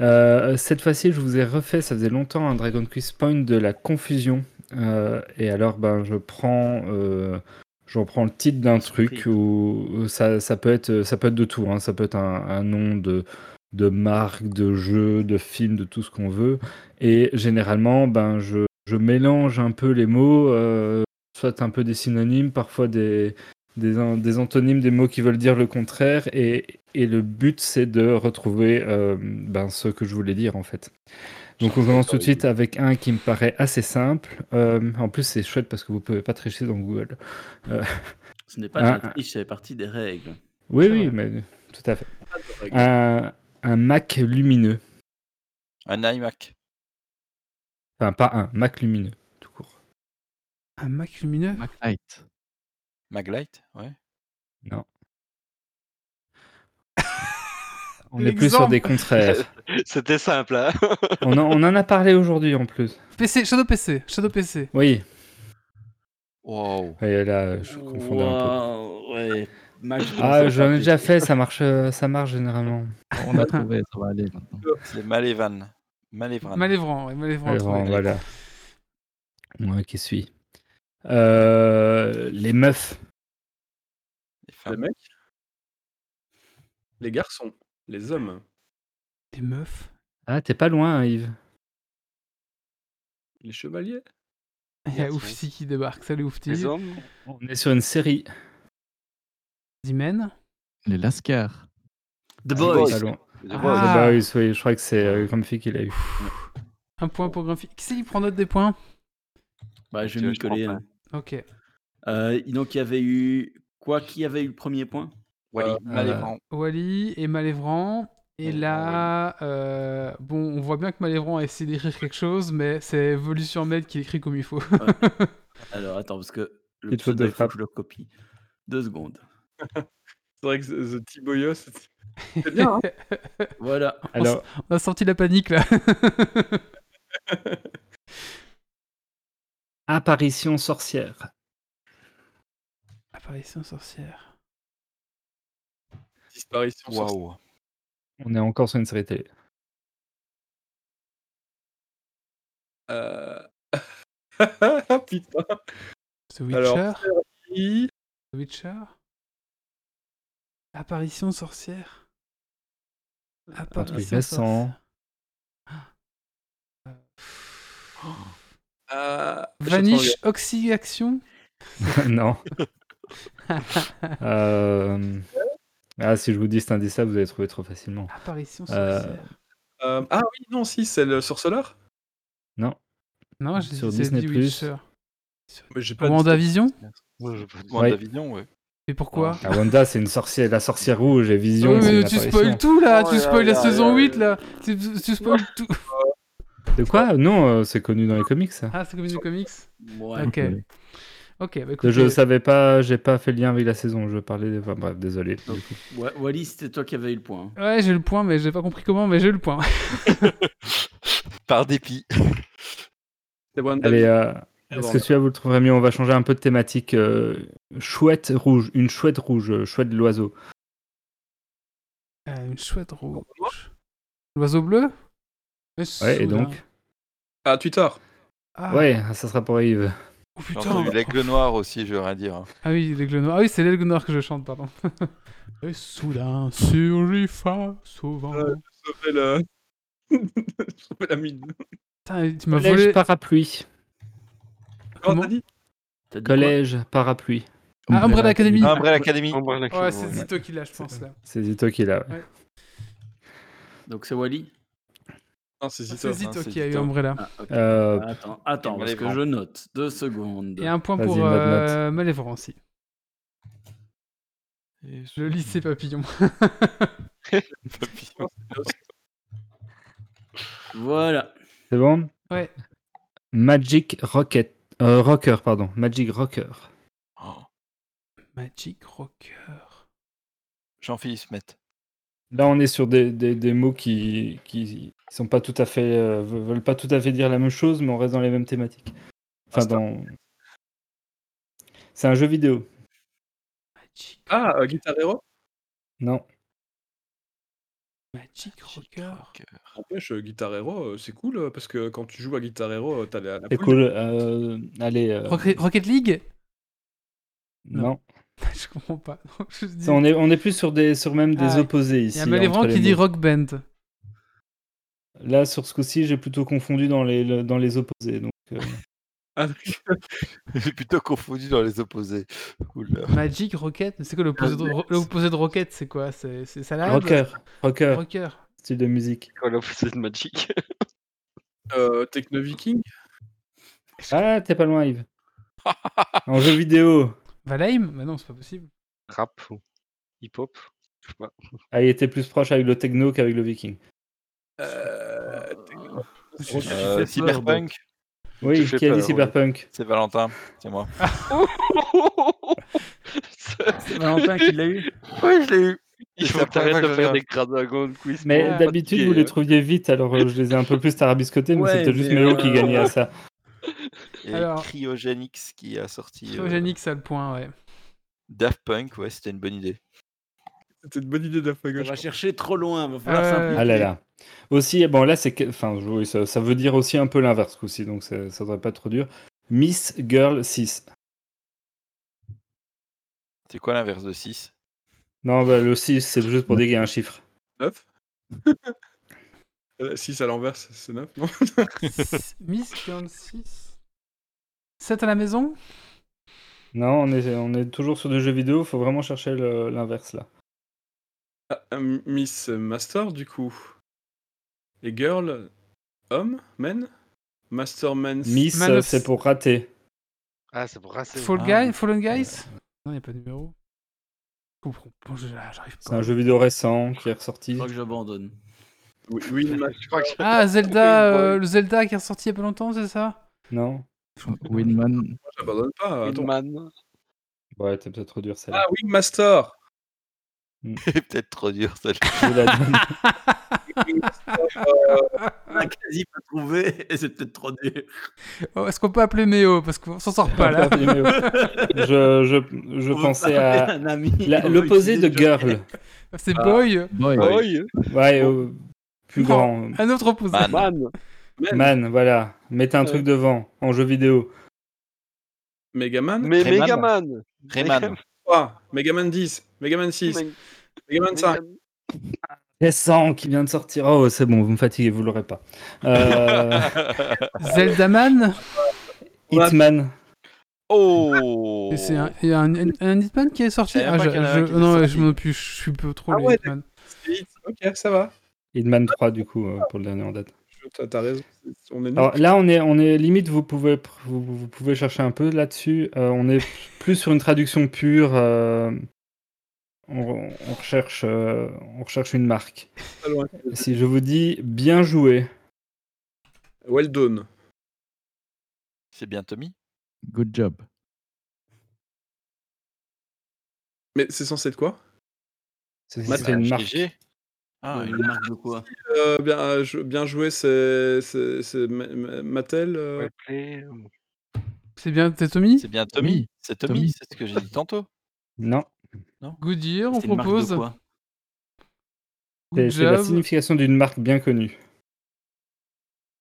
Euh, cette fois-ci, je vous ai refait, ça faisait longtemps, un Dragon Quiz Point de la confusion. Euh, et alors, ben, je prends, euh, je reprends le titre d'un truc où ça, ça peut être, ça peut être de tout. hein. Ça peut être un, un nom de de marque, de jeu, de film, de tout ce qu'on veut. Et généralement, ben, je, je mélange un peu les mots, soit un peu des synonymes, parfois des, des, an- des antonymes, des mots qui veulent dire le contraire. Et, et le but, c'est de retrouver euh, ben, ce que je voulais dire, en fait. Donc on commence tout de suite avec un qui me paraît assez simple. Euh, en plus, c'est chouette parce que vous pouvez pas tricher dans Google. Euh, Ce n'est pas Un- de la triche, fait partie des règles. oui, C'est oui, mais tout à fait. Un, un Mac lumineux. Un iMac. Enfin, pas un, Mac lumineux, tout court. Un Mac lumineux? Maglite. Maglite, ouais. Non. On est plus sur des contraires. C'était simple, hein on, en, on en a parlé aujourd'hui en plus. PC, Shadow PC, Shadow PC. Oui, Wow. et là, je confondais un peu. Ouais. Ah, j'en ai déjà fait, ça marche, euh, ça marche généralement. On a trouvé, ça va aller maintenant. C'est Malévan. Ouais, Malévrant. Ouais, trouvé. bon, voilà. Moi qui suis. Euh, les meufs. Les Les femmes. mecs Les garçons Les hommes Des meufs. Ah, t'es pas loin, hein, Yves. Les chevaliers Il y a. Oufti qui débarque. Salut Oufti. Les hommes On est sur une série. Zimen. Les Lascars. The Boys. Boys. Pas loin. The Ah. Boys. The Boys, oui, je crois que c'est euh, Grumpy qui l'a eu. Un point pour Grumpy. Qui c'est qui prend note des points? Bah, je vais prends coller. hein. Ok. Euh, donc, il y avait eu. Quoi Qui avait eu le premier point? Wally. Euh, Malévan. Wally et Malévrant. Et Ouais, là, euh, bon, on voit bien que Malévrant a essayé d'écrire quelque chose, mais c'est Evolution Med qui écrit comme il faut. Alors, attends, parce que le de il faut frappe. que je le copie. Deux secondes. C'est vrai que The c'est c'est bien, hein Voilà. Alors, On a senti la panique là. Apparition sorcière. Apparition sorcière. Disparition sorcière. Waouh. On est encore sur une série télé. Euh... Putain. The Witcher. Alors, série, The Witcher. Apparition sorcière. Un truc Apparition récent. Euh, Vanish Oxy-Action. non. Euh, Ah, si je vous dis cet indice-là, vous allez trouver trop facilement. Apparition Euh, sorcière. Euh, ah oui, non, si, c'est le sorceleur Non. Non, j'ai sur Disney+. Mais j'ai pas WandaVision Ouais, WandaVision. Et pourquoi Ah, Wanda, c'est une sorcière, la sorcière rouge et Vision. Oui, mais tu spoil tout là, Oh tu là spoil la là saison là 8 là. là, tu, tu spoil tout. De quoi? Non, euh, c'est connu dans les comics, ça. Ah, c'est comme une comics? Ouais. Ok. Ok, bah écoutez, Je savais pas, j'ai pas fait le lien avec la saison. Je parlais. Enfin, bref, désolé. Donc, Wally, c'était toi qui avais eu le point. hein. Ouais, j'ai le point, mais j'ai pas compris comment, mais j'ai le point. Par dépit. C'est bon, Allez, euh, est-ce bon. que celui-là vous le trouverez mieux? On va changer un peu de thématique. euh, chouette rouge, une chouette rouge, euh, chouette de l'oiseau. Euh, une chouette rouge. L'oiseau bleu? Ouais, et donc Ah, Twitter. Ah, Ouais, ça sera pour Yves. Oh putain l'aigle noir aussi, je veux rien dire. Ah oui, l'aigle noir. Ah oui, c'est l'aigle noir que je chante, pardon. Et soudain surgit face au vent. Ouais. Sauver le... Sauver la mine. Putain, tu m'as Collège volé. parapluie. Comment t'as dit Collège parapluie. Ah, Umbrella Academy. Ah, Umbrella Academy. Ouais, c'est. Zito qui l'a, je pense, là. C'est Zito qui l'a. ouais. Donc c'est Wally Non, c'est C'est Zito. Qui a eu. Umbrella. Ah, ok. Euh, Attends, attends, parce que je note. Deux secondes. Et un point pour note, euh, aussi. Le lycée papillon. Voilà. C'est bon? Ouais. Magic Rocket. euh, Rocker, pardon. Magic Rocker. Oh, Magic Rocker. Jean-Philippe Smet. Là, on est sur des, des, des mots qui, qui sont pas tout à fait, euh, ve- veulent pas tout à fait dire la même chose, mais on reste dans les mêmes thématiques. Enfin, Basta. dans. C'est un jeu vidéo. Magic, Ah, euh, Guitar Hero? Non. Magic Rocker. N'empêche, euh, Guitar Hero, c'est cool, parce que quand tu joues à Guitar Hero, t'as la, la C'est cool. euh, allez. euh, Rocket, Rocket League? Non. Je comprends pas. Non, je dis- Ça, on, est, on est plus sur, des, sur même des Ah, opposés Il ici. y a entre les qui dit. Rock Band. Là, sur ce coup-ci, j'ai plutôt confondu dans les, le- dans les opposés. Donc, euh, Ah, J'ai plutôt confondu dans les opposés. Oula. Magic Rocket C'est quoi l'opposé de, l'opposé de Rocket C'est quoi? C'est c'est salade? Rocker. Rocker. Rocker. Style de musique. Quoi, l'opposé de Magic? Euh, Techno Viking? Ah, t'es pas loin, Yves. en jeu vidéo. Valheim Mais non, c'est pas possible. Rap ou hip-hop? Je sais pas. Ah, il était plus proche avec le techno qu'avec le viking. euh, Je- je- Euh, fait Cyberpunk. Oui, fais qui a peur, dit oui. cyberpunk? C'est Valentin. C'est moi. C'est Valentin qui l'a eu Oui, je l'ai eu. Il C'est faut la que t'arrêtes de faire des Dragon quiz. Mais d'habitude, vous les euh. trouviez vite, alors euh, je les ai un peu plus tarabiscotés, mais Ouais, c'était juste mais, Méo qui euh, gagnait à ça. Et Alors- Cryogenix qui a sorti euh, Cryogenic, ça a le point, ouais. Daft Punk. Ouais, c'était une bonne idée. C'était une bonne idée de la fois On va chercher trop loin, va falloir Euh. Ah là là. Aussi, bon là, c'est. Enfin, oui, ça, ça veut dire aussi un peu l'inverse aussi, donc ça, ça devrait pas être trop dur. Miss Girl 6. C'est quoi l'inverse de 6 Non, bah, le 6, c'est juste pour dire qu'il y a un chiffre. 9 6 à l'envers, c'est c'est 9, non? Miss Girl 6 7 à la maison? Non, on est, on est toujours sur des jeux vidéo, faut vraiment chercher l'inverse là. Ah, euh, Miss Master, du coup. Et Girl, homme, men? Master Men. Miss, Man euh, of- c'est pour rater. Ah, c'est pour racer. Fall Ah, Guy Fallen Guys? Non, il n'y a pas de numéro. J'arrive C'est un jeu vidéo récent qui est ressorti. Je crois que j'abandonne. Oui, oui, ma- Je crois que Ah, Zelda, euh, le Zelda qui est ressorti il y a pas longtemps, c'est ça? Non moi, j'abandonne pas. Attends. Hitman. Ouais, t'es peut-être trop dur celle-là. Ah oui, Master Peut-être trop dur celle Je vous la donne. On a quasi pas trouvé et c'est peut-être trop dur. Oh, Est-ce qu'on peut appeler Méo Parce qu'on s'en sort pas là. je je, je On veut pensais à un ami, la- on veut l'opposé de utiliser le girl. C'est Ah. Boy. Boy. Boy. Ouais, euh, plus Non, grand. Un autre opposé. Man. Man. Man, voilà. Mettez un Ouais. truc devant en jeu vidéo. Megaman Mais Rayman. Megaman. Rayman. 3, Megaman 10, Megaman 6, Megaman 5. Récent qui vient de sortir. Oh, c'est bon, vous me fatiguez, vous l'aurez pas. Euh, Zelda Man. Hitman. oh C'est un, il y a un, un, un Hitman qui est sorti? Ah, je, je- non, sorti. je m'en plus, je suis peu trop Ah les ouais, Hitman. Ok, ça va. Hitman 3, du coup, euh, pour le dernier en date. Je- T'as t'as raison. On est. Alors là, on est, on est limite, vous pouvez, vous, vous pouvez chercher un peu là-dessus. Euh, on est plus sur une traduction pure. euh, on, on recherche, euh, on recherche une marque. Si je vous dis bien joué, Well done. C'est bien Tommy Good job. Mais c'est censé être quoi? C'est c'est une marque. GG. Ah, une marque de quoi Euh, bien, euh, bien joué, c'est c'est- c'est Ma- Ma- Mattel. euh, C'est bien, c'est Tommy? C'est bien Tommy. C'est Tommy, Tommy. c'est ce que j'ai dit tantôt. Non, Goodyear, on C'est une marque de propose. quoi? C'est Good c'est la job. signification d'une marque bien connue.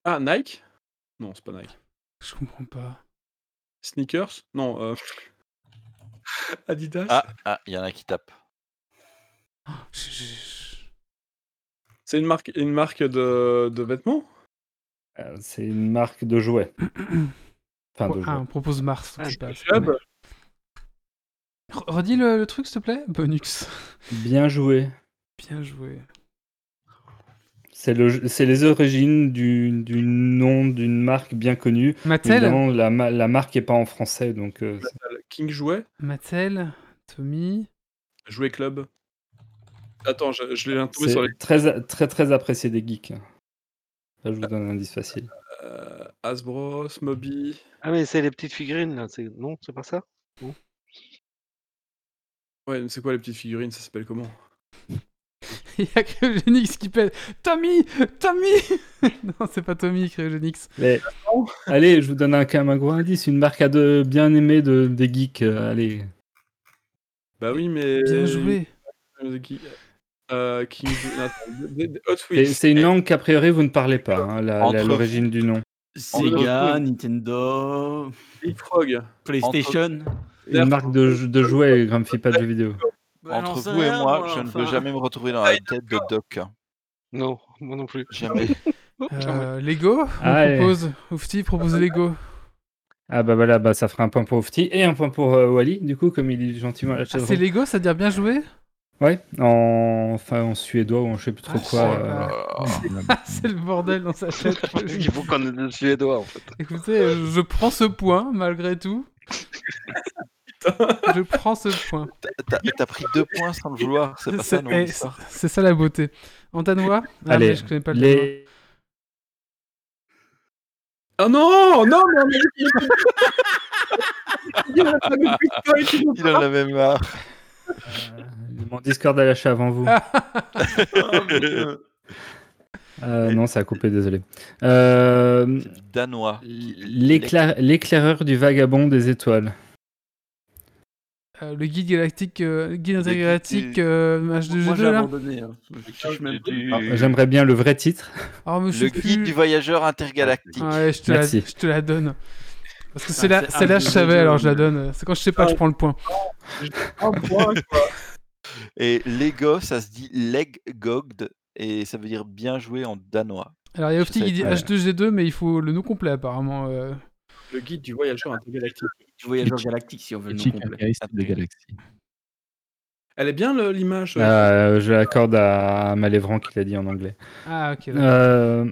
Ah, Nike? Non, c'est pas Nike. Je comprends pas. Sneakers? Non. euh, Adidas? Ah, ah, il y en a qui tapent. Je- je- C'est une marque, une marque de, de vêtements? Euh, C'est une marque de jouets. Enfin, de Ah, jouets. on propose Mars. Ah, Redis le, le truc, s'il te plaît Bonux. Bien joué. Bien joué. C'est le, c'est les origines du, du nom d'une marque bien connue. Mattel? Évidemment, la, la marque est pas en français, donc euh, King Jouet? Mattel, Tommy. Jouet Club Attends, je, je l'ai trouvé sur les. très, très très apprécié des geeks. Là, je vous donne un indice facile. euh, Hasbro, Moby. Ah, mais c'est les petites figurines, là. Non, c'est pas ça? Ouais, mais c'est quoi les petites figurines? Ça s'appelle comment? Il y a Cryogenics qui pète. Tommy Tommy Non, c'est pas Tommy, Cryogenics. Mais, allez, je vous donne un, quand même un gros indice. Une marque à de, bien aimée de, des geeks. euh, allez. Bah oui, mais. Bien joué. Euh, qui-. C'est une langue qu'a priori vous ne parlez pas, hein, Entre- l'origine du nom. Sega, Nintendo, Leapfrog. PlayStation. Une marque de, jouets, Grumpy, pas de jeux vidéo. Bah, Entre vous et moi, je ne veux jamais me retrouver dans la tête de Doc. Non, moi non plus. Jamais. Euh, Lego On Ah, propose. Oufti propose Lego. Ah bah voilà, bah, ça fera un point pour Ofti et un point pour euh, Wally, du coup, comme il est gentiment à la Ah, chaise. c'est Lego, ça veut dire bien joué? Ouais, en... Enfin, en suédois ou en je sais plus trop Ah, quoi. euh, pas. C'est le bordel dans sa tête. Il faut qu'on ait le suédois, en fait. Écoutez, euh, je prends ce point, malgré tout. je prends ce point. T'as t'as pris deux points sans le vouloir, c'est pas ça, C'est eh, c'est ça la beauté. En danois Ah, Allez, mais je connais pas le danois. Oh non Non, non, mais. Il en avait marre. Euh, Mon Discord a lâché avant vous. Euh, non, ça a coupé, désolé. Euh, danois. l'éclair- L'éclaireur du vagabond des étoiles. Euh, le guide galactique, euh, guide intergalactique du- euh, H2G2 Moi, j'ai là. abandonné. hein. Ah, J'aimerais bien le vrai titre. Oh, Le guide plus. du voyageur intergalactique. Ouais, je te, la, Merci. je te la donne. Parce que Ah, c'est là, c'est c'est là je H2G2, savais, alors je la donne. C'est quand je sais pas que je prends le point. un point, quoi. Et Lego, ça se dit Leggogd et ça veut dire bien joué en danois. Alors il y a Ofti Je qui dit sais, ouais. H2G2, mais il faut le nom complet apparemment. euh. Le guide du voyageur intergalactique. Du voyageur galactique, si on veut le nom Chic complet. caractéristique de Galaxy. Elle est bien le- l'image. euh, Euh, je l'accorde à Malévran qui l'a dit en anglais. Ah ok. d'accord. Euh,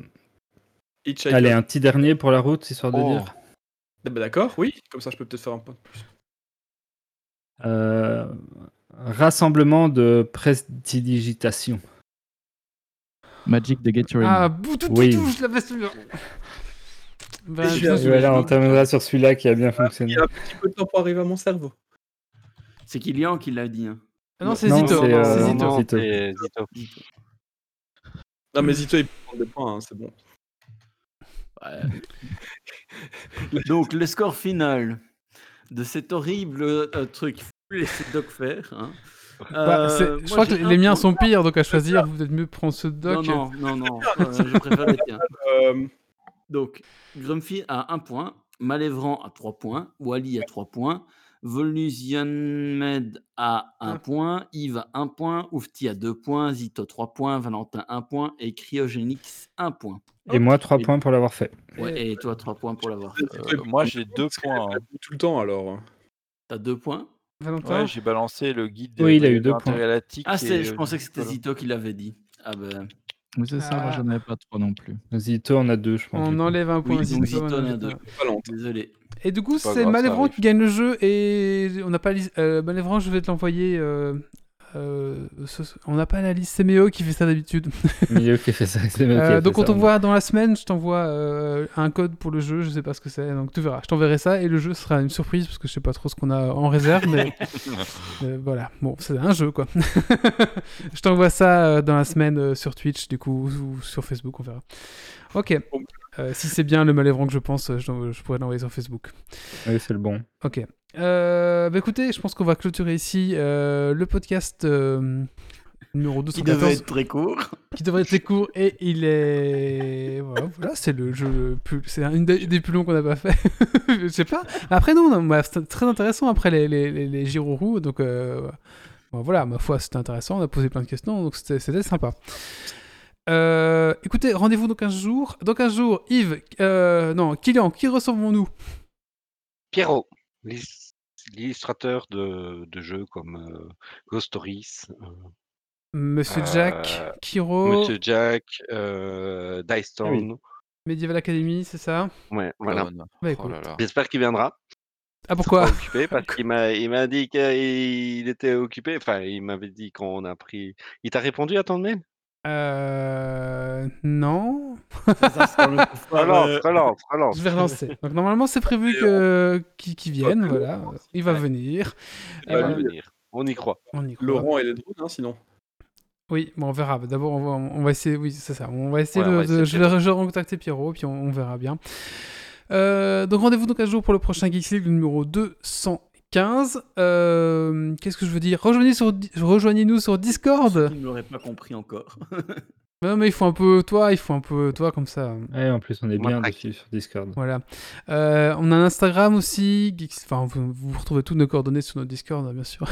Hitchhiker. allez, un petit dernier pour la route, histoire de Oh. dire. Eh ben, D'accord, oui. Comme ça, je peux peut-être faire un point de plus. Euh, rassemblement de prestidigitation. Magic the Gathering. Ah, bouh, tout, tout, Oui. tout, je l'avais celui-là. Bah, je sûr. Voilà, on terminera sur celui-là qui a bien fonctionné. Il y a un petit peu de temps pour arriver à mon cerveau. C'est Kylian qui l'a dit. hein. Ah non, c'est Non, Zito. c'est, euh, C'est non, Zito. non. Zito. c'est Zito. Non, mais Zito, il peut prendre des points, hein, c'est bon. Ouais. Donc, le score final de cet horrible euh, truc, laisser Doc faire. hein. Bah, Euh, moi, je crois que les un miens sont pires, donc à choisir, vous peut-être mieux prendre ceux de Non, Doc. non, non, non. euh, je préfère les tiens. Euh, Donc, Grumpy a 1 point, Malévran a 3 points, Wally a 3 points, Volusian Med a 1 Ah. point, Yves a 1 point, Oufti a 2 points, Zito 3 points, Valentin 1 point et Cryogénix 1 point. Et moi, 3 points pour l'avoir fait. Ouais, et toi 3 points pour l'avoir fait. Euh, moi, j'ai deux points. hein. Tout le temps, alors. T'as 2 points? Valentin Ouais, j'ai balancé le guide Oui, il a eu deux points. Ah, et, c'est, je euh, pensais que c'était. Zito qui l'avait dit. Ah ben, Mais c'est ça, moi Ah. j'en avais pas trop non plus. Zito, on a deux, je pense. On coup. enlève un point. oui, donc Zito, Zito on en a enlève 2. un. Pas longtemps. Désolé. Et du coup, C'est pas c'est grave, ça Malévran arrive. qui gagne le jeu et on n'a pas. lis- Euh, Malévran, je vais te l'envoyer euh, euh, ce- on n'a pas la liste, c'est Méo qui fait ça d'habitude. Milieu qui fait ça. c'est Méo qui Euh, a donc on t'envoie dans la semaine, je t'envoie euh, un code pour le jeu, je sais pas ce que c'est, donc tu verras. Je t'enverrai ça et le jeu sera une surprise parce que je sais pas trop ce qu'on a en réserve, mais euh, voilà. Bon, c'est un jeu quoi. je t'envoie ça euh, dans la semaine euh, sur Twitch du coup ou sur Facebook, on verra. Ok. Euh, si c'est bien le Malévran que je pense, je pourrais l'envoyer sur Facebook. Oui, c'est le bon. Ok. Euh, bah écoutez, je pense qu'on va clôturer ici euh, le podcast euh, numéro Qui 214 devait être très court. qui devrait être très court et il est voilà, voilà, c'est le jeu plus c'est un des, des plus longs qu'on n'a pas fait. Je sais pas. Après non, non bah, c'était très intéressant après les les, les, les Girourou, donc euh, bon, voilà ma foi c'était intéressant on a posé plein de questions donc c'était sympa. Euh, écoutez rendez-vous dans 15 jours. Dans 15 jours Yves euh, non Kylian qui recevons-nous Pierrot, l'illustrateur de, de jeux comme euh, Ghost Stories, euh, Monsieur Euh, Jack Kiro Monsieur Jack, euh, Dice Town. Medieval Academy c'est ça? Ouais, voilà. Bonne. bah Oh écoute là là. J'espère qu'il viendra. ah pourquoi Pas occupé parce qu'il m'a il m'a dit qu'il était occupé. Enfin, il m'avait dit qu'on a pris. Il t'a répondu à ton mail? Euh non Relance, relance, relance. Je vais relancer. Donc normalement c'est prévu que qu'il qu'il vienne, voilà. Il va venir. Il va venir. On y croit. On y croit. Laurent et les drones, hein, sinon. Oui, bon, on verra. D'abord on va, on va essayer. Oui, c'est ça. On va essayer Ouais, on de, va essayer de- de je vais, je recontacter Pierrot puis on, on verra bien. Euh, donc rendez-vous donc un jour pour le prochain Geeks League le numéro 215. Euh, Qu'est-ce que je veux dire? Rejoignez sur Rejoignez-nous sur Discord. Il ne l'aurait pas compris encore. Non mais il faut un peu toi, il faut un peu toi comme ça. Ouais, en plus, on est bien dessus sur Discord. Voilà. Euh, on a un Instagram aussi. Enfin, vous, vous retrouvez toutes nos coordonnées sur notre Discord, hein, bien sûr.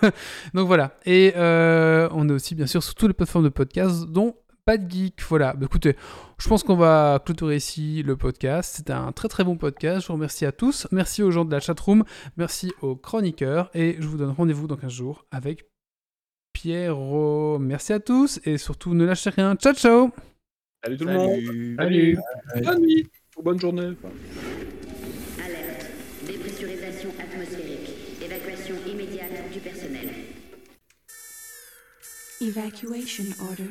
Donc voilà. Et euh, on est aussi, bien sûr, sur toutes les plateformes de podcast, dont Pas de Geek. Voilà. Bah, écoutez, je pense qu'on va clôturer ici le podcast. C'était un très très bon podcast. Je vous remercie à tous. Merci aux gens de la chatroom. Merci aux chroniqueurs. Et je vous donne rendez-vous dans 15 jours avec Pierrot. Merci à tous. Et surtout, ne lâchez rien. Ciao, ciao Salut tout le monde. Salut. Salut Bonne nuit. Ou bonne journée. Alerte. Dépressurisation atmosphérique. Évacuation immédiate du personnel. Evacuation order.